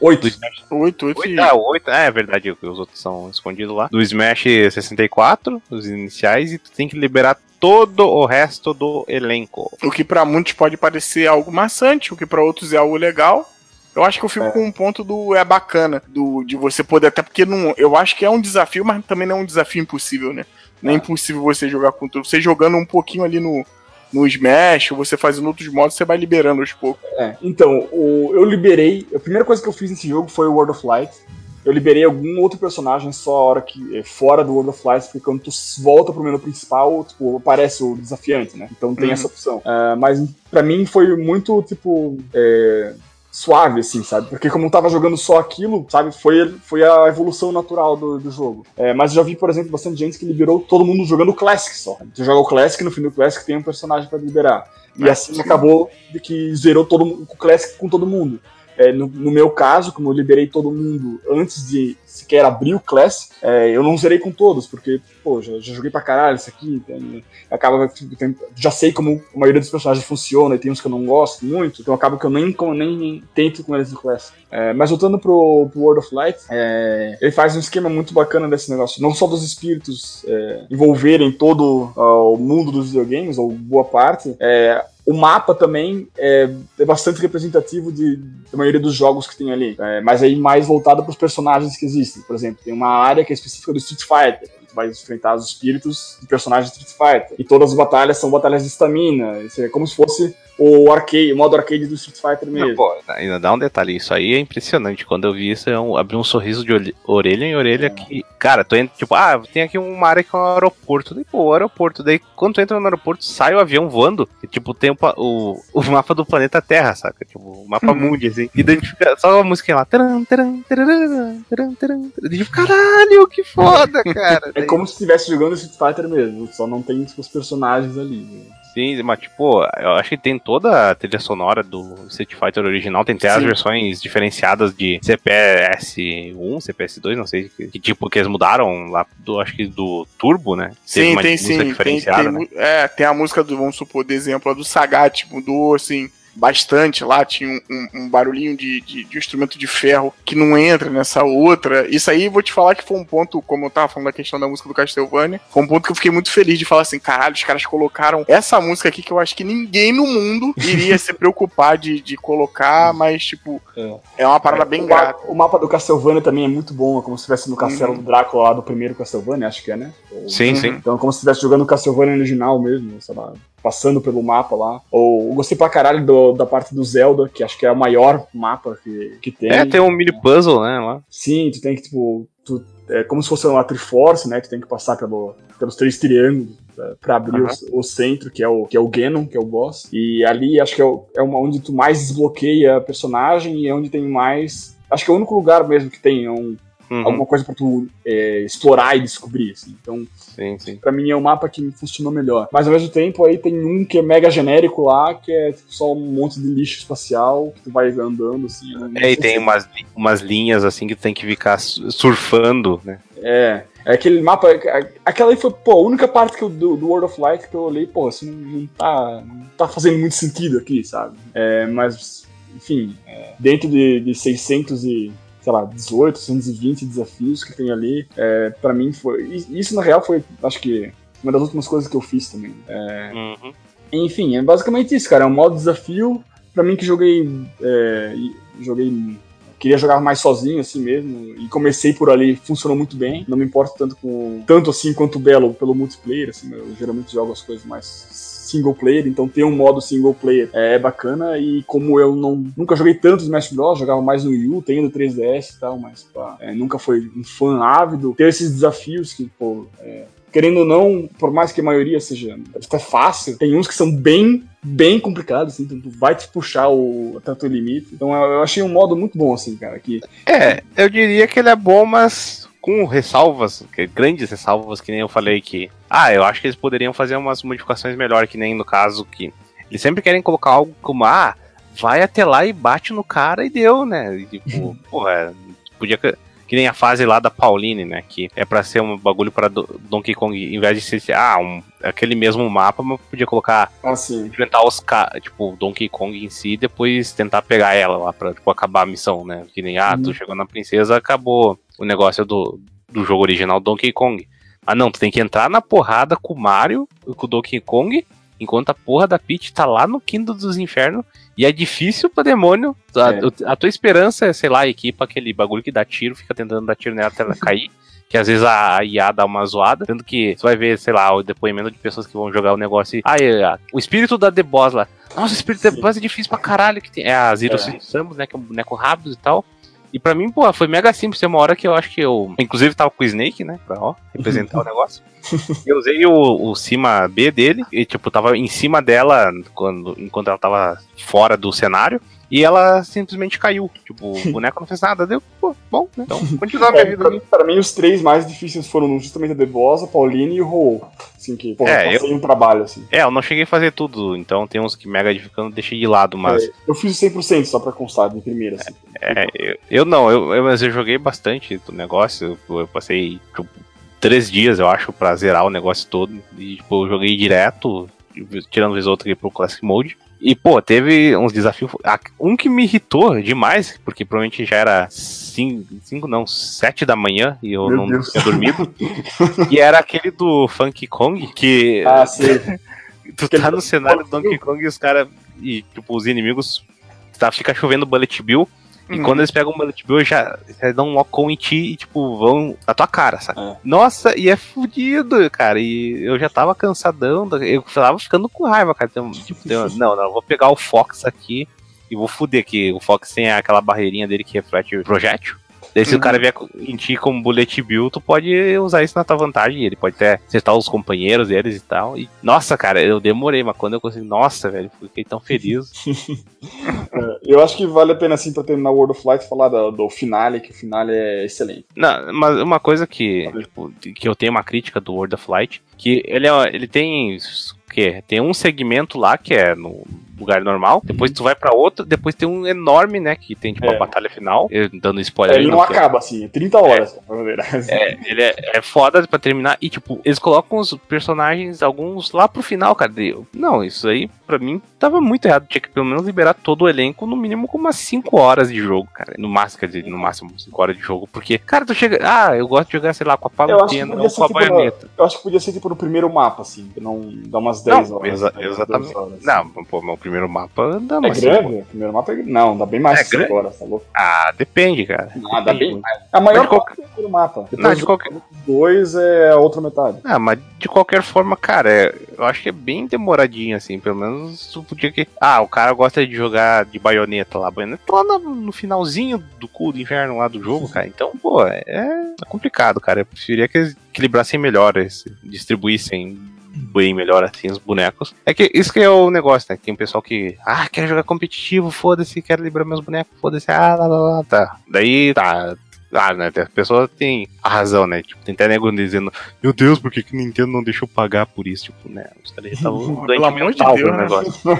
Oito. Oito, oito. Ah, oito. É, é verdade, os outros são escondidos lá. Do Smash 64, os iniciais e tu tem que liberar todo o resto do elenco. O que para muitos pode parecer algo maçante, o que para outros é algo legal. Eu acho que eu fico é. com um ponto do é bacana, do de você poder até porque não, eu acho que é um desafio, mas também não é um desafio impossível, né? Não é, é impossível você jogar com tudo. Você jogando um pouquinho ali no no Smash, ou você fazendo outros modos, você vai liberando aos poucos. É, então, o, eu liberei. A primeira coisa que eu fiz nesse jogo foi o World of Light eu liberei algum outro personagem só a hora que. É, fora do World of Light, porque quando tu volta pro menu principal, tipo, aparece o desafiante, né? Então tem uhum. essa opção. Uh, mas para mim foi muito, tipo. É, suave, assim, sabe? Porque como eu tava jogando só aquilo, sabe? Foi, foi a evolução natural do, do jogo. É, mas eu já vi, por exemplo, bastante gente que liberou todo mundo jogando o Classic só. Tu joga o Classic, no fim do Classic tem um personagem para liberar. E é, assim sim. acabou de que zerou todo o Classic com todo mundo. É, no, no, meu caso, como eu liberei todo mundo antes de sequer abrir o Class, é, eu não zerei com todos, porque, pô, já, já joguei pra caralho isso aqui, tem, acaba, tem, já sei como a maioria dos personagens funciona, e tem uns que eu não gosto muito, então acaba que eu nem, nem, tento com eles no Class. É, mas voltando pro, pro, World of Light, é, ele faz um esquema muito bacana desse negócio, não só dos espíritos é, envolverem todo uh, o mundo dos videogames, ou boa parte, é, o mapa também é, é bastante representativo de, da maioria dos jogos que tem ali, é, mas aí mais voltado para os personagens que existem. Por exemplo, tem uma área que é específica do Street Fighter, vai enfrentar os espíritos de personagens de Street Fighter. E todas as batalhas são batalhas de estamina. É como se fosse o arcade, o modo arcade do Street Fighter mesmo. Não, pô, ainda dá um detalhe, isso aí é impressionante. Quando eu vi isso, eu abri um sorriso de orelha em orelha é. que, cara, tu entra, tipo, ah, tem aqui uma área que é um aeroporto. Daí, pô, o aeroporto. Daí, quando tu entra no aeroporto, sai o avião voando, e, tipo, tem o, o, o mapa do planeta Terra, saca? Tipo, o mapa uhum. mundi, assim. E daí fica só a música lá. Taran, taran, taran, taran, taran, tipo, caralho, que foda, cara. é como se estivesse jogando Street Fighter mesmo, só não tem os personagens ali. Né? Sim, mas tipo, eu acho que tem toda a trilha sonora do Street Fighter original, tem até Sim. as versões diferenciadas de CPS 1, CPS 2, não sei, que tipo, que eles mudaram lá do, acho que do Turbo, né? Sim, tem sim. Tem, tem, né? É, tem a música do, vamos supor, de exemplo, a do Sagat, mudou assim bastante lá, tinha um, um, um barulhinho de, de, de, instrumento de ferro que não entra nessa outra. Isso aí vou te falar que foi um ponto, como eu tava falando da questão da música do Castlevania, foi um ponto que eu fiquei muito feliz de falar assim, caralho, os caras colocaram essa música aqui que eu acho que ninguém no mundo iria se preocupar de, de colocar, mas tipo, é, é uma parada é, bem o grata. O mapa do Castlevania também é muito bom, é como se estivesse no castelo uhum. do Drácula lá do primeiro Castlevania, acho que é, né? Sim, uhum. sim. Então como se estivesse jogando o Castlevania original mesmo, sei lá passando pelo mapa lá. Ou gostei pra caralho do, da parte do Zelda, que acho que é o maior mapa que, que tem. É, tem um mini puzzle, né, lá. Sim, tu tem que, tipo, tu, é como se fosse uma Triforce, né, que tem que passar pelo, pelos três triângulos é, para abrir uhum. o, o, centro, que é o, que é o Ganon, que é o boss. E ali acho que é, o, é uma, onde tu mais desbloqueia personagem e é onde tem mais. Acho que é o único lugar mesmo que tem um, uhum. alguma coisa pra tu é, explorar e descobrir, assim. Então, sim, sim. pra mim é o mapa que funcionou melhor. Mas ao mesmo tempo aí tem um que é mega genérico lá, que é tipo, só um monte de lixo espacial, que tu vai andando, assim. É, e tem umas, umas linhas assim que tu tem que ficar surfando, né? É, é aquele mapa. Aquela aí foi, pô, a única parte que eu, do, do World of Light que eu olhei, pô, assim, não, não, tá, não tá fazendo muito sentido aqui, sabe? É, mas, enfim, é, dentro de, de 600 e. Sei lá, 18, 620 desafios que tem ali, é, para mim foi. Isso na real foi, acho que, uma das últimas coisas que eu fiz também. É, uhum. Enfim, é basicamente isso, cara. É um modo desafio. Pra mim que joguei. É, joguei queria jogar mais sozinho assim mesmo e comecei por ali, funcionou muito bem. Não me importo tanto com tanto assim quanto Belo pelo multiplayer, assim, eu geralmente jogo as coisas mais single player, então ter um modo single player é bacana e como eu não nunca joguei tanto Smash Bros, jogava mais no Wii U, tenho no 3DS e tal, mas pá, é, nunca foi um fã ávido, ter esses desafios que, pô, é, querendo ou não, por mais que a maioria seja até fácil, tem uns que são bem, bem complicados, assim, tu vai te puxar o o limite. Então eu achei um modo muito bom, assim, cara. Que... É, eu diria que ele é bom, mas com ressalvas, grandes ressalvas, que nem eu falei que. Ah, eu acho que eles poderiam fazer umas modificações melhores, que nem no caso que. Eles sempre querem colocar algo como, ah, vai até lá e bate no cara e deu, né? E, tipo, porra, podia que nem a fase lá da Pauline, né? Que é para ser um bagulho para Donkey Kong, em vez de ser ah, um, aquele mesmo mapa, mas podia colocar. Ah, sim. Enfrentar os caras, tipo, Donkey Kong em si, e depois tentar pegar ela lá pra tipo, acabar a missão, né? Que nem, ah, tu uhum. chegou na princesa, acabou o negócio do, do jogo original Donkey Kong. Ah, não, tu tem que entrar na porrada com o Mario, com o Donkey Kong, enquanto a porra da Peach tá lá no quinto dos infernos e é difícil pra demônio. A, é. a, tua esperança é, sei lá, equipa aquele bagulho que dá tiro, fica tentando dar tiro nela até ela cair. que às vezes a IA dá uma zoada, tanto que você vai ver, sei lá, o depoimento de pessoas que vão jogar o negócio e. Ah, é, o espírito da The Boss lá. Nossa, o espírito da The Boss é difícil pra caralho. Que tem. É a Zero é. Samus, né? Que é um boneco rápido e tal. E pra mim, pô, foi mega simples. Tem uma hora que eu acho que eu. Inclusive tava com o Snake, né? Pra ó, representar o negócio. Eu usei o, o cima B dele e, tipo, tava em cima dela quando, enquanto ela tava fora do cenário. E ela simplesmente caiu. Tipo, o boneco não fez nada. Deu, pô, bom, né? Então, continuar a minha é, vida. Pra, pra, mim, os três mais difíceis foram justamente a The Boss, a Pauline e o Ho. Assim, que, pô, é, eu, um trabalho, assim. É, eu não cheguei a fazer tudo. Então, tem uns que mega dificultam, deixei de lado, mas... É, eu fiz o 100% só pra constar, de primeira, assim. É, eu, eu, não, eu, eu, mas eu joguei bastante do negócio. Eu, eu passei, tipo, três dias, eu acho, pra zerar o negócio todo. E, tipo, eu joguei direto, tirando vez outra aqui pro Classic Mode. E, pô, teve uns desafios. Um que me irritou demais, porque provavelmente já era 5, não, 7 da manhã e eu Meu não Deus. tinha dormido. e era aquele do Funky Kong, que. Ah, sim. tu tá no cenário do Donkey Kong e os caras. E, tipo, os inimigos. Tá, fica chovendo bullet bill. E quando eles pegam o Bullet Bill, já, já dão um lock-on em ti e, tipo, vão na tua cara, sabe? É. Nossa, e é fudido, cara. E eu já tava cansadão, eu tava ficando com raiva, cara. Então, tipo, não, não, vou pegar o Fox aqui e vou fuder que o Fox tem aquela barreirinha dele que reflete o projétil. Daí se uhum. o cara vier em ti como bullet bill, tu pode usar isso na tua vantagem. Ele pode até acertar os companheiros deles e tal. E, nossa, cara, eu demorei, mas quando eu consegui. Nossa, velho, fiquei tão feliz. É, eu acho que vale a pena, assim, pra terminar o World of Light, falar do, do finale, que o finale é excelente. Não, mas uma coisa que, tipo, que eu tenho uma crítica do World of Light, que ele, é, ele tem. Que tem um segmento lá que é no lugar normal. Depois tu vai para outro, depois tem um enorme, né? Que tem tipo é. a batalha final. Dando spoiler. É, ele não acaba assim, 30 horas. É, é ele é, é foda pra terminar. E tipo, eles colocam os personagens, alguns lá pro final, cadê? Não, isso aí pra mim tava muito errado. Tinha que pelo menos liberar todo o elenco, no mínimo com umas 5 horas de jogo, cara. No máximo, quer dizer, no máximo 5 horas de jogo. Porque, cara, tu chega. Ah, eu gosto de jogar, sei lá, com a palutena ou com a tipo baioneta. eu acho que podia ser tipo no primeiro mapa, assim, não dá umas 10 não, horas. Exa exatamente. Horas. Não, pô, meu primeiro mapa dá mais. É grande? O primeiro mapa é Não, dá bem mais é de 5 horas, tá louco? Ah, depende, cara. Ah, dá bem mais. A maior parte é o primeiro mapa. Depois não, de qualquer. Dois é a outra metade. Ah, mas de qualquer forma, cara, é... eu acho que é bem demoradinho, assim. Pelo menos tu podia que. Ah, o cara gosta de jogar de baioneta lá. Baioneta lá no, no finalzinho do cu do inferno lá do jogo, cara. Então, pô, é, é complicado, cara. Eu preferia que eles equilibrassem melhor, esse, distribuíssem bem melhor assim os bonecos. É que isso que é o negócio, né? Tem um pessoal que, ah, quero jogar competitivo, foda-se, quero liberar meus bonecos, foda-se, ah, lá, lá, lá, tá. Daí, tá, Ah, né? A pessoa tem a razão, né? Tipo, tem até nego dizendo, meu Deus, por que, que Nintendo não deixou pagar por isso? Tipo, né? Os caras estavam Pelo amor de Deus, né? negócio.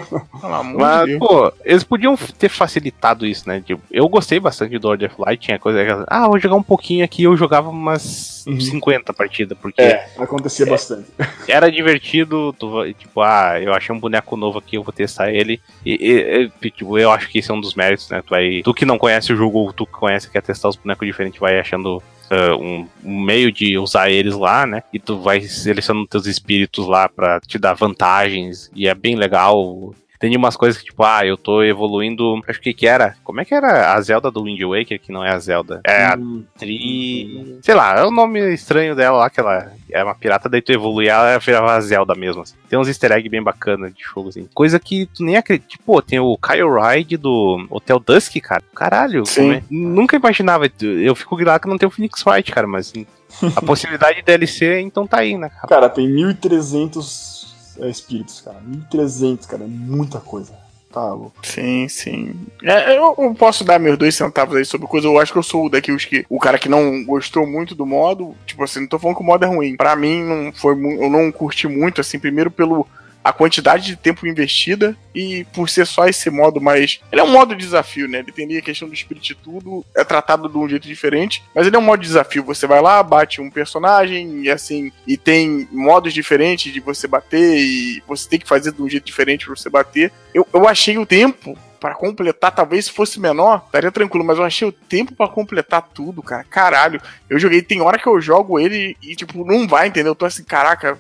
Mas, de pô, eles podiam ter facilitado isso, né? Tipo, eu gostei bastante do Order of Light, tinha coisa que, ah, vou jogar um pouquinho aqui, eu jogava umas uhum. 50 partidas, porque... É, acontecia é, bastante. Era divertido, tu, tipo, ah, eu achei um boneco novo aqui, eu vou testar ele, e, e, e tipo, eu acho que esse é um dos méritos, né? Tu, vai, tu que não conhece o jogo, ou tu que conhece quer testar os bonecos diferentes, vai achando Uh, um, um, meio de usar eles lá, né? E tu vai selecionando teus espíritos lá para te dar vantagens e é bem legal. Tem umas coisas que, tipo, ah, eu tô evoluindo. Acho que que era. Como é que era a Zelda do Wind Waker, que não é a Zelda? É a hum. Tri. Sei lá, é o nome estranho dela lá, que ela é uma pirata, daí tu evolui ela virava a Zelda mesmo. Assim. Tem uns easter eggs bem bacanas de jogo, assim. Coisa que tu nem acredita. Tipo, tem o Kyle Ride do Hotel Dusk, cara. Caralho, é? nunca imaginava. Eu fico lá que não tem o Phoenix Wright, cara, mas a possibilidade de DLC, então tá aí, né, cara? Cara, tem 1300 é, espíritos, cara. 1.300, cara. É muita coisa. Tá louco. Sim, sim. É, eu, eu, posso dar meus dois centavos aí sobre coisa. Eu acho que eu sou daqui os que. O cara que não gostou muito do modo. Tipo assim, não tô falando que o modo é ruim. Pra mim, não foi Eu não curti muito, assim, primeiro pelo a quantidade de tempo investida e por ser só esse modo mais. Ele é um modo de desafio, né? Ele tem a questão do espírito e tudo, é tratado de um jeito diferente, mas ele é um modo de desafio. Você vai lá, bate um personagem e assim, e tem modos diferentes de você bater e você tem que fazer de um jeito diferente pra você bater. Eu, eu achei o tempo para completar, talvez se fosse menor, estaria tranquilo, mas eu achei o tempo para completar tudo, cara. Caralho, eu joguei, tem hora que eu jogo ele e, tipo, não vai, entendeu? Eu tô assim, caraca,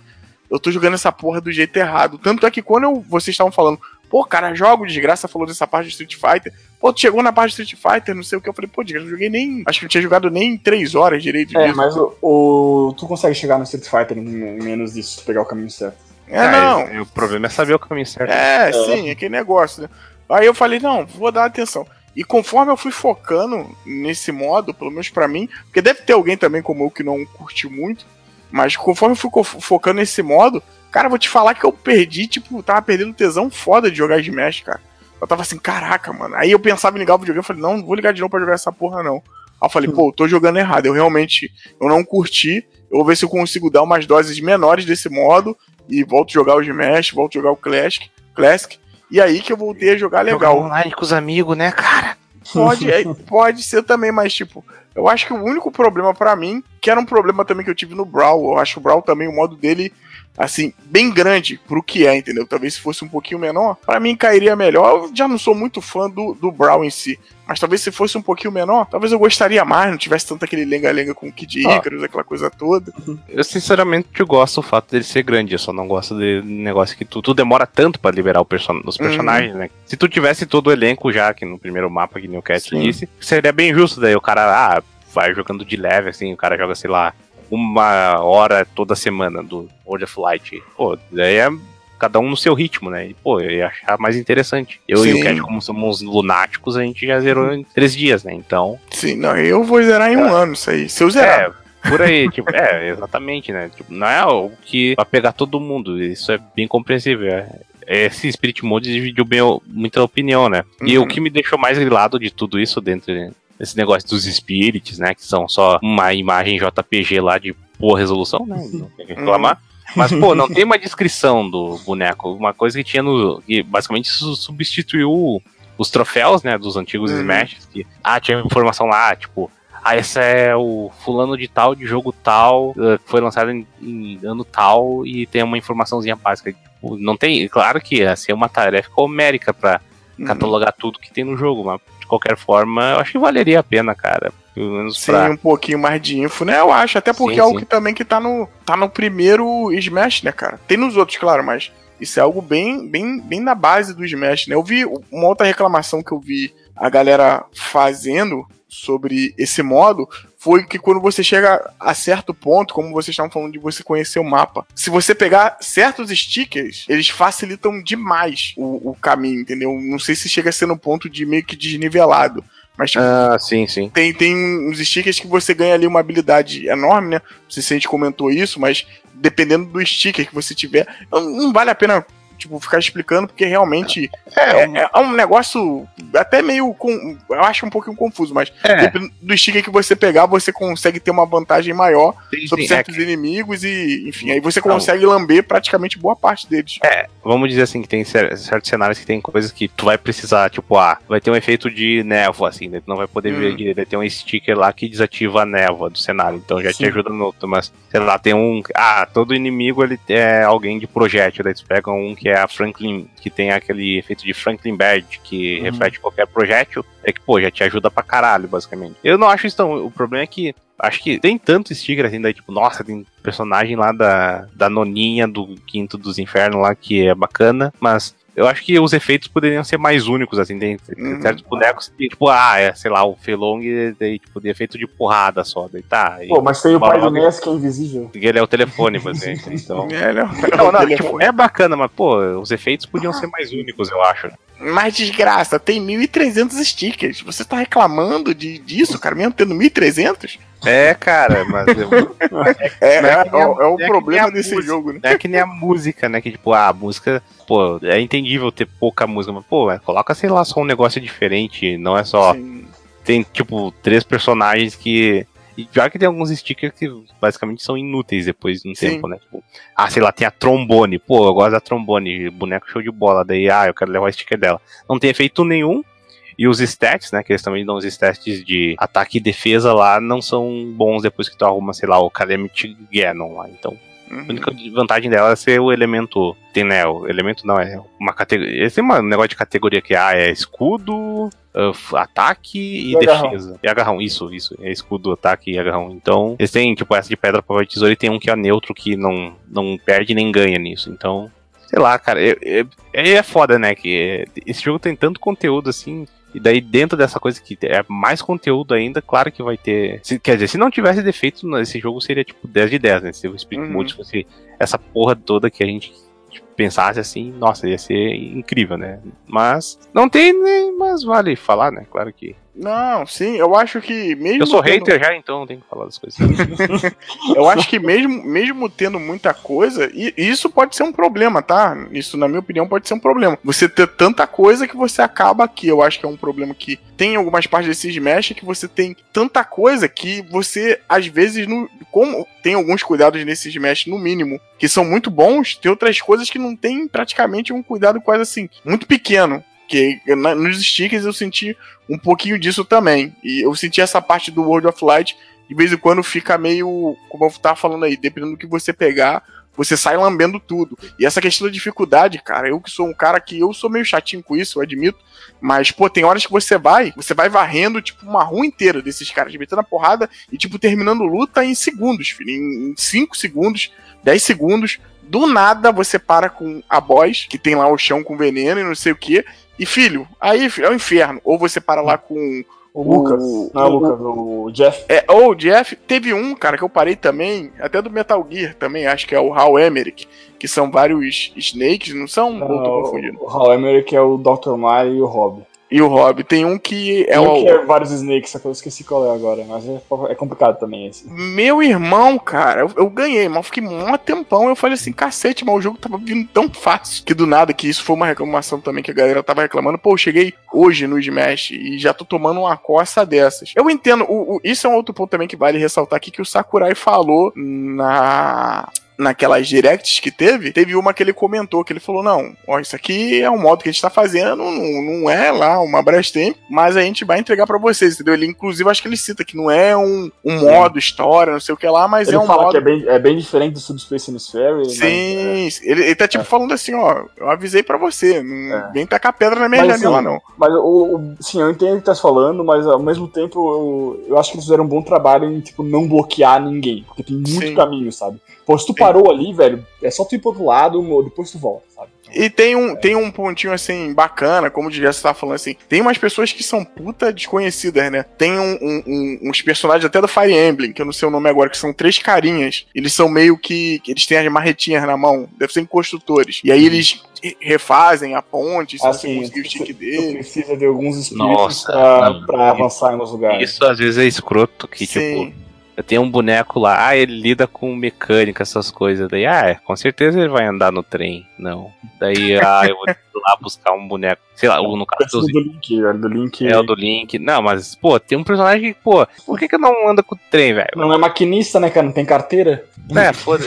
eu tô jogando essa porra do jeito errado. Tanto é que quando eu, vocês estavam falando, pô, cara, jogo, desgraça, falou dessa parte de Street Fighter. Pô, tu chegou na parte de Street Fighter, não sei o que. Eu falei, pô, desgraça, eu joguei nem. Acho que não tinha jogado nem 3 horas direito. É, mas o, o, tu consegue chegar no Street Fighter em menos disso, pegar o caminho certo. É, é não. É, o problema é saber o caminho certo. É, é. sim, é aquele negócio, né? Aí eu falei, não, vou dar atenção. E conforme eu fui focando nesse modo, pelo menos para mim, porque deve ter alguém também como eu que não curtiu muito, mas conforme eu fui focando nesse modo, Cara, vou te falar que eu perdi, tipo, tava perdendo tesão foda de jogar Smash, cara. Eu tava assim, caraca, mano. Aí eu pensava em ligar o videogame, eu falei, não, não vou ligar de novo pra jogar essa porra, não. Aí eu falei, pô, eu tô jogando errado. Eu realmente, eu não curti. Eu vou ver se eu consigo dar umas doses menores desse modo e volto a jogar o Smash, volto a jogar o Classic, Classic. E aí que eu voltei a jogar legal. Jogar online com os amigos, né, cara? Pode, é, pode ser também, mas tipo, eu acho que o único problema para mim, que era um problema também que eu tive no Brawl, eu acho o Brawl também, o modo dele assim, bem grande pro que é, entendeu? Talvez se fosse um pouquinho menor, para mim cairia melhor. Eu já não sou muito fã do, do Brawl em si. Mas talvez se fosse um pouquinho menor, talvez eu gostaria mais, não tivesse tanto aquele lenga-lenga com o Kid Icarus, ah. aquela coisa toda. Eu sinceramente gosto do fato dele ser grande, eu só não gosto de negócio que tu, tu demora tanto para liberar o person os uhum. personagens, uhum. né? Se tu tivesse todo o elenco já aqui no primeiro mapa que o Cat disse, seria bem justo daí o cara, ah, vai jogando de leve, assim, o cara joga, sei lá, uma hora toda semana do World of Light. Pô, daí é cada um no seu ritmo, né? E, pô, eu ia achar mais interessante. Eu Sim. e o Cat, como somos lunáticos, a gente já zerou em três dias, né? Então. Sim, não, eu vou zerar em um é. ano isso aí. Se eu zerar. É, por aí, tipo, é, exatamente, né? Tipo, não é algo que vai pegar todo mundo. Isso é bem compreensível. É, esse Spirit Mode dividiu bem, muita opinião, né? Uhum. E o que me deixou mais grilado de tudo isso dentro esse negócio dos spirits, né? Que são só uma imagem JPG lá de boa resolução, né? Não tem que reclamar. Mas, pô, não tem uma descrição do boneco. Uma coisa que tinha no. que basicamente substituiu os troféus, né? Dos antigos uhum. Smash. Que, ah, tinha informação lá, tipo. Ah, esse é o fulano de tal, de jogo tal, que foi lançado em, em, ano tal, e tem uma informaçãozinha básica. Tipo, não tem. Claro que ia ser uma tarefa homérica pra uhum. Catalogar tudo que tem no jogo, mas qualquer forma, eu acho que valeria a pena, cara. Pelo menos sim, pra... um pouquinho mais de info, né? Eu acho, até porque sim, é algo que também que tá no, tá no primeiro Smash, né, cara? Tem nos outros, claro, mas isso é algo bem, bem, bem na base do Smash, né? Eu vi uma outra reclamação que eu vi a galera fazendo sobre esse modo foi que quando você chega a certo ponto, como vocês estavam falando de você conhecer o mapa, se você pegar certos stickers, eles facilitam demais o, o caminho, entendeu? Não sei se chega a ser no ponto de meio que desnivelado. Mas, tipo, ah, sim, sim. Tem, tem uns stickers que você ganha ali uma habilidade enorme, né? Não sei se a gente comentou isso, mas dependendo do sticker que você tiver, não vale a pena tipo, ficar explicando, porque realmente é, é, é um negócio até meio. Com, eu acho um pouquinho confuso, mas É. do sticker que você pegar, você consegue ter uma vantagem maior Sim, sobre sim, é certos inimigos e, enfim, aí você consegue lamber praticamente boa parte deles. vamos dizer assim, que tem cer- certos cenários que tem coisas que tu vai precisar, tipo, ah, vai ter um efeito de névoa, assim, né? Tu não vai poder Hum. ver direito, vai ter um sticker lá que desativa a névoa do cenário, então já Sim. te ajuda no outro, mas, sei lá, tem um, ah, todo inimigo ele é alguém de projétil, daí tu pega um que é a Franklin, que tem aquele efeito de Franklin Badge, que Uhum. reflete qualquer projétil, é que, pô, já te ajuda pra caralho, basicamente. Eu não acho isso tão, o problema é que Acho que tem tanto sticker assim, daí, tipo, nossa, tem personagem lá da, da noninha do Quinto dos Infernos lá que é bacana, mas eu acho que os efeitos poderiam ser mais únicos, assim, tem, tem Uhum. certos bonecos que, tipo, ah, é, sei lá, o Felong, daí, tipo, de efeito de porrada só, daí tá. e- Pô, mas tem o pai do Ness que é invisível. Ele é o telefone, basicamente, então... É, não, Não, não, Ele é tipo, é bacana, mas, pô, os efeitos podiam ser mais únicos, eu acho. Mas desgraça, tem 1.300 stickers. Você tá reclamando de, disso, cara, mesmo tendo 1.300? É, cara, mas É, é é, é o- é o é problema desse música. jogo, né? É que nem a música, né? Que tipo, ah, a música, pô, é entendível ter pouca música, mas, pô, é, coloca, sei lá, só um negócio diferente, não é só. Sim. Tem, tipo, três personagens que. E já que tem alguns stickers que basicamente são inúteis depois de um Sim. tempo, né? Tipo, ah, sei lá, tem a trombone. Pô, eu gosto da trombone, boneco show de bola. Daí, ah, eu quero levar o sticker dela. Não tem efeito nenhum. E os stats, né? Que eles também dão os stats de ataque e defesa lá, não são bons depois que tu arruma, sei lá, o Calamity Ganon lá. Então, a Uhum. única vantagem dela é ser o elemento. Tem, né? O elemento não, é uma categoria. Esse tem um negócio de categoria que ah, é escudo, f- ataque e, E agarrão. defesa. E agarrão, isso, isso. É escudo, ataque e agarrão. Então, eles têm, tipo, essa de pedra, papel e tesoura e tem um que é neutro que não, não perde nem ganha nisso. Então, sei lá, cara. É, é, é foda, né? Que é- esse jogo tem tanto conteúdo assim. E daí, dentro dessa coisa que é mais conteúdo ainda, claro que vai ter. se- quer dizer, se não tivesse defeito, esse jogo seria tipo 10 de 10, né? Se o Speak Uhum. Mode fosse essa porra toda que a gente pensasse assim, nossa, ia ser incrível, né? Mas não tem, né? Mas vale falar, né? Claro que. Não, sim, eu acho que mesmo. Eu sou tendo- hater já, então tenho que falar das coisas. Eu acho que mesmo, mesmo tendo muita coisa, e isso pode ser um problema, tá? Isso, na minha opinião, pode ser um problema. Você ter tanta coisa que você acaba aqui. Eu acho que é um problema que tem em algumas partes desse Smash que você tem tanta coisa que você, às vezes, não, como tem alguns cuidados nesse Smash, no mínimo, que são muito bons, tem outras coisas que não tem praticamente um cuidado quase assim, muito pequeno. Que na- nos stickers eu senti um pouquinho disso também. E eu senti essa parte do World of Light de vez em quando fica meio, como eu tava falando aí, dependendo do que você pegar, você sai lambendo tudo. E essa questão da dificuldade, cara, eu que sou um cara que eu sou meio chatinho com isso, eu admito, mas pô, tem horas que você vai, você vai varrendo tipo uma rua inteira desses caras, metendo a porrada e tipo terminando luta em segundos, filho, em 5 segundos, 10 segundos. Do nada você para com a boss, que tem lá o chão com veneno e não sei o que. E filho, aí é o inferno. Ou você para lá com O Lucas. O- não é o o- Lucas, o Jeff. é, ou o Jeff, teve um, cara, que eu parei também, até do Metal Gear também, acho que é o Hal Emmerich, que são vários Snakes, não são? Não, o Hal Emmerich é o Dr. Mario e o Rob. E o Rob, tem um que é um o. que é vários Snakes, só que eu esqueci qual é agora, mas é, é complicado também esse. Meu irmão, cara, eu, eu ganhei, mas eu fiquei um tempão. Eu falei assim, cacete, mas o jogo tava vindo tão fácil. Que do nada, que isso foi uma reclamação também que a galera tava reclamando. Pô, eu cheguei hoje no Smash e já tô tomando uma coça dessas. Eu entendo, o, o- isso é um outro ponto também que vale ressaltar aqui que o Sakurai falou na. Naquelas directs que teve, teve uma que ele comentou, que ele falou: Não, ó, isso aqui é um modo que a gente tá fazendo, não, não é lá uma Brastemp, mas a gente vai entregar pra vocês, entendeu? Ele, inclusive, acho que ele cita que não é um, um modo história, não sei o que lá, mas Ele é um fala modo. que é bem, é bem diferente do Subspace Hemisphere. mas- Sim, ele, ele tá tipo falando assim, ó, eu avisei pra você, não É. vem tacar pedra na minha Mas, janela, assim, não. Mas o, o- sim, eu entendo o que tá falando, mas ao mesmo tempo eu, eu acho que eles fizeram um bom trabalho em tipo, não bloquear ninguém. Porque tem muito Sim. caminho, sabe? Pô, se tu parou ali, velho, é só tu ir pro outro lado, depois tu volta, sabe? E tem um, tem um pontinho assim, bacana, como o Jess tá falando assim, tem umas pessoas que são puta desconhecidas, né? Tem um- um- um- uns personagens até do Fire Emblem, que eu não sei o nome agora, que são três carinhas. Eles são meio que. eles têm as marretinhas na mão, deve ser construtores. E aí eles re- refazem a ponte, se você Assim, conseguir o stick tu dele. precisa de alguns espíritos Nossa, pra, não. pra avançar em alguns lugares. Isso às vezes é escroto, que Sim. tipo. Eu tenho um boneco lá, ah, ele lida com mecânica, essas coisas. Daí, ah, é, com certeza ele vai andar no trem. Não. Daí, ah, eu vou lá buscar um boneco. Sei lá, no caso do, do Link, é do Link. É o do Link. Não, mas, pô, tem um personagem que, pô, por que, que não anda com o trem, velho? Não é maquinista, né, cara? Não tem carteira? É, foda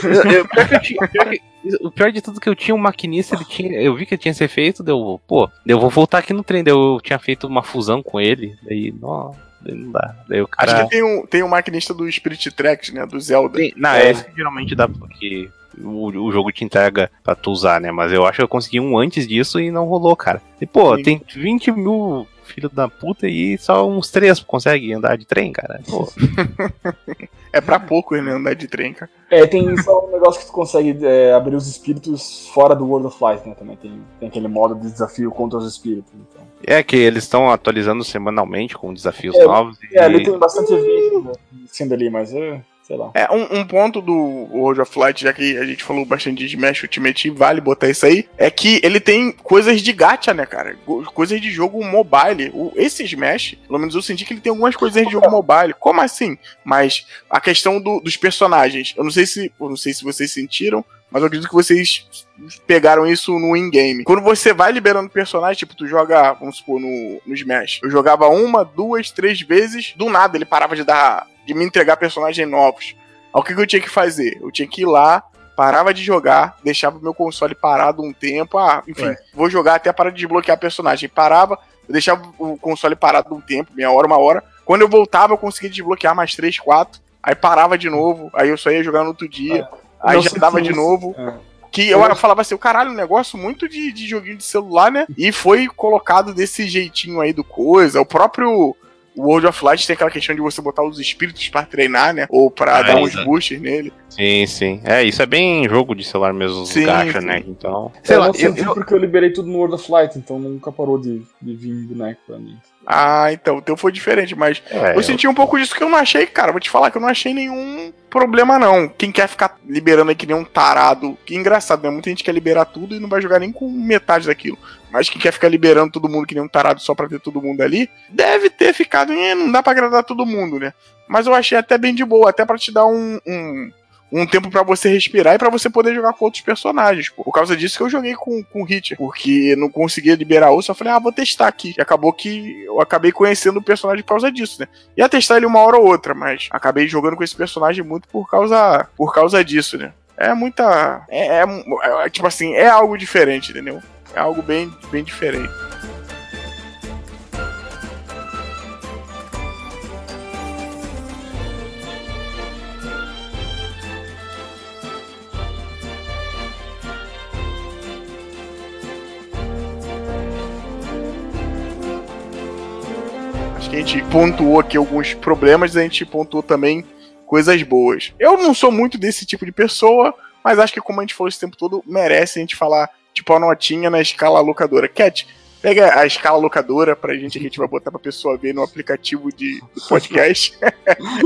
o pior de tudo é que eu tinha um maquinista, ele tinha, eu vi que tinha ser feito, deu, pô, eu vou voltar aqui no trem, eu tinha feito uma fusão com ele, daí, nossa não dá. Daí o cara... Acho que tem um, tem um maquinista do Spirit Tracks, né? Do Zelda. Sim, não, é. esse geralmente dá porque o, o jogo te entrega pra tu usar, né? Mas eu acho que eu consegui um antes disso e não rolou, cara. E, pô, Sim. tem 20 mil filho da puta e só uns três conseguem andar de trem, cara. Pô. é pra pouco ele andar de trem, cara. É, tem só um negócio que tu consegue é, abrir os espíritos fora do World of Light, né? Também tem, tem aquele modo de desafio contra os espíritos. Então. É que eles estão atualizando semanalmente com desafios é, novos. É, e... ali tem bastante evento né, sendo ali, mas é sei lá. É, um, um, ponto do World of Light, já que a gente falou bastante de Smash Ultimate, vale botar isso aí, é que ele tem coisas de gacha, né, cara? Coisas de jogo mobile. O, esse Smash, pelo menos eu senti que ele tem algumas coisas de jogo mobile. Como assim? Mas a questão do, dos personagens, eu não sei se, eu não sei se vocês sentiram, mas eu acredito que vocês pegaram isso no in-game. Quando você vai liberando personagem, tipo, tu joga, vamos supor, no, no Smash. Eu jogava uma, duas, três vezes, do nada ele parava de dar de me entregar personagens novos. o que, que eu tinha que fazer? Eu tinha que ir lá, parava de jogar, deixava o meu console parado um tempo. Ah, enfim, Ué. vou jogar até parar de desbloquear personagem. Parava, eu deixava o console parado um tempo, meia hora, uma hora. Quando eu voltava, eu conseguia desbloquear mais três, quatro. Aí parava de novo, aí eu só ia jogar no outro dia. É. Aí já dava de novo. É. Que eu, eu falava assim, o caralho, um negócio muito de, de joguinho de celular, né? E foi colocado desse jeitinho aí do coisa. O próprio o World of Light tem aquela questão de você botar os espíritos para treinar, né? Ou para ah, dar uns boosts nele. Sim, sim. É, isso é bem jogo de celular mesmo, sim, gacha, sim. né? Então. Sei eu lá, não senti eu, porque eu liberei tudo no World of Light, então nunca parou de, de vir boneco pra mim. Ah, então, o teu foi diferente, mas é, eu senti um pouco disso que eu não achei, cara. Vou te falar que eu não achei nenhum problema, não. Quem quer ficar liberando aí que nem um tarado, que engraçado, né? Muita gente quer liberar tudo e não vai jogar nem com metade daquilo. Mas quem quer ficar liberando todo mundo que nem um tarado só pra ter todo mundo ali, deve ter ficado. Não dá pra agradar todo mundo, né? Mas eu achei até bem de boa, até para te dar um, um um tempo para você respirar e para você poder jogar com outros personagens. Pô. Por causa disso que eu joguei com, com o Hit, porque não conseguia liberar o, só falei, ah, vou testar aqui. E acabou que eu acabei conhecendo o personagem por causa disso, né? Ia testar ele uma hora ou outra, mas acabei jogando com esse personagem muito por causa, por causa disso, né? É muita. É, é, é tipo assim, é algo diferente, entendeu? É algo bem, bem diferente. A gente pontuou aqui alguns problemas, a gente pontuou também coisas boas. Eu não sou muito desse tipo de pessoa, mas acho que como a gente falou esse tempo todo, merece a gente falar, tipo, a notinha na escala locadora. Cat, pega a escala locadora pra gente, que a gente vai botar pra pessoa ver no aplicativo de podcast.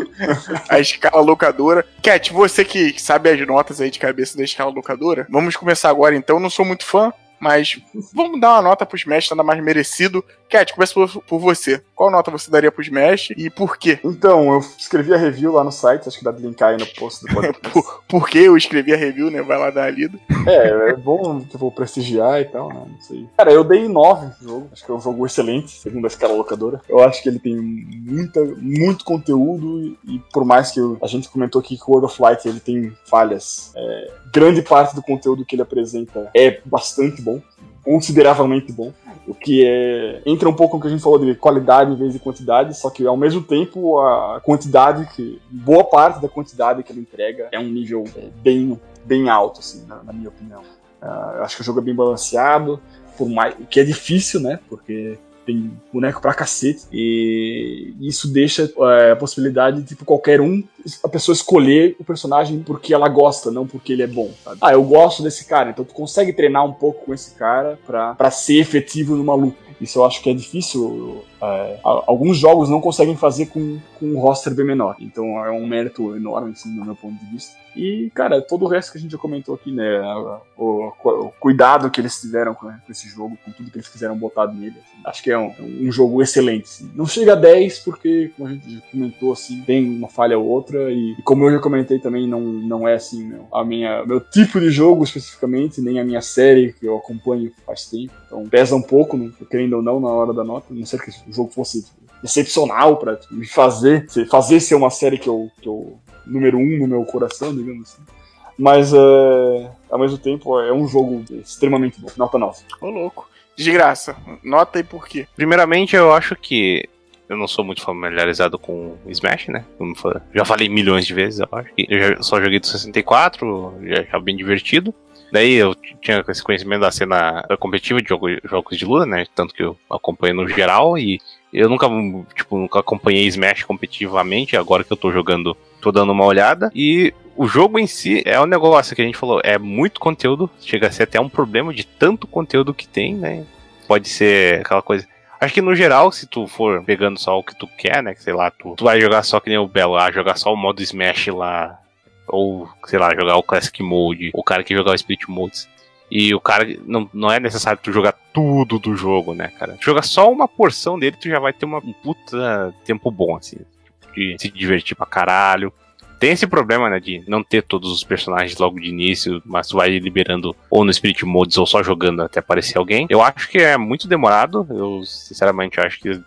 a escala locadora. Cat, você que sabe as notas aí de cabeça da escala locadora, vamos começar agora então. Não sou muito fã, mas vamos dar uma nota pro Smash, nada mais merecido. Cat, começa por, por, você. Qual nota você daria pro Smash e por quê? Então, eu escrevi a review lá no site, acho que dá de linkar aí no post do podcast. por, por que eu escrevi a review, né? Vai lá dar a lida. É, é bom que eu vou prestigiar e tal, né? Não sei. Cara, eu dei 9 no jogo. Acho que é um jogo excelente, segundo a escala locadora. Eu acho que ele tem muita, muito conteúdo e, por mais que eu, a gente comentou aqui que o World of Light ele tem falhas, é, grande parte do conteúdo que ele apresenta é bastante bom consideravelmente bom. O que é. Entra um pouco no que a gente falou de qualidade em vez de quantidade, só que ao mesmo tempo a quantidade, que. boa parte da quantidade que ele entrega é um nível é, bem, bem alto, assim, na, na minha opinião. Uh, acho que o jogo é bem balanceado, por mais. que é difícil, né? Porque tem boneco pra cacete. E isso deixa é, a possibilidade de tipo, qualquer um, a pessoa escolher o personagem porque ela gosta, não porque ele é bom. Sabe? Ah, eu gosto desse cara, então tu consegue treinar um pouco com esse cara pra, pra ser efetivo numa luta. Isso eu acho que é difícil. É, alguns jogos não conseguem fazer com, com um roster bem menor. Então é um mérito enorme, assim, do meu ponto de vista. E, cara, todo o resto que a gente já comentou aqui, né? O, o cuidado que eles tiveram com, com, esse jogo, com tudo que eles quiseram botar nele. Assim, acho que é um, um jogo excelente. Assim. Não chega a 10, porque, como a gente já comentou, assim, tem uma falha ou outra. E, e como eu já comentei também, não, não é assim, meu, a minha, meu tipo de jogo especificamente, nem a minha série que eu acompanho faz tempo. Então pesa um pouco, né, querendo ou não, na hora da nota. Não sei que o jogo fosse excepcional para me fazer, fazer ser uma série que eu, que eu número um no meu coração, digamos assim. Mas é, ao mesmo tempo é um jogo extremamente bom. Nota 9. Ô louco. Desgraça. Nota aí por quê? Primeiramente, eu acho que eu não sou muito familiarizado com Smash, né? já falei milhões de vezes, eu acho. Eu só joguei do 64, já, já bem divertido. Daí eu tinha esse conhecimento da cena competitiva de jogo, jogos de luta, né? Tanto que eu acompanho no geral e eu nunca, tipo, nunca acompanhei Smash competitivamente, agora que eu tô jogando, tô dando uma olhada. E o jogo em si é um negócio que a gente falou, é muito conteúdo, chega a ser até um problema de tanto conteúdo que tem, né? Pode ser aquela coisa. Acho que no geral, se tu for pegando só o que tu quer, né? Que sei lá, tu, tu vai jogar só que nem o Belo, ah, jogar só o modo Smash lá ou, sei lá, jogar o Classic Mode, o cara que jogar o Split Modes. E o cara, não, não é necessário tu jogar tudo do jogo, né, cara? Jogar só uma porção dele, tu já vai ter uma, um puta tempo bom, assim. De se divertir pra caralho. Tem esse problema, né, de não ter todos os personagens logo de início, mas tu vai liberando ou no Spirit Modes ou só jogando até aparecer alguém. Eu acho que é muito demorado. Eu, sinceramente, acho que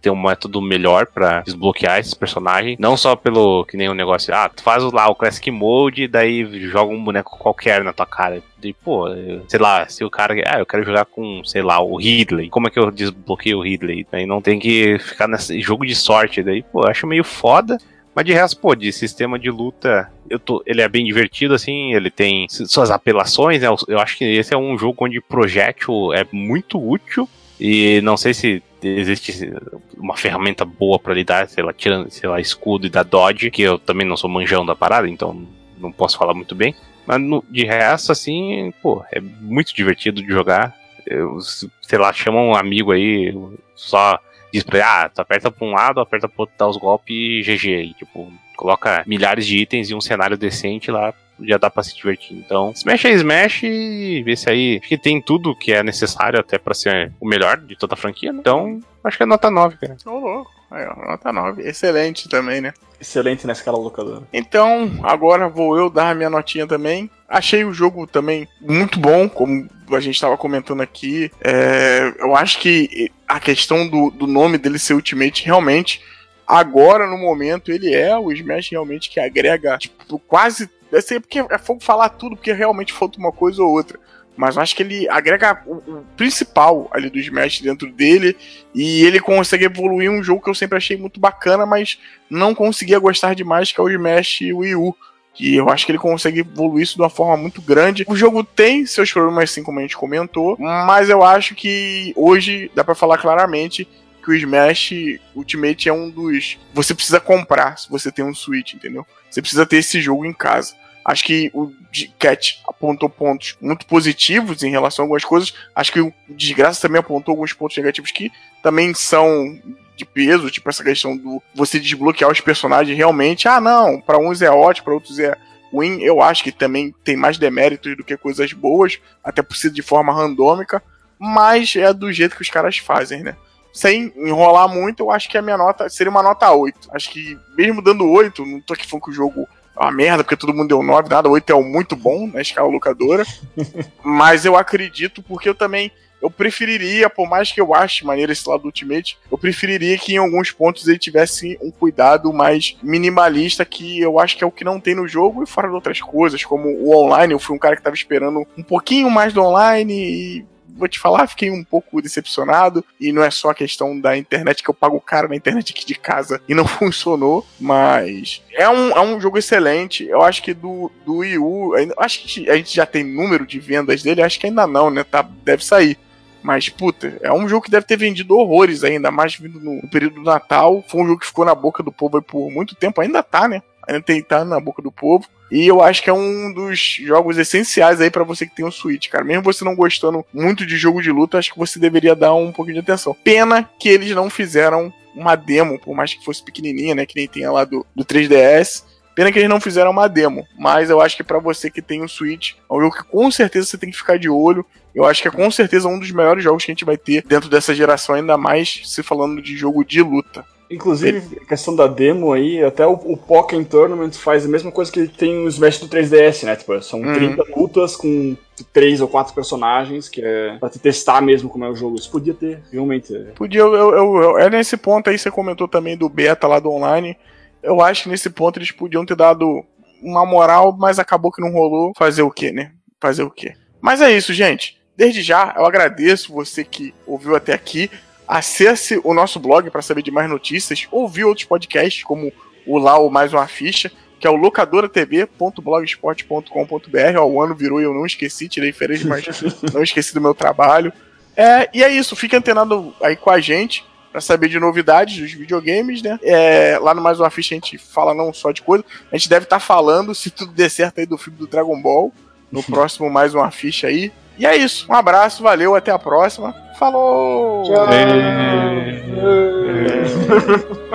ter um método melhor para desbloquear esses personagens. Não só pelo que nem o um negócio, ah, tu faz lá o Classic Mode e daí joga um boneco qualquer na tua cara. E, pô, sei lá, se o cara, ah, eu quero jogar com, sei lá, o Ridley. Como é que eu desbloqueio o Ridley? Daí não tem que ficar nesse jogo de sorte. Daí, pô, eu acho meio foda. Mas de resto, pô, de sistema de luta, eu tô, ele é bem divertido, assim, ele tem suas apelações, né? Eu acho que esse é um jogo onde projétil é muito útil. E não sei se existe uma ferramenta boa para lidar, sei lá, tirando, sei lá, escudo e da dodge, que eu também não sou manjão da parada, então não posso falar muito bem. Mas no, de resto, assim, pô, é muito divertido de jogar. Eu, sei lá, chama um amigo aí, só diz pra ele, ah, tu aperta pra um lado, aperta pro outro, dá os golpes e GG. Tipo, coloca milhares de itens e um cenário decente lá já dá pra se divertir. Então, Smash é Smash e vê se aí. Acho que tem tudo que é necessário até pra ser o melhor de toda a franquia, né? Então, acho que é nota 9, cara. Ô, louco. Aí, ó, nota 9. Excelente também, né? Excelente na escala locadora. Então, agora vou eu dar a minha notinha também. Achei o jogo também muito bom, como a gente estava comentando aqui. É, eu acho que a questão do, do nome dele ser Ultimate realmente agora no momento ele é o Smash realmente que agrega tipo, quase Deve ser porque é fogo falar tudo, porque realmente falta uma coisa ou outra. Mas eu acho que ele agrega o, o, principal ali do Smash dentro dele. E ele consegue evoluir um jogo que eu sempre achei muito bacana, mas não conseguia gostar demais, que é o Smash Wii U. E eu acho que ele consegue evoluir isso de uma forma muito grande. O jogo tem seus problemas, assim como a gente comentou, mas eu acho que hoje dá para falar claramente que o Smash Ultimate é um dos. Você precisa comprar se você tem um Switch, entendeu? Você precisa ter esse jogo em casa. Acho que o Cat apontou pontos muito positivos em relação a algumas coisas. Acho que o Desgraça também apontou alguns pontos negativos que também são de peso, tipo essa questão do você desbloquear os personagens realmente. Ah, não, para uns é ótimo, para outros é ruim. Eu acho que também tem mais deméritos do que coisas boas, até por ser de forma randômica, mas é do jeito que os caras fazem, né? Sem enrolar muito, eu acho que a minha nota seria uma nota 8. Acho que, mesmo dando 8, não tô aqui falando que o jogo uma merda, porque todo mundo deu 9, nada, 8 é o muito bom na escala locadora. mas eu acredito, porque eu também. Eu preferiria, por mais que eu ache maneiro esse lado do Ultimate, eu preferiria que em alguns pontos ele tivesse um cuidado mais minimalista, que eu acho que é o que não tem no jogo, e fora de outras coisas, como o online. Eu fui um cara que tava esperando um pouquinho mais do online e vou te falar, fiquei um pouco decepcionado. E não é só a questão da internet, que eu pago caro na internet aqui de casa e não funcionou. Mas é um, é um jogo excelente. Eu acho que do, do Wii U, acho que a gente já tem número de vendas dele, acho que ainda não, né? Tá, deve sair. Mas, puta, é um jogo que deve ter vendido horrores ainda, mais vindo no período do Natal. Foi um jogo que ficou na boca do povo por muito tempo, ainda tá, né? Tem tá na boca do povo. E eu acho que é um dos jogos essenciais aí para você que tem um Switch, cara. Mesmo você não gostando muito de jogo de luta, acho que você deveria dar um pouquinho de atenção. Pena que eles não fizeram uma demo, por mais que fosse pequenininha, né, que nem tem lá do, do 3DS. Pena que eles não fizeram uma demo, mas eu acho que para você que tem um Switch, é um jogo que com certeza você tem que ficar de olho. Eu acho que é com certeza um dos melhores jogos que a gente vai ter dentro dessa geração, ainda mais se falando de jogo de luta. Inclusive, a questão da demo aí, até o, o Pokémon Tournament faz a mesma coisa que tem o Smash do 3DS, né? Tipo, são uhum. 30 lutas com três ou quatro personagens, que é pra te testar mesmo como é o jogo. Isso podia ter, realmente. Podia, eu, eu, eu, é nesse ponto aí, você comentou também do beta lá do online. Eu acho que nesse ponto eles podiam ter dado uma moral, mas acabou que não rolou. Fazer o quê, né? Fazer o quê? Mas é isso, gente. Desde já, eu agradeço você que ouviu até aqui. Acesse o nosso blog para saber de mais notícias, ouvir outros podcasts, como o Lá ou Mais Uma Ficha, que é o locadoratv.blogspot.com.br. O ano virou e eu não esqueci, tirei férias, mas não esqueci do meu trabalho. É, e é isso, fique antenado aí com a gente para saber de novidades dos videogames, né? É, lá no Mais Uma Ficha a gente fala não só de coisa, a gente deve estar tá falando, se tudo der certo aí, do filme do Dragon Ball, no próximo Mais Uma Ficha aí. E é isso. Um abraço, valeu, até a próxima. Falou! Tchau!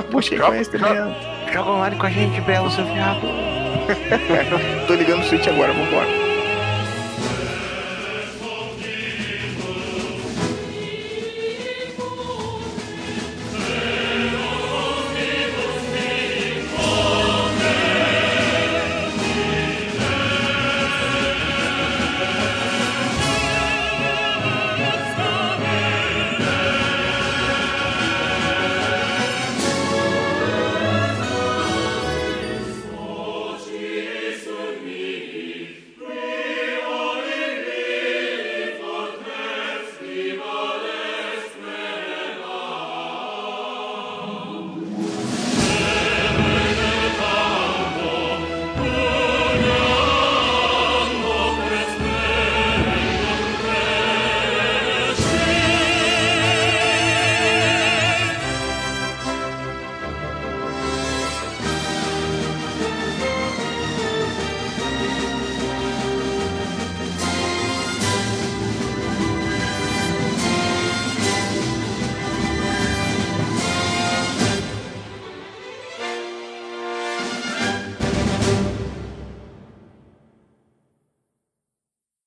Busquei conhecimento. Joga online com a gente, Belo, seu viado. Tô ligando o Switch agora, vambora.